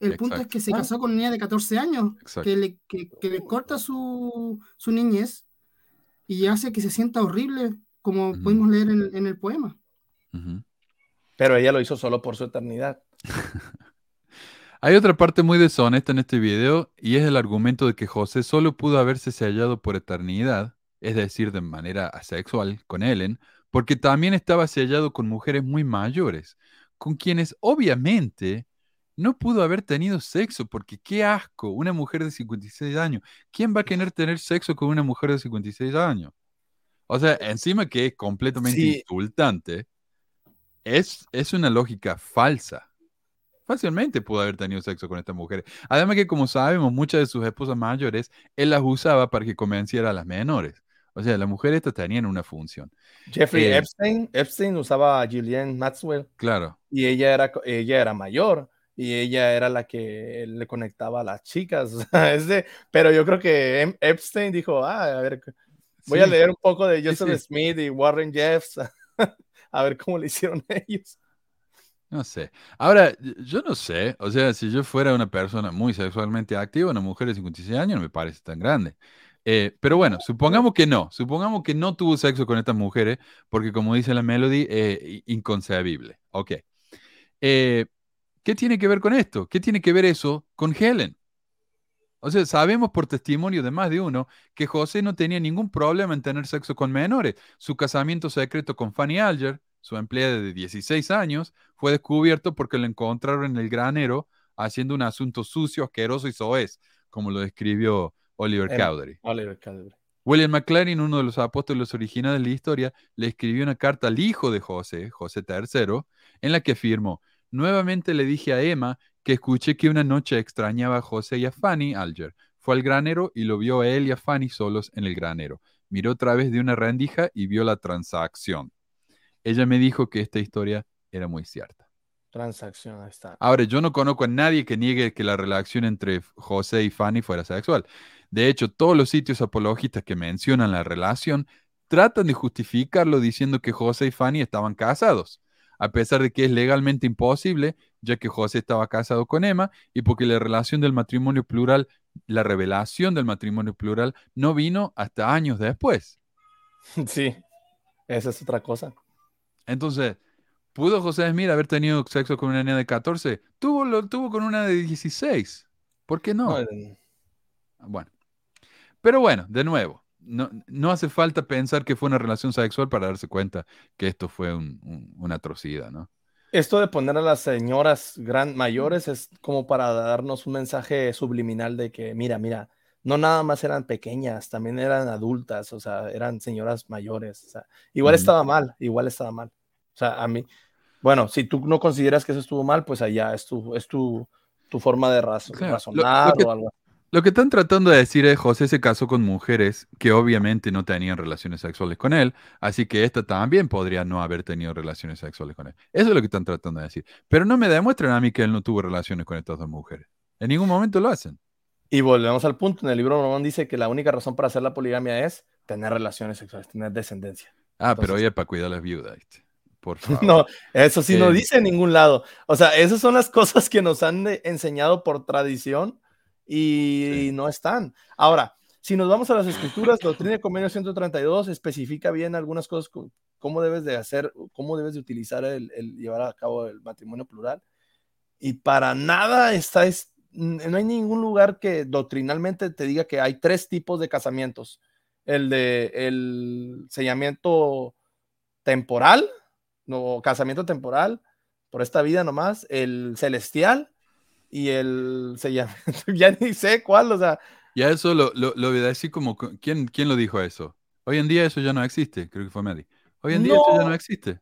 El punto es que se casó con una niña de 14 años, Exacto. que le, que, que le corta su, su niñez y hace que se sienta horrible, como Ujú. pudimos leer en, en el poema. Pero ella lo hizo solo por su eternidad. [laughs] Hay otra parte muy deshonesta en este video y es el argumento de que José solo pudo haberse sellado por eternidad, es decir, de manera asexual con Ellen, porque también estaba sellado con mujeres muy mayores, con quienes obviamente no pudo haber tenido sexo, porque qué asco, una mujer de 56 años. ¿Quién va a querer tener sexo con una mujer de 56 años? O sea, encima que es completamente Sí. insultante, es, es una lógica falsa. Fácilmente pudo haber tenido sexo con estas mujeres. Además que, como sabemos, muchas de sus esposas mayores, él las usaba para que convenciera a las menores. O sea, las mujeres estas tenían una función. Jeffrey Eh, Epstein, Epstein usaba a Ghislaine Maxwell Claro. y ella era, ella era mayor y ella era la que le conectaba a las chicas. [laughs] o sea, es de- pero yo creo que Em- Epstein dijo, ah, a ver, voy a leer un poco de Joseph sí. Smith y Warren Jeffs, [laughs] a ver cómo le hicieron [laughs] ellos. No sé. Ahora, yo no sé. O sea, si yo fuera una persona muy sexualmente activa, una mujer de 56 años, no me parece tan grande. Eh, pero bueno, supongamos que no. Supongamos que no tuvo sexo con estas mujeres, porque como dice la Melody, eh, inconcebible. Ok. Eh, ¿qué tiene que ver con esto? ¿Qué tiene que ver eso con Helen? O sea, sabemos por testimonio de más de uno que José no tenía ningún problema en tener sexo con menores. Su casamiento secreto con Fanny Alger, su empleada de 16 años, fue descubierto porque lo encontraron en el granero haciendo un asunto sucio, asqueroso y soez, como lo describió Oliver Cowdery. Oliver Cowdery. William McLaren, uno de los apóstoles originales de la historia, le escribió una carta al hijo de José, José III, en la que afirmó, nuevamente le dije a Emma que escuché que una noche extrañaba a José y a Fanny Alger. Fue al granero y lo vio a él y a Fanny solos en el granero. Miró a través de una rendija y vio la transacción. Ella me dijo que esta historia era muy cierta. Transacción, ahí está. Ahora, yo no conozco a nadie que niegue que la relación entre José y Fanny fuera sexual. De hecho, todos los sitios apologistas que mencionan la relación tratan de justificarlo diciendo que José y Fanny estaban casados, a pesar de que es legalmente imposible, ya que José estaba casado con Emma y porque la relación del matrimonio plural, la revelación del matrimonio plural, no vino hasta años después. [laughs] Sí, esa es otra cosa. Entonces, ¿pudo José Smith haber tenido sexo con una niña de 14? Tuvo, lo tuvo con una de 16. ¿Por qué no? Eh, Bueno. Pero bueno, de nuevo, no, no hace falta pensar que fue una relación sexual para darse cuenta que esto fue un- un- una atrocidad, ¿no? Esto de poner a las señoras gran mayores es como para darnos un mensaje subliminal de que, mira, mira, no nada más eran pequeñas, también eran adultas, o sea, eran señoras mayores. O sea, igual estaba mal, igual estaba mal. O sea, a mí, bueno, si tú no consideras que eso estuvo mal, pues allá es tu, es tu, tu forma de Claro, razonar lo que- o algo así. Lo que están tratando de decir es José se casó con mujeres que obviamente no tenían relaciones sexuales con él, así que esta también podría no haber tenido relaciones sexuales con él. Eso es lo que están tratando de decir. Pero no me demuestran a mí que él no tuvo relaciones con estas dos mujeres. En ningún momento lo hacen. Y volvemos al punto, en el libro Mormón dice que la única razón para hacer la poligamia es tener relaciones sexuales, tener descendencia. Ah, pero oye, para cuidar a las viudas. Por [laughs] favor. No, eso sí no Eh, dice en ningún lado. O sea, esas son las [laughs] cosas que nos han enseñado por tradición y Sí. no están. Ahora, si nos vamos a las escrituras, Doctrina y Convenio 132 especifica bien algunas cosas, co- cómo debes de hacer, cómo debes de utilizar el, el llevar a cabo el matrimonio plural. Y para nada está, es- no hay ningún lugar que doctrinalmente te diga que hay tres tipos de casamientos. El de el sellamiento temporal, no, casamiento temporal, por esta vida nomás, el celestial y el sellamiento, [laughs] ya ni sé cuál, o sea, Y a eso lo, lo, lo voy a decir como, co- ¿quién, ¿quién lo dijo eso? Hoy en día eso ya no existe, creo que fue Medi. Hoy en día eso ya No. existe.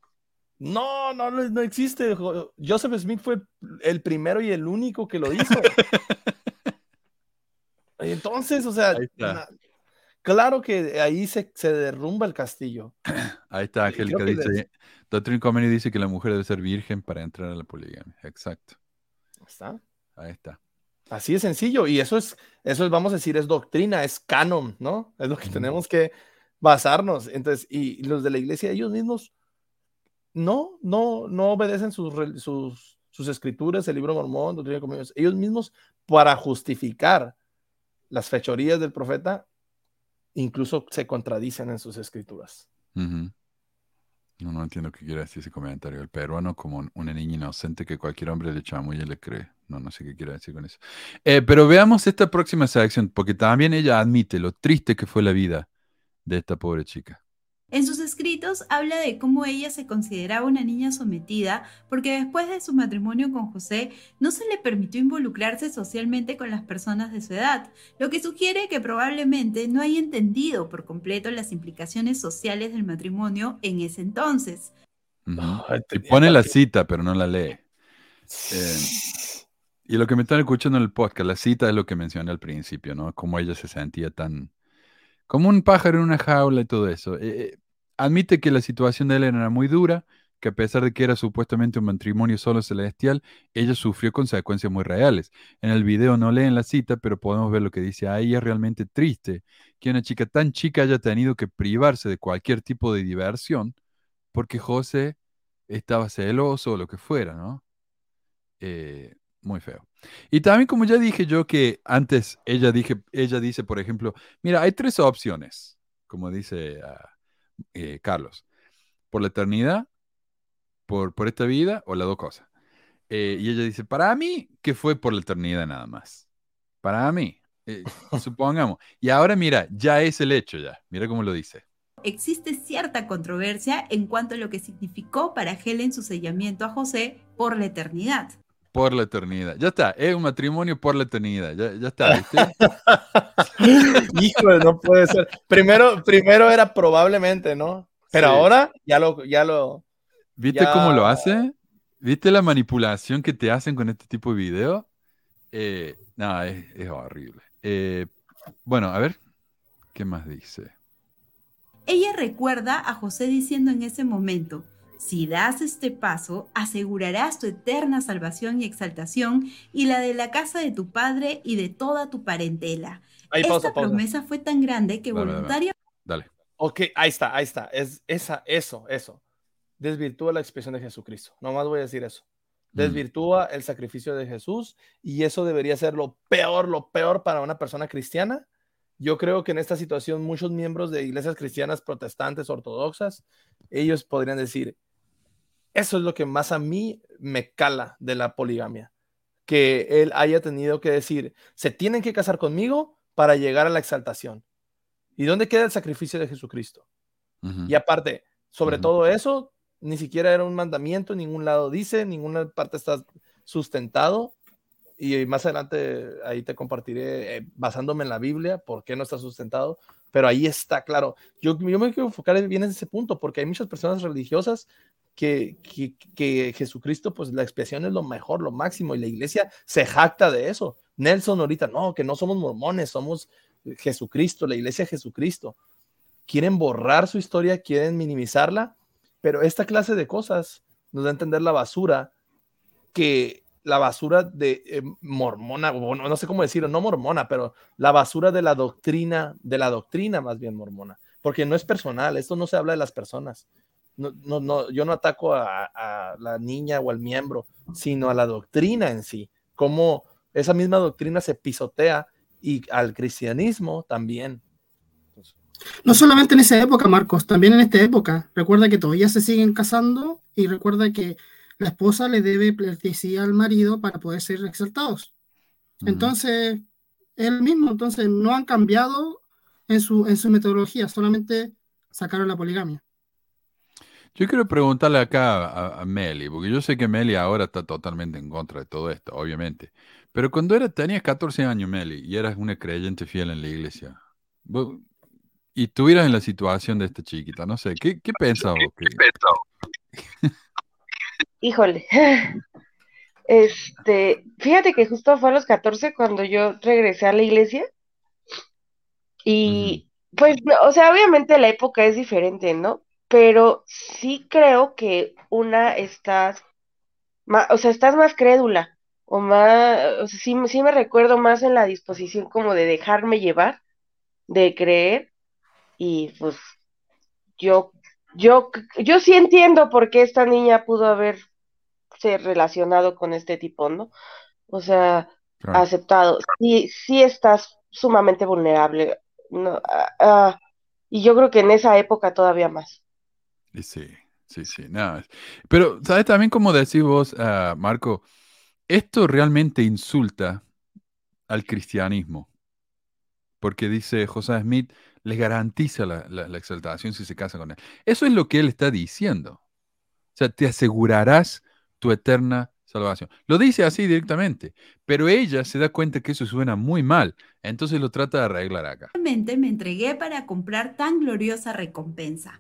No, no, no no existe. Jo- Joseph Smith fue el primero y el único que lo hizo. [laughs] Entonces, o sea, na- claro que ahí se, se derrumba el castillo. [clears throat] Ahí está, Angélica que dice, Doctrine Comedy dice que la mujer debe ser virgen para entrar a la poligamia. Exacto, ¿Está? Ahí está. Así de sencillo. Y eso es, eso es, vamos a decir, es doctrina, es canon, ¿no? Es lo que tenemos que basarnos. Entonces, y los de la iglesia, ellos mismos, no, no, no obedecen sus, sus, sus escrituras, el libro mormón, doctrina convenios. Ellos mismos, para justificar las fechorías del profeta, incluso se contradicen en sus escrituras. No, no entiendo qué quiere decir ese comentario. El peruano como un- una niña inocente que cualquier hombre le chamulla y le cree. No, no sé qué quiere decir con eso. Eh, pero veamos esta próxima sección, porque también ella admite lo triste que fue la vida de esta pobre chica. En sus escritos habla de cómo ella se consideraba una niña sometida porque después de su matrimonio con José no se le permitió involucrarse socialmente con las personas de su edad, lo que sugiere que probablemente no haya entendido por completo las implicaciones sociales del matrimonio en ese entonces. Y tenía pone la cita, pero no la lee. Eh, y lo que me están escuchando en el podcast, la cita es lo que mencioné al principio, ¿no? Cómo ella se sentía tan... como un pájaro en una jaula y todo eso. Eh, eh, admite que la situación de él era muy dura, que a pesar de que era supuestamente un matrimonio solo celestial, ella sufrió consecuencias muy reales. En el video no leen la cita, pero podemos ver lo que dice ahí. Es realmente triste que una chica tan chica haya tenido que privarse de cualquier tipo de diversión porque José estaba celoso o lo que fuera, ¿no? Eh, muy feo. Y también, como ya dije yo, que antes ella, dije, ella dice, por ejemplo, mira, hay tres opciones, como dice ah, eh, Carlos, por la eternidad, por, por esta vida o las dos cosas. Eh, y ella dice, para mí, que fue por la eternidad nada más. Para mí, eh, [laughs] supongamos. Y ahora mira, ya es el hecho ya. Mira cómo lo dice. Existe cierta controversia en cuanto a lo que significó para Helen su sellamiento a José por la eternidad. Por la eternidad. Ya está, es un matrimonio por la eternidad. Ya, ya está, ¿viste? [laughs] Híjole, no puede ser. Primero, primero era probablemente, ¿no? Pero Sí. ahora ya lo, ya lo. ¿Viste Ya. cómo lo hace? ¿Viste la manipulación que te hacen con este tipo de video? Eh, no, es, es horrible. Eh, bueno, a ver, ¿qué más dice? Ella recuerda a José diciendo en ese momento, si das este paso, asegurarás tu eterna salvación y exaltación y la de la casa de tu padre y de toda tu parentela. Ahí Esta pausa, pausa. promesa fue tan grande que Va, va, va. voluntaria Dale. Ok, ahí está, ahí está. Es esa, eso, eso. Desvirtúa la expresión de Jesucristo. Nomás voy a decir eso. Desvirtúa el sacrificio de Jesús y eso debería ser lo peor, lo peor para una persona cristiana. Yo creo que en esta situación muchos miembros de iglesias cristianas protestantes, ortodoxas, ellos podrían decir, eso es lo que más a mí me cala de la poligamia, que él haya tenido que decir, se tienen que casar conmigo para llegar a la exaltación. ¿Y dónde queda el sacrificio de Jesucristo? Ujú. Y aparte, sobre todo eso, ni siquiera era un mandamiento, en ningún lado dice, ninguna parte está sustentado. Y más adelante ahí te compartiré, eh, basándome en la Biblia, por qué no está sustentado. Pero ahí está, claro. Yo, yo me quiero enfocar bien en ese punto, porque hay muchas personas religiosas que, que, que Jesucristo, pues la expiación es lo mejor, lo máximo, y la iglesia se jacta de eso. Nelson ahorita, no, que no somos mormones, somos Jesucristo, la iglesia Jesucristo quieren borrar su historia, quieren minimizarla, pero esta clase de cosas nos da a entender la basura que la basura de eh, mormona, o no, no sé cómo decirlo, no mormona, pero la basura de la doctrina, de la doctrina más bien mormona, porque no es personal, esto no se habla de las personas. No, no, no, yo no ataco a, a la niña o al miembro, sino a la doctrina en sí, cómo esa misma doctrina se pisotea y al cristianismo también. No solamente en esa época, Marcos, también en esta época. Recuerda que todavía se siguen casando y recuerda que la esposa le debe pleitesía al marido para poder ser exaltados. Entonces, es el mismo, entonces no han cambiado en su, en su metodología, solamente sacaron la poligamia. Yo quiero preguntarle acá a, a Meli, porque yo sé que Meli ahora está totalmente en contra de todo esto, obviamente. Pero cuando era, tenías 14 años, Meli, y eras una creyente fiel en la iglesia, vos- y estuvieras en la situación de esta chiquita, no sé, ¿qué, qué pensabas? vos? ¿Qué- [laughs] híjole. [laughs] Este, fíjate que justo fue a los 14 cuando yo regresé a la iglesia. Y pues, o sea, obviamente la época es diferente, ¿no? Pero sí creo que una estás, ma- o sea, estás más crédula, o más, o sea, sí, sí me recuerdo más en la disposición como de dejarme llevar, de creer, y pues yo, yo, yo sí entiendo por qué esta niña pudo haberse relacionado con este tipo, ¿no? O sea, Claro. aceptado. Sí, sí estás sumamente vulnerable. No, ah, ah, y yo creo que en esa época todavía más. Sí, sí, sí. nada. Pero, ¿sabes también cómo decís vos, ah, Marco? Esto realmente insulta al cristianismo. Porque dice José Smith, les garantiza la- la exaltación si se casa con él. Eso es lo que él está diciendo. O sea, te asegurarás tu eterna salvación. Lo dice así directamente, pero ella se da cuenta que eso suena muy mal, entonces lo trata de arreglar acá. Realmente me entregué para comprar tan gloriosa recompensa.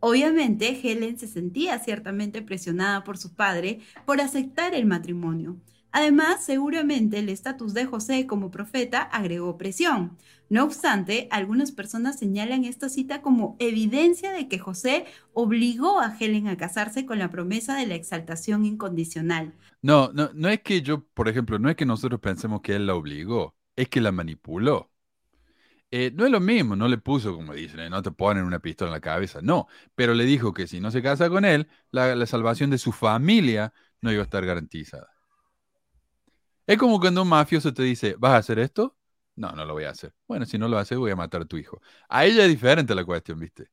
Obviamente, Helen se sentía ciertamente presionada por su padre por aceptar el matrimonio. Además, seguramente el estatus de José como profeta agregó presión. No obstante, algunas personas señalan esta cita como evidencia de que José obligó a Helen a casarse con la promesa de la exaltación incondicional. No, no, no es que yo, por ejemplo, no es que nosotros pensemos que él la obligó, es que la manipuló. Eh, no es lo mismo, no le puso, como dicen, eh, no te ponen una pistola en la cabeza, no, pero le dijo que si no se casa con él, la, salvación de su familia no iba a estar garantizada. Es como cuando un mafioso te dice, ¿vas a hacer esto? No, no lo voy a hacer. Bueno, si no lo haces, voy a matar a tu hijo. A ella es diferente la cuestión, ¿viste?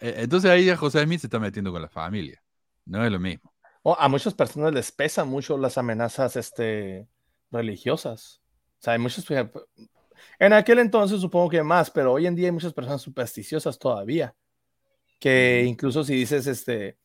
Eh, entonces ahí ya José Smith se está metiendo con la familia. No es lo mismo. A muchas personas les pesan mucho las amenazas este, religiosas. O sea, hay muchos. En aquel entonces supongo que más, pero hoy en día hay muchas personas supersticiosas todavía. Que incluso si dices, este,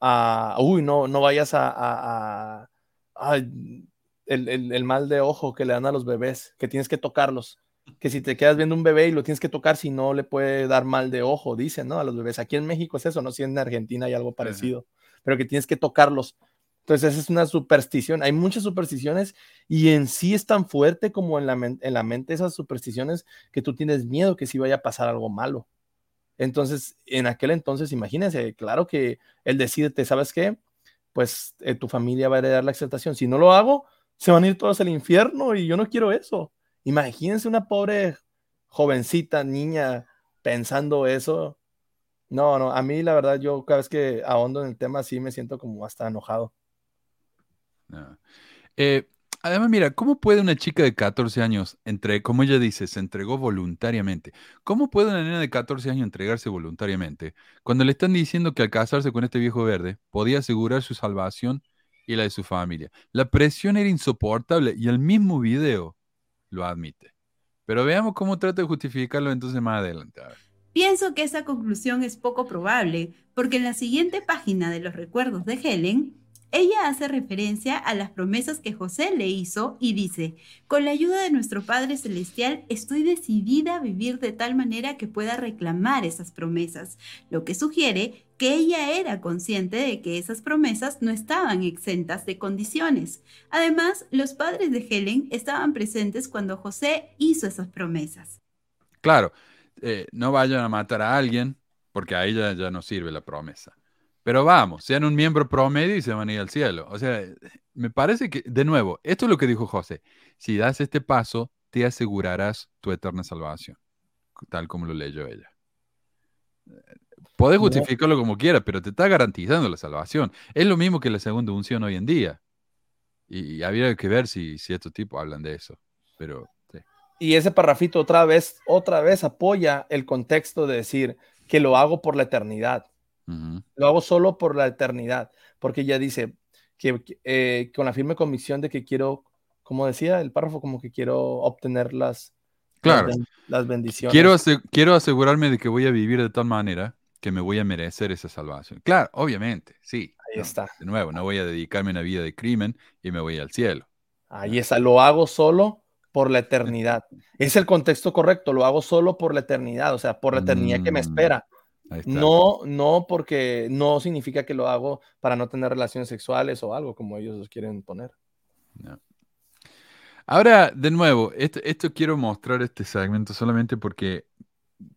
ah, uy, no, no vayas a, a- a- a- el, el- el mal de ojo que le dan a los bebés, que tienes que tocarlos. Que si te quedas viendo un bebé y lo tienes que tocar, si no le puede dar mal de ojo, dicen, ¿no? A los bebés. Aquí en México es eso, no sé si en Argentina hay algo parecido, pero que tienes que tocarlos. Entonces, esa es una superstición. Hay muchas supersticiones y en sí es tan fuerte como en la, en la mente esas supersticiones que tú tienes miedo que sí vaya a pasar algo malo. Entonces, en aquel entonces, imagínense, claro que él decide, ¿sabes qué? Pues eh, tu familia va a heredar la exaltación. Si no lo hago, se van a ir todos al infierno y yo no quiero eso. Imagínense una pobre jovencita, niña, pensando eso. No, no, a mí la verdad, yo cada vez que ahondo en el tema, sí me siento como hasta enojado. No. Eh, además, mira, ¿cómo puede una chica de 14 años, entre, como ella dice, se entregó voluntariamente? ¿Cómo puede una nena de 14 años entregarse voluntariamente cuando le están diciendo que al casarse con este viejo verde podía asegurar su salvación y la de su familia? La presión era insoportable y el mismo video lo admite. Pero veamos cómo trata de justificarlo entonces más adelante. Pienso que esa conclusión es poco probable, porque en la siguiente página de los recuerdos de Helen, ella hace referencia a las promesas que José le hizo y dice, con la ayuda de nuestro Padre Celestial estoy decidida a vivir de tal manera que pueda reclamar esas promesas, lo que sugiere que ella era consciente de que esas promesas no estaban exentas de condiciones. Además, los padres de Helen estaban presentes cuando José hizo esas promesas. Claro, eh, no vayan a matar a alguien porque a ella ya no sirve la promesa. Pero vamos, sean un miembro promedio y se van a ir al cielo. O sea, me parece que, de nuevo, esto es lo que dijo José. Si das este paso, te asegurarás tu eterna salvación, tal como lo leyó ella. Podés justificarlo como quieras, pero te está garantizando la salvación. Es lo mismo que la segunda unción hoy en día. Y, y habría que ver si, si estos tipos hablan de eso. Pero sí. Y ese parrafito otra vez, otra vez apoya el contexto de decir que lo hago por la eternidad. Lo hago solo por la eternidad, porque ya dice que eh, con la firme convicción de que quiero, como decía el párrafo, como que quiero obtener las, Claro. las, ben- las bendiciones. Quiero, quiero asegurarme de que voy a vivir de tal manera que me voy a merecer esa salvación. Claro, obviamente, sí. Ahí No, está. De nuevo, no voy a dedicarme a una vida de crimen y me voy al cielo. Ahí está, lo hago solo por la eternidad. Es el contexto correcto, lo hago solo por la eternidad, o sea, por la eternidad que me Mm. espera. No, no porque no significa que lo hago para no tener relaciones sexuales o algo como ellos los quieren poner. No. Ahora, de nuevo, esto, esto quiero mostrar este segmento solamente porque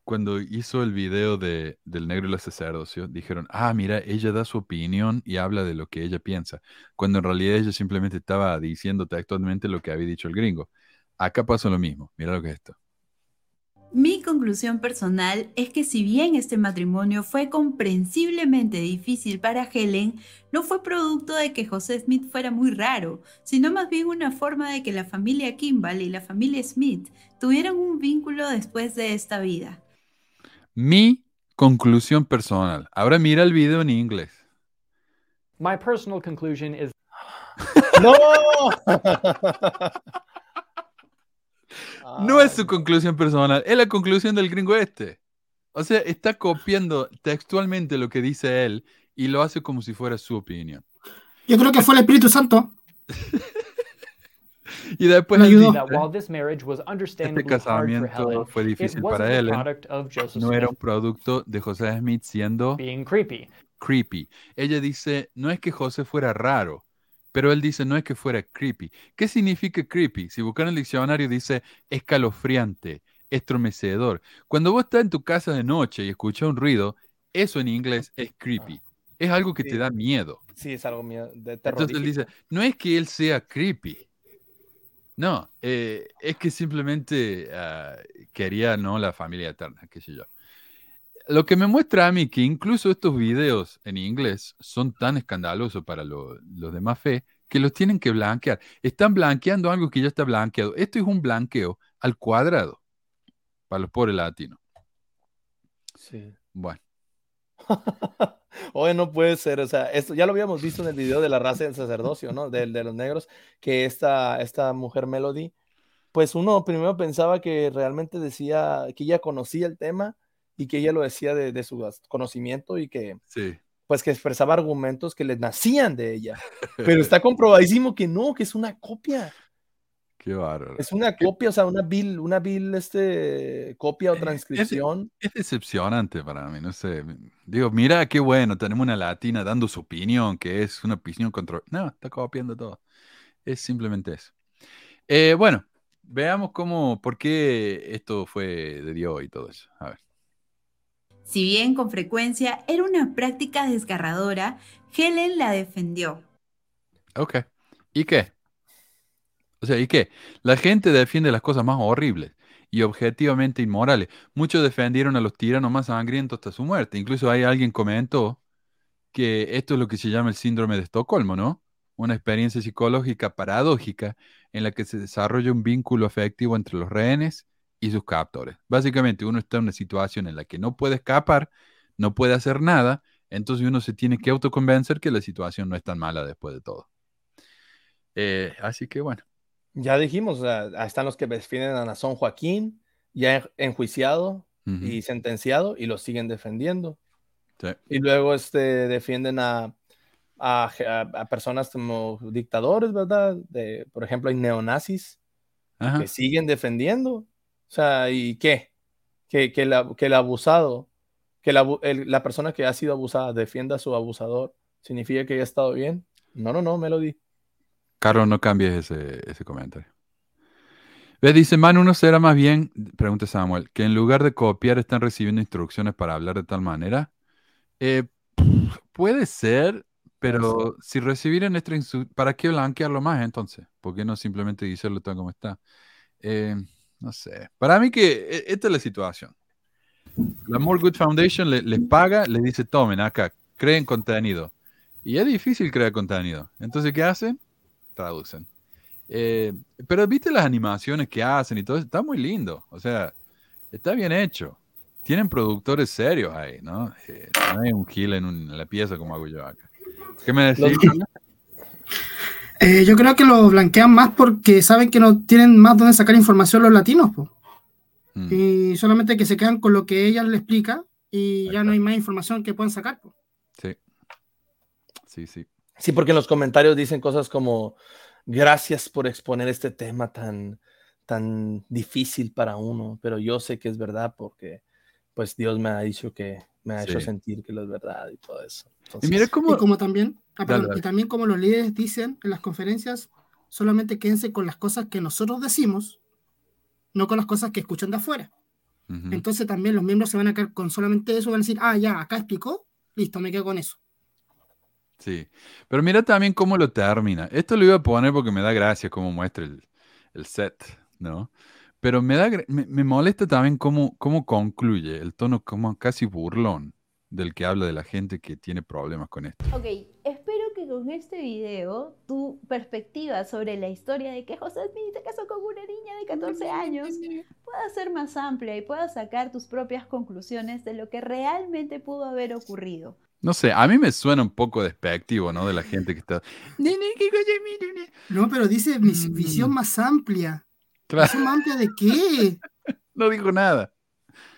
cuando hizo el video de, del negro y la sacerdocio, dijeron, ah, mira, ella da su opinión y habla de lo que ella piensa, cuando en realidad ella simplemente estaba diciendo textualmente lo que había dicho el gringo. Acá pasó lo mismo, mira lo que es esto. Mi conclusión personal es que si bien este matrimonio fue comprensiblemente difícil para Helen, no fue producto de que José Smith fuera muy raro, sino más bien una forma de que la familia Kimball y la familia Smith tuvieran un vínculo después de esta vida. Mi conclusión personal. Ahora mira el video en inglés. My personal conclusion is [laughs] ¡No! [laughs] No es su conclusión personal, es la conclusión del gringo este. O sea, está copiando textualmente lo que dice él y lo hace como si fuera su opinión. Yo creo que fue el Espíritu Santo. [laughs] Y después Me él ayudó. that dice, while this marriage was este understandably hard for Helen, casamiento fue it difícil para Joseph no era un Smith producto de José Smith siendo being creepy. creepy. Ella dice, no es que José fuera raro, pero él dice, no es que fuera creepy. ¿Qué significa creepy? Si buscan el diccionario dice escalofriante, estremecedor. Cuando vos estás en tu casa de noche y escuchas un ruido, eso en inglés es creepy. Es algo que te da miedo. Sí, es algo mío de Entonces él dice, no es que él sea creepy. No, eh, es que simplemente ah, quería, ¿no? La familia eterna, qué sé yo. Lo que me muestra a mí que incluso estos videos en inglés son tan escandalosos para lo- los de más fe que los tienen que blanquear. Están blanqueando algo que ya está blanqueado. Esto es un blanqueo al cuadrado para los pobres latinos. Sí. Bueno, [laughs] Oye, no puede ser, o sea, esto ya lo habíamos visto en el video de la raza del sacerdocio, ¿no? De, de los negros, que esta, esta mujer Melody, pues uno primero pensaba que realmente decía que ella conocía el tema y que ella lo decía de, de su conocimiento y que sí. pues que expresaba argumentos que le nacían de ella, [laughs] pero está comprobadísimo que no, que es una copia, Qué bárbaro. es una copia, o sea, una vil, una vil, este, copia o Es- transcripción. Es decepcionante para mí, no sé. Digo, mira qué bueno, tenemos una latina dando su opinión, que es una opinión contra... No, está copiando todo. Es simplemente eso. Eh, bueno, veamos cómo, por qué esto fue de Dios y todo eso. A ver. Si bien con frecuencia era una práctica desgarradora, Helen la defendió. Ok. ¿Y qué? O sea, ¿y qué? La gente defiende las cosas más horribles y objetivamente inmorales. Muchos defendieron a los tiranos más sangrientos hasta su muerte. Incluso hay alguien comentó que esto es lo que se llama el síndrome de Estocolmo, ¿no? Una experiencia psicológica paradójica en la que se desarrolla un vínculo afectivo entre los rehenes y sus captores. Básicamente, uno está en una situación en la que no puede escapar, no puede hacer nada, entonces uno se tiene que autoconvencer que la situación no es tan mala después de todo. Eh, así que bueno. Ya dijimos, están los que defienden a Nazón Joaquín, ya en- enjuiciado Ujú, y sentenciado, y lo siguen defendiendo. sí. Y luego este, defienden a, a, a- a personas como dictadores, ¿verdad? De, por ejemplo, hay neonazis Ajá. que siguen defendiendo. O sea, ¿y qué? Que, que, la- que el abusado, que la, el- la persona que ha sido abusada defienda a su abusador, ¿significa que haya estado bien? No, no, no, Melody. Carlos, no cambies ese, ese comentario. ¿Ves? Dice, Manu, ¿no será más bien, pregunta Samuel, que en lugar de copiar están recibiendo instrucciones para hablar de tal manera? Eh, puede ser, pero si recibieran esta ¿para qué blanquearlo más entonces? ¿Por qué no simplemente decirlo tal como está? Eh, no sé. Para mí que e- esta es la situación. La More Good Foundation le- les paga, les dice, tomen acá, creen contenido. Y es difícil crear contenido. Entonces, ¿qué hacen? Traducen. Eh, pero viste las animaciones que hacen y todo eso, está muy lindo. O sea, está bien hecho. Tienen productores serios ahí, ¿no? Eh, no hay un gil en, en la pieza como hago yo acá. ¿Qué me decís? Eh, yo creo que lo blanquean más porque saben que no tienen más donde sacar información los latinos, po. Mm, y solamente que se quedan con lo que ella le explica y ya no hay más información que puedan sacar. po. sí. Sí, sí. Sí, porque en los comentarios dicen cosas como, gracias por exponer este tema tan, tan difícil para uno, pero yo sé que es verdad porque pues Dios me ha dicho que, me ha hecho sentir que lo es verdad y todo eso. Y Entonces, mira cómo... Y como también, ah, Dale, perdón, dale. y también como los líderes dicen en las conferencias, solamente quédense con las cosas que nosotros decimos, no con las cosas que escuchan de afuera. Ujú. Entonces también los miembros se van a quedar con solamente eso, van a decir, ah, ya, acá explicó, listo, me quedo con eso. Sí, pero mira también cómo lo termina. Esto lo iba a poner porque me da gracia cómo muestra el, el set, ¿no? Pero me, da, me, me molesta también cómo, cómo concluye, el tono como casi burlón del que habla de la gente que tiene problemas con esto. Ok, espero que con este video tu perspectiva sobre la historia de que José Smith se casó con una niña de 14 años pueda ser más amplia y puedas sacar tus propias conclusiones de lo que realmente pudo haber ocurrido. No sé, a mí me suena un poco despectivo, ¿no? De la gente que está... "Nene, ¿qué cosa es mi nene?". No, pero dice mis- Mm. visión más amplia. Claro, ¿Visión más amplia de qué? [laughs] no dijo nada.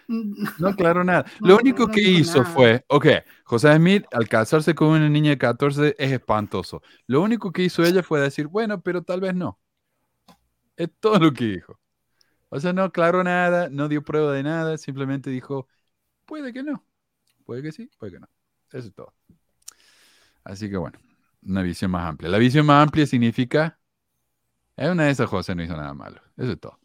[laughs] No aclaró nada. No, Lo único no que hizo nada. fue, ok, José Smith al casarse con una niña de 14 es espantoso. Lo único que hizo ella fue decir, bueno, pero tal vez no. Es todo lo que dijo. O sea, no aclaró nada, no dio prueba de nada, simplemente dijo, puede que no, puede que sí, puede que no. Eso es todo. Así que bueno, una visión más amplia. La visión más amplia significa, es una de esas José no hizo nada malo. Eso es todo.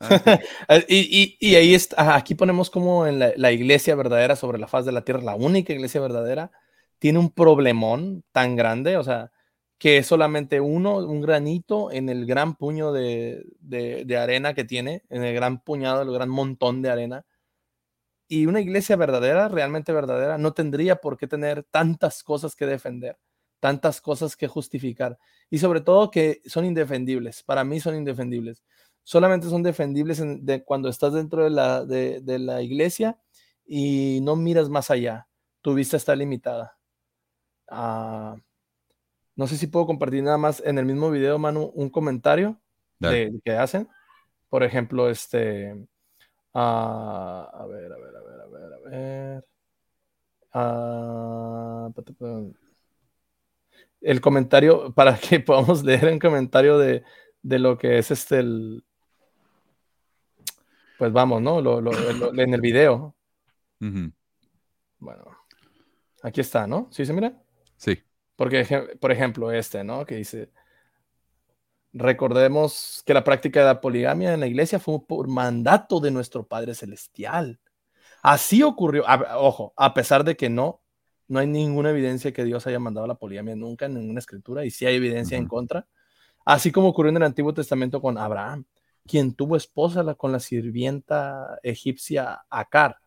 Eh, [laughs] y, ahí está, aquí ponemos como en la, iglesia verdadera sobre la faz de la tierra, la única iglesia verdadera, tiene un problemón tan grande, o sea, que es solamente uno, un granito en el gran puño de- de arena que tiene, en el gran puñado, el gran montón de arena. Y una iglesia verdadera, realmente verdadera, no tendría por qué tener tantas cosas que defender, tantas cosas que justificar. Y sobre todo que son indefendibles. Para mí son indefendibles solamente son defendibles en- de cuando estás dentro de la, de, de la iglesia y no miras más allá. Tu vista está limitada. Ah, no sé si puedo compartir nada más en el mismo video, Manu, un comentario de, que hacen. Por ejemplo, este. ah, a ver, a ver, a ver, a ver, a ver. Ah, el comentario, [laughs] para que podamos leer un comentario de, de lo que es este el. Pues vamos, ¿no? Lo- lo- lo- en el video. Bueno, aquí está, ¿no? ¿Sí se mira? Sí. Porque, por ejemplo, este, ¿no? Que dice, recordemos que la práctica de la poligamia en la iglesia fue por mandato de nuestro Padre Celestial. Así ocurrió, a- ojo, a pesar de que no, no hay ninguna evidencia que Dios haya mandado la poligamia nunca en ninguna escritura, y sí hay evidencia en contra, así como ocurrió en el Antiguo Testamento con Abraham, quien tuvo esposa la- con la sirvienta egipcia Acar,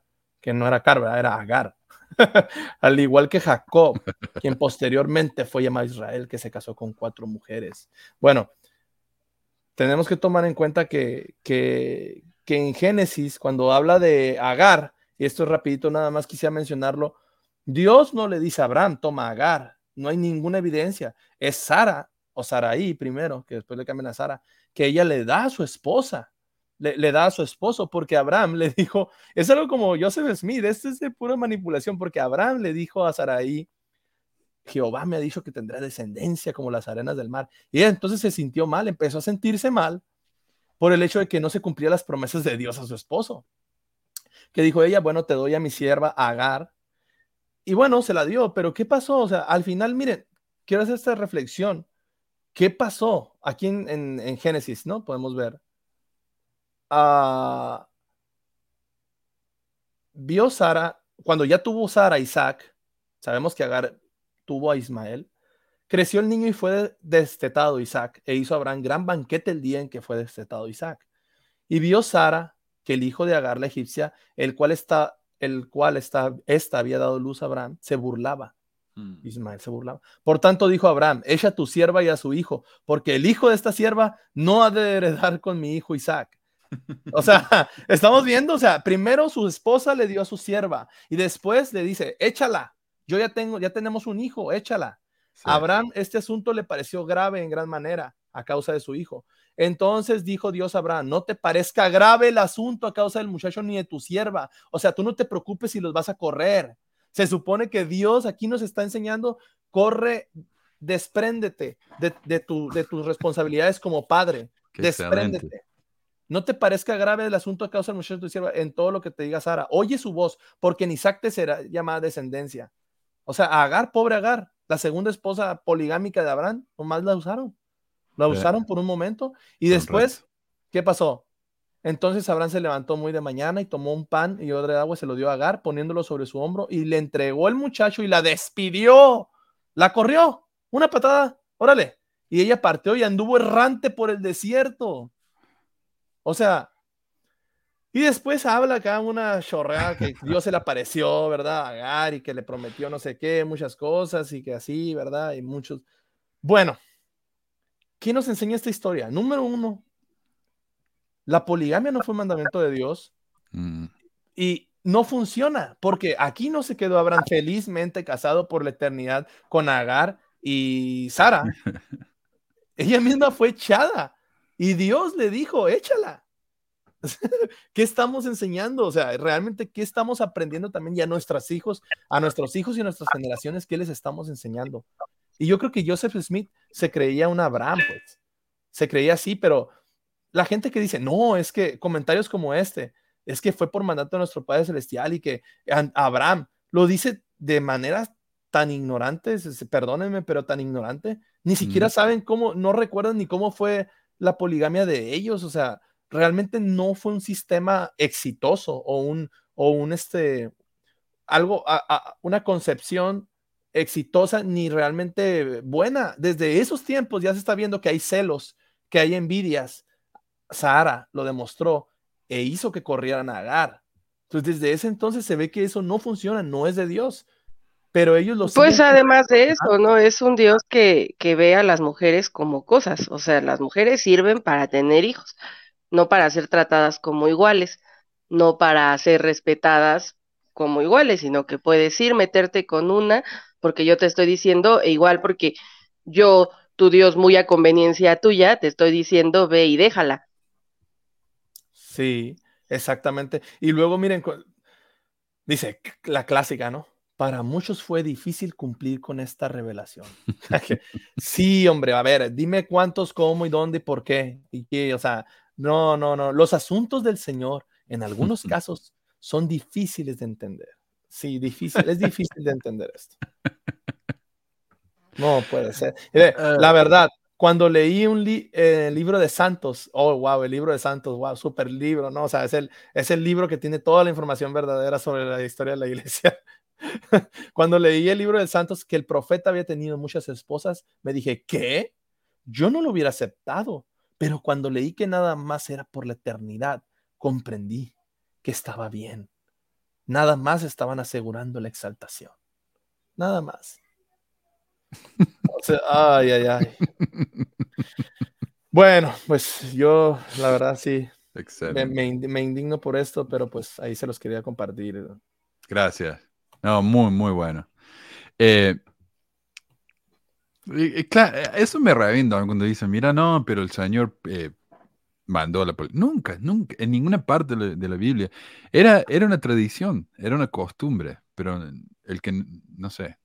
que no era Acar, ¿verdad? era Agar. [laughs] Al igual que Jacob, quien posteriormente fue llamado Israel, que se casó con cuatro mujeres. Bueno, tenemos que tomar en cuenta que, que, en Génesis, cuando habla de Agar, y esto es rapidito, nada más quisiera mencionarlo, Dios no le dice a Abraham, toma Agar, no hay ninguna evidencia. Es Sara, o Saraí primero, que después le cambian a Sara, que ella le da a su esposa, le, da a su esposo, porque Abraham le dijo, es algo como Joseph Smith, esto es de pura manipulación, porque Abraham le dijo a Saraí, Jehová me ha dicho que tendrá descendencia como las arenas del mar. Y entonces se sintió mal, empezó a sentirse mal por el hecho de que no se cumplían las promesas de Dios a su esposo. Que dijo ella, bueno, te doy a mi sierva Agar. Y bueno, se la dio, pero ¿qué pasó? O sea, al final, miren, quiero hacer esta reflexión. ¿Qué pasó aquí en, en- Génesis, no? Podemos ver. Ah, vio Sara, cuando ya tuvo Sara Isaac, sabemos que Agar tuvo a Ismael, creció el niño y fue destetado Isaac, e hizo Abraham gran banquete el día en que fue destetado Isaac. Y vio Sara que el hijo de Agar la egipcia, el cual está, el cual está, esta había dado luz a Abraham, se burlaba. Ismael se burlaba. Por tanto dijo Abraham, echa a tu sierva y a su hijo, porque el hijo de esta sierva no ha de heredar con mi hijo Isaac. O sea, [laughs] estamos viendo, o sea, primero su esposa le dio a su sierva y después le dice, échala, yo ya tengo, ya tenemos un hijo, échala. Abraham este asunto le pareció grave en gran manera a causa de su hijo. Entonces dijo Dios a Abraham, no te parezca grave el asunto a causa del muchacho ni de tu sierva. O sea, tú no te preocupes si los vas a correr. Se supone que Dios aquí nos está enseñando, corre, despréndete de, de, tu, de tus responsabilidades como padre. Qué excelente. despréndete. No te parezca grave el asunto a causa del muchacho de tu sierva en todo lo que te diga Sara. Oye su voz, porque en Isaac te será llamada descendencia. O sea, a Agar, pobre Agar, la segunda esposa poligámica de Abraham, nomás la usaron. La usaron por un momento y después, ¿qué pasó? Entonces Abraham se levantó muy de mañana y tomó un pan y odre de agua se lo dio a Agar, poniéndolo sobre su hombro y le entregó el muchacho y la despidió. La corrió, una patada, órale. Y ella partió y anduvo errante por el desierto. O sea, y después habla acá una chorreada que Dios se le apareció, ¿verdad? A Agar y que le prometió no sé qué, muchas cosas y que así, ¿verdad? Y muchos. Bueno, ¿quién nos enseña esta historia? Número uno, la poligamia no fue mandamiento de Dios Mm, y no funciona porque aquí no se quedó Abraham felizmente casado por la eternidad con Agar y Sara. [laughs] Ella misma fue echada y Dios le dijo, échala. [laughs] ¿Qué estamos enseñando? O sea, realmente, ¿qué estamos aprendiendo también ya a nuestros hijos, a nuestros hijos y a nuestras generaciones? ¿Qué les estamos enseñando? Y yo creo que Joseph Smith se creía un Abraham, pues. Se creía así, pero la gente que dice, no, es que comentarios como este, es que fue por mandato de nuestro Padre Celestial y que Abraham lo dice de manera tan ignorante, se- se- perdónenme, pero tan ignorante, ni siquiera saben cómo, no recuerdan ni cómo fue la poligamia de ellos, o sea, realmente no fue un sistema exitoso o un, o un este, algo, a- a- una concepción exitosa ni realmente buena. Desde esos tiempos ya se está viendo que hay celos, que hay envidias. Sara lo demostró e hizo que corrieran a Agar. Entonces, desde ese entonces se ve que eso no funciona, no es de Dios. Pero ellos lo Pues además de eso, ¿no? Es un Dios que, que ve a las mujeres como cosas, o sea, las mujeres sirven para tener hijos, no para ser tratadas como iguales, no para ser respetadas como iguales, sino que puedes ir, meterte con una, porque yo te estoy diciendo, e igual porque yo, tu Dios, muy a conveniencia tuya, te estoy diciendo, ve y déjala. Sí, exactamente. Y luego miren, dice la clásica, ¿no? Para muchos fue difícil cumplir con esta revelación. [laughs] sí, hombre, a ver, dime cuántos, cómo y dónde y por qué. Y qué, o sea, no, no, no. Los asuntos del Señor, en algunos [laughs] casos, son difíciles de entender. Sí, difícil, es difícil de entender esto. [laughs] No puede ser. Mire, la verdad, cuando leí un li- eh, libro de Santos, oh, wow, el libro de Santos, wow, super libro, ¿no? O sea, es el, es el libro que tiene toda la información verdadera sobre la historia de la iglesia. [laughs] Cuando leí el libro de Santos, que el profeta había tenido muchas esposas, me dije, ¿qué? Yo no lo hubiera aceptado, pero cuando leí que nada más era por la eternidad, comprendí que estaba bien. Nada más estaban asegurando la exaltación. Nada más. [laughs] Ay, ay, ay. Bueno, pues yo, la verdad, sí. Me, Excelente. me ind- me indigno por esto, pero pues ahí se los quería compartir. Gracias. No, muy, muy bueno. Eh, y- claro, eso me revienta cuando dicen, mira, no, pero el Señor eh, mandó la poli-". Nunca, nunca, en ninguna parte de la, de la Biblia. Era, era una tradición, era una costumbre, pero el que, no sé.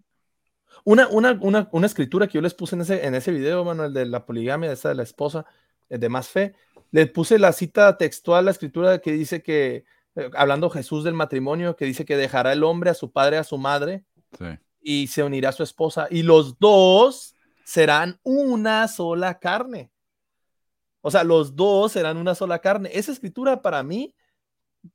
Una, una, una, una escritura que yo les puse en ese, en ese video, Manuel, de la poligamia, esa de la esposa, eh, de más fe, le puse la cita textual, la escritura que dice que, eh, hablando Jesús del matrimonio, que dice que dejará el hombre a su padre, a su madre, Sí. y se unirá a su esposa, y los dos serán una sola carne. O sea, los dos serán una sola carne. Esa escritura para mí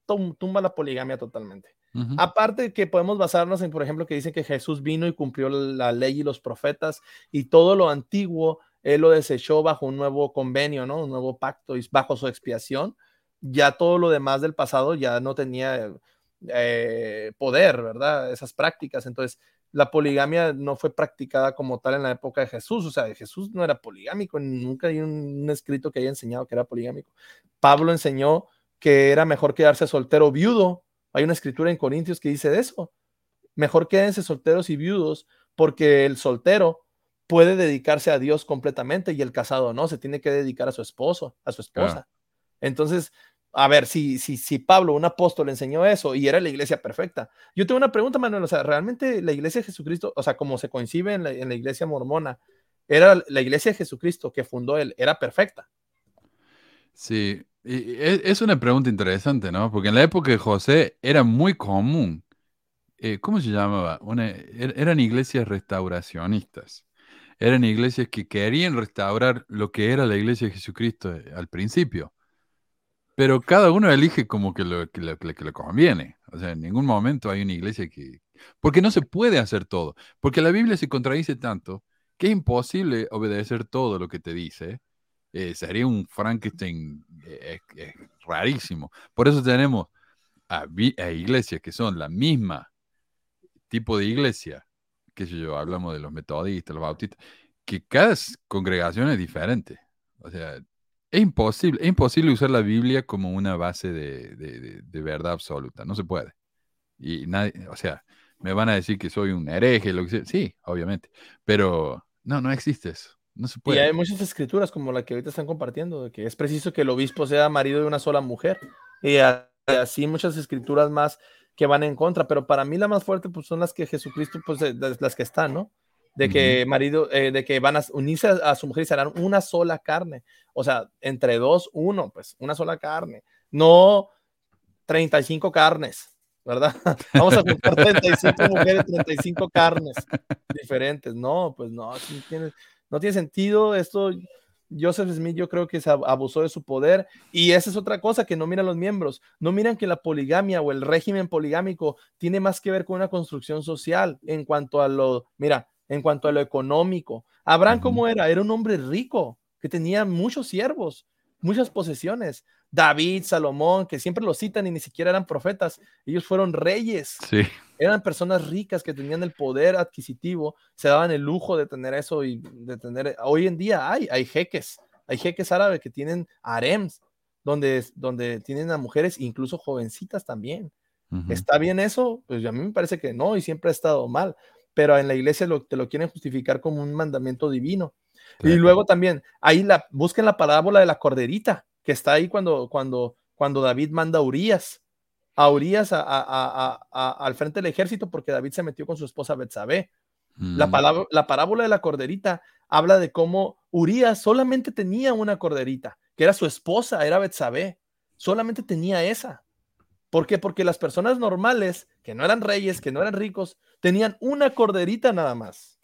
tum- tumba la poligamia totalmente. Aparte que podemos basarnos en, por ejemplo, que dice que Jesús vino y cumplió la ley y los profetas y todo lo antiguo, él lo desechó bajo un nuevo convenio, ¿no? Un nuevo pacto y bajo su expiación. Ya todo lo demás del pasado ya no tenía eh, poder, ¿verdad? Esas prácticas. Entonces, la poligamia no fue practicada como tal en la época de Jesús. O sea, Jesús no era poligámico, nunca hay un, un escrito que haya enseñado que era poligámico. Pablo enseñó que era mejor quedarse soltero viudo. Hay una escritura en Corintios que dice de eso. Mejor quédense solteros y viudos porque el soltero puede dedicarse a Dios completamente y el casado no, se tiene que dedicar a su esposo, a su esposa. Claro. Entonces, a ver, si, si, si Pablo, un apóstol, enseñó eso y era la iglesia perfecta. Yo tengo una pregunta, Manuel, o sea, ¿realmente la iglesia de Jesucristo, o sea, como se concibe en la, en la iglesia mormona, era la iglesia de Jesucristo que fundó él, era perfecta? Sí, Y es, una pregunta interesante, ¿no? Porque en la época de José era muy común. eh, ¿cómo se llamaba? Una- er- eran iglesias restauracionistas. Eran iglesias que querían restaurar lo que era la iglesia de Jesucristo eh, al principio. Pero cada uno elige como que lo que, lo- que conviene. O sea, en ningún momento hay una iglesia que... Porque no se puede hacer todo. Porque la Biblia se contradice tanto que es imposible obedecer todo lo que te dice. Eh, sería un Frankenstein eh, rarísimo. Por eso tenemos a, iglesias que son la misma tipo de iglesia, qué sé yo, hablamos de los metodistas, los bautistas, que cada congregación es diferente. O sea, es imposible, es imposible usar la Biblia como una base de, de- de- de verdad absoluta, no se puede. Y nadie, o sea, me van a decir que soy un hereje, lo que sea. Sí, obviamente, pero no, no existe eso, no se Y puede. hay muchas escrituras como la que ahorita están compartiendo, de que es preciso que el obispo sea marido de una sola mujer. Y así muchas escrituras más que van en contra, pero para mí la más fuerte pues son las que Jesucristo, pues las que están, ¿no? De que marido, eh, de que van a unirse a, su mujer y serán una sola carne. O sea, entre dos, uno, pues una sola carne. No 35 carnes, ¿verdad? [laughs] Vamos a juntar 35 mujeres, 35 carnes diferentes. No, pues no, sí tiene- no tiene sentido. Esto, Joseph Smith, yo creo que se ab- abusó de su poder. Y esa es otra cosa que no miran los miembros. No miran que la poligamia o el régimen poligámico tiene más que ver con una construcción social en cuanto a lo, mira, en cuanto a lo económico. Abraham, ¿cómo era? Era un hombre rico que tenía muchos siervos, muchas posesiones. David, Salomón, que siempre lo citan y ni siquiera eran profetas, ellos fueron reyes. Sí. Eran personas ricas que tenían el poder adquisitivo, se daban el lujo de tener eso y de tener. Hoy en día hay, hay jeques, hay jeques árabes que tienen harems, donde, donde tienen a mujeres, incluso jovencitas también. ¿Está bien eso? Pues a mí me parece que no y siempre ha estado mal, pero en la iglesia lo, te lo quieren justificar como un mandamiento divino. Y luego también, ahí la, busquen la parábola de la corderita, que está ahí cuando, cuando, cuando David manda a Urias, a Urias a- a- a- al frente del ejército porque David se metió con su esposa Betsabé. La, Mm. palabra, la parábola de la corderita habla de cómo Urias solamente tenía una corderita, que era su esposa, era Betsabé. Solamente tenía esa. ¿Por qué? Porque las personas normales, que no eran reyes, que no eran ricos, tenían una corderita nada más.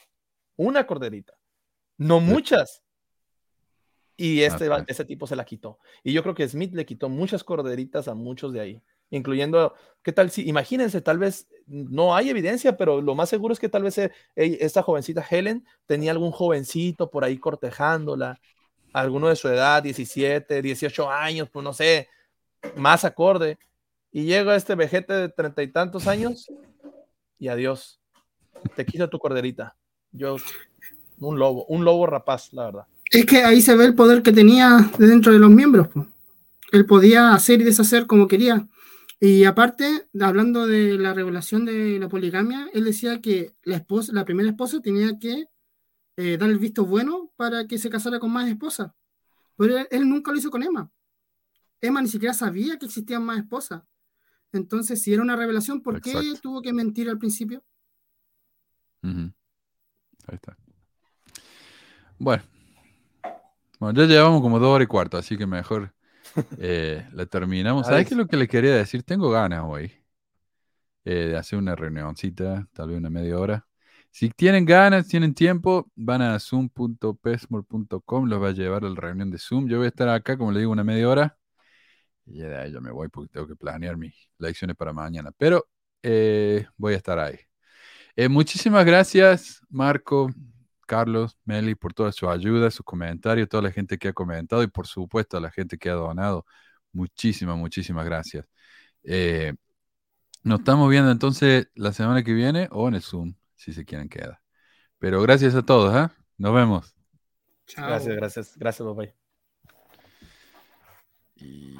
Una corderita. No muchas. Y este, va- este tipo se la quitó. Y yo creo que Smith le quitó muchas corderitas a muchos de ahí, incluyendo, ¿qué tal si, imagínense, tal vez no hay evidencia, pero lo más seguro es que tal vez eh, esta jovencita Helen tenía algún jovencito por ahí cortejándola, alguno de su edad, 17, 18 años, pues no sé, más acorde. Y llega este vejete de treinta y tantos años y adiós. Te quita tu corderita. Yo, un lobo, un lobo rapaz, la verdad. Es que ahí se ve el poder que tenía dentro de los miembros. po. Él podía hacer y deshacer como quería. Y aparte, hablando de la revelación de la poligamia, él decía que la, esposa, la primera esposa tenía que eh, dar el visto bueno para que se casara con más esposas. Pero él, él nunca lo hizo con Emma. Emma ni siquiera sabía que existían más esposas. Entonces, si era una revelación, ¿por qué tuvo que mentir al principio? Ahí está. Bueno. Bueno, ya llevamos como dos horas y cuarto, así que mejor [laughs] eh, la terminamos. ¿Sabes qué es lo que le quería decir? Tengo ganas hoy eh, de hacer una reunioncita, tal vez una media hora. Si tienen ganas, tienen tiempo, van a zoom.pesmore.com, los va a llevar a la reunión de Zoom. Yo voy a estar acá, como le digo, una media hora. Y de ahí yo me voy porque tengo que planear mis lecciones para mañana. Pero eh, voy a estar ahí. Eh, muchísimas gracias, Marco, Carlos, Meli, por toda su ayuda, sus comentarios, toda la gente que ha comentado y por supuesto a la gente que ha donado. Muchísimas, muchísimas gracias. Eh, nos estamos viendo entonces la semana que viene o en el Zoom, si se quieren quedar. Pero gracias a todos, ¿ah? Nos vemos. Gracias, gracias, gracias, bye. Y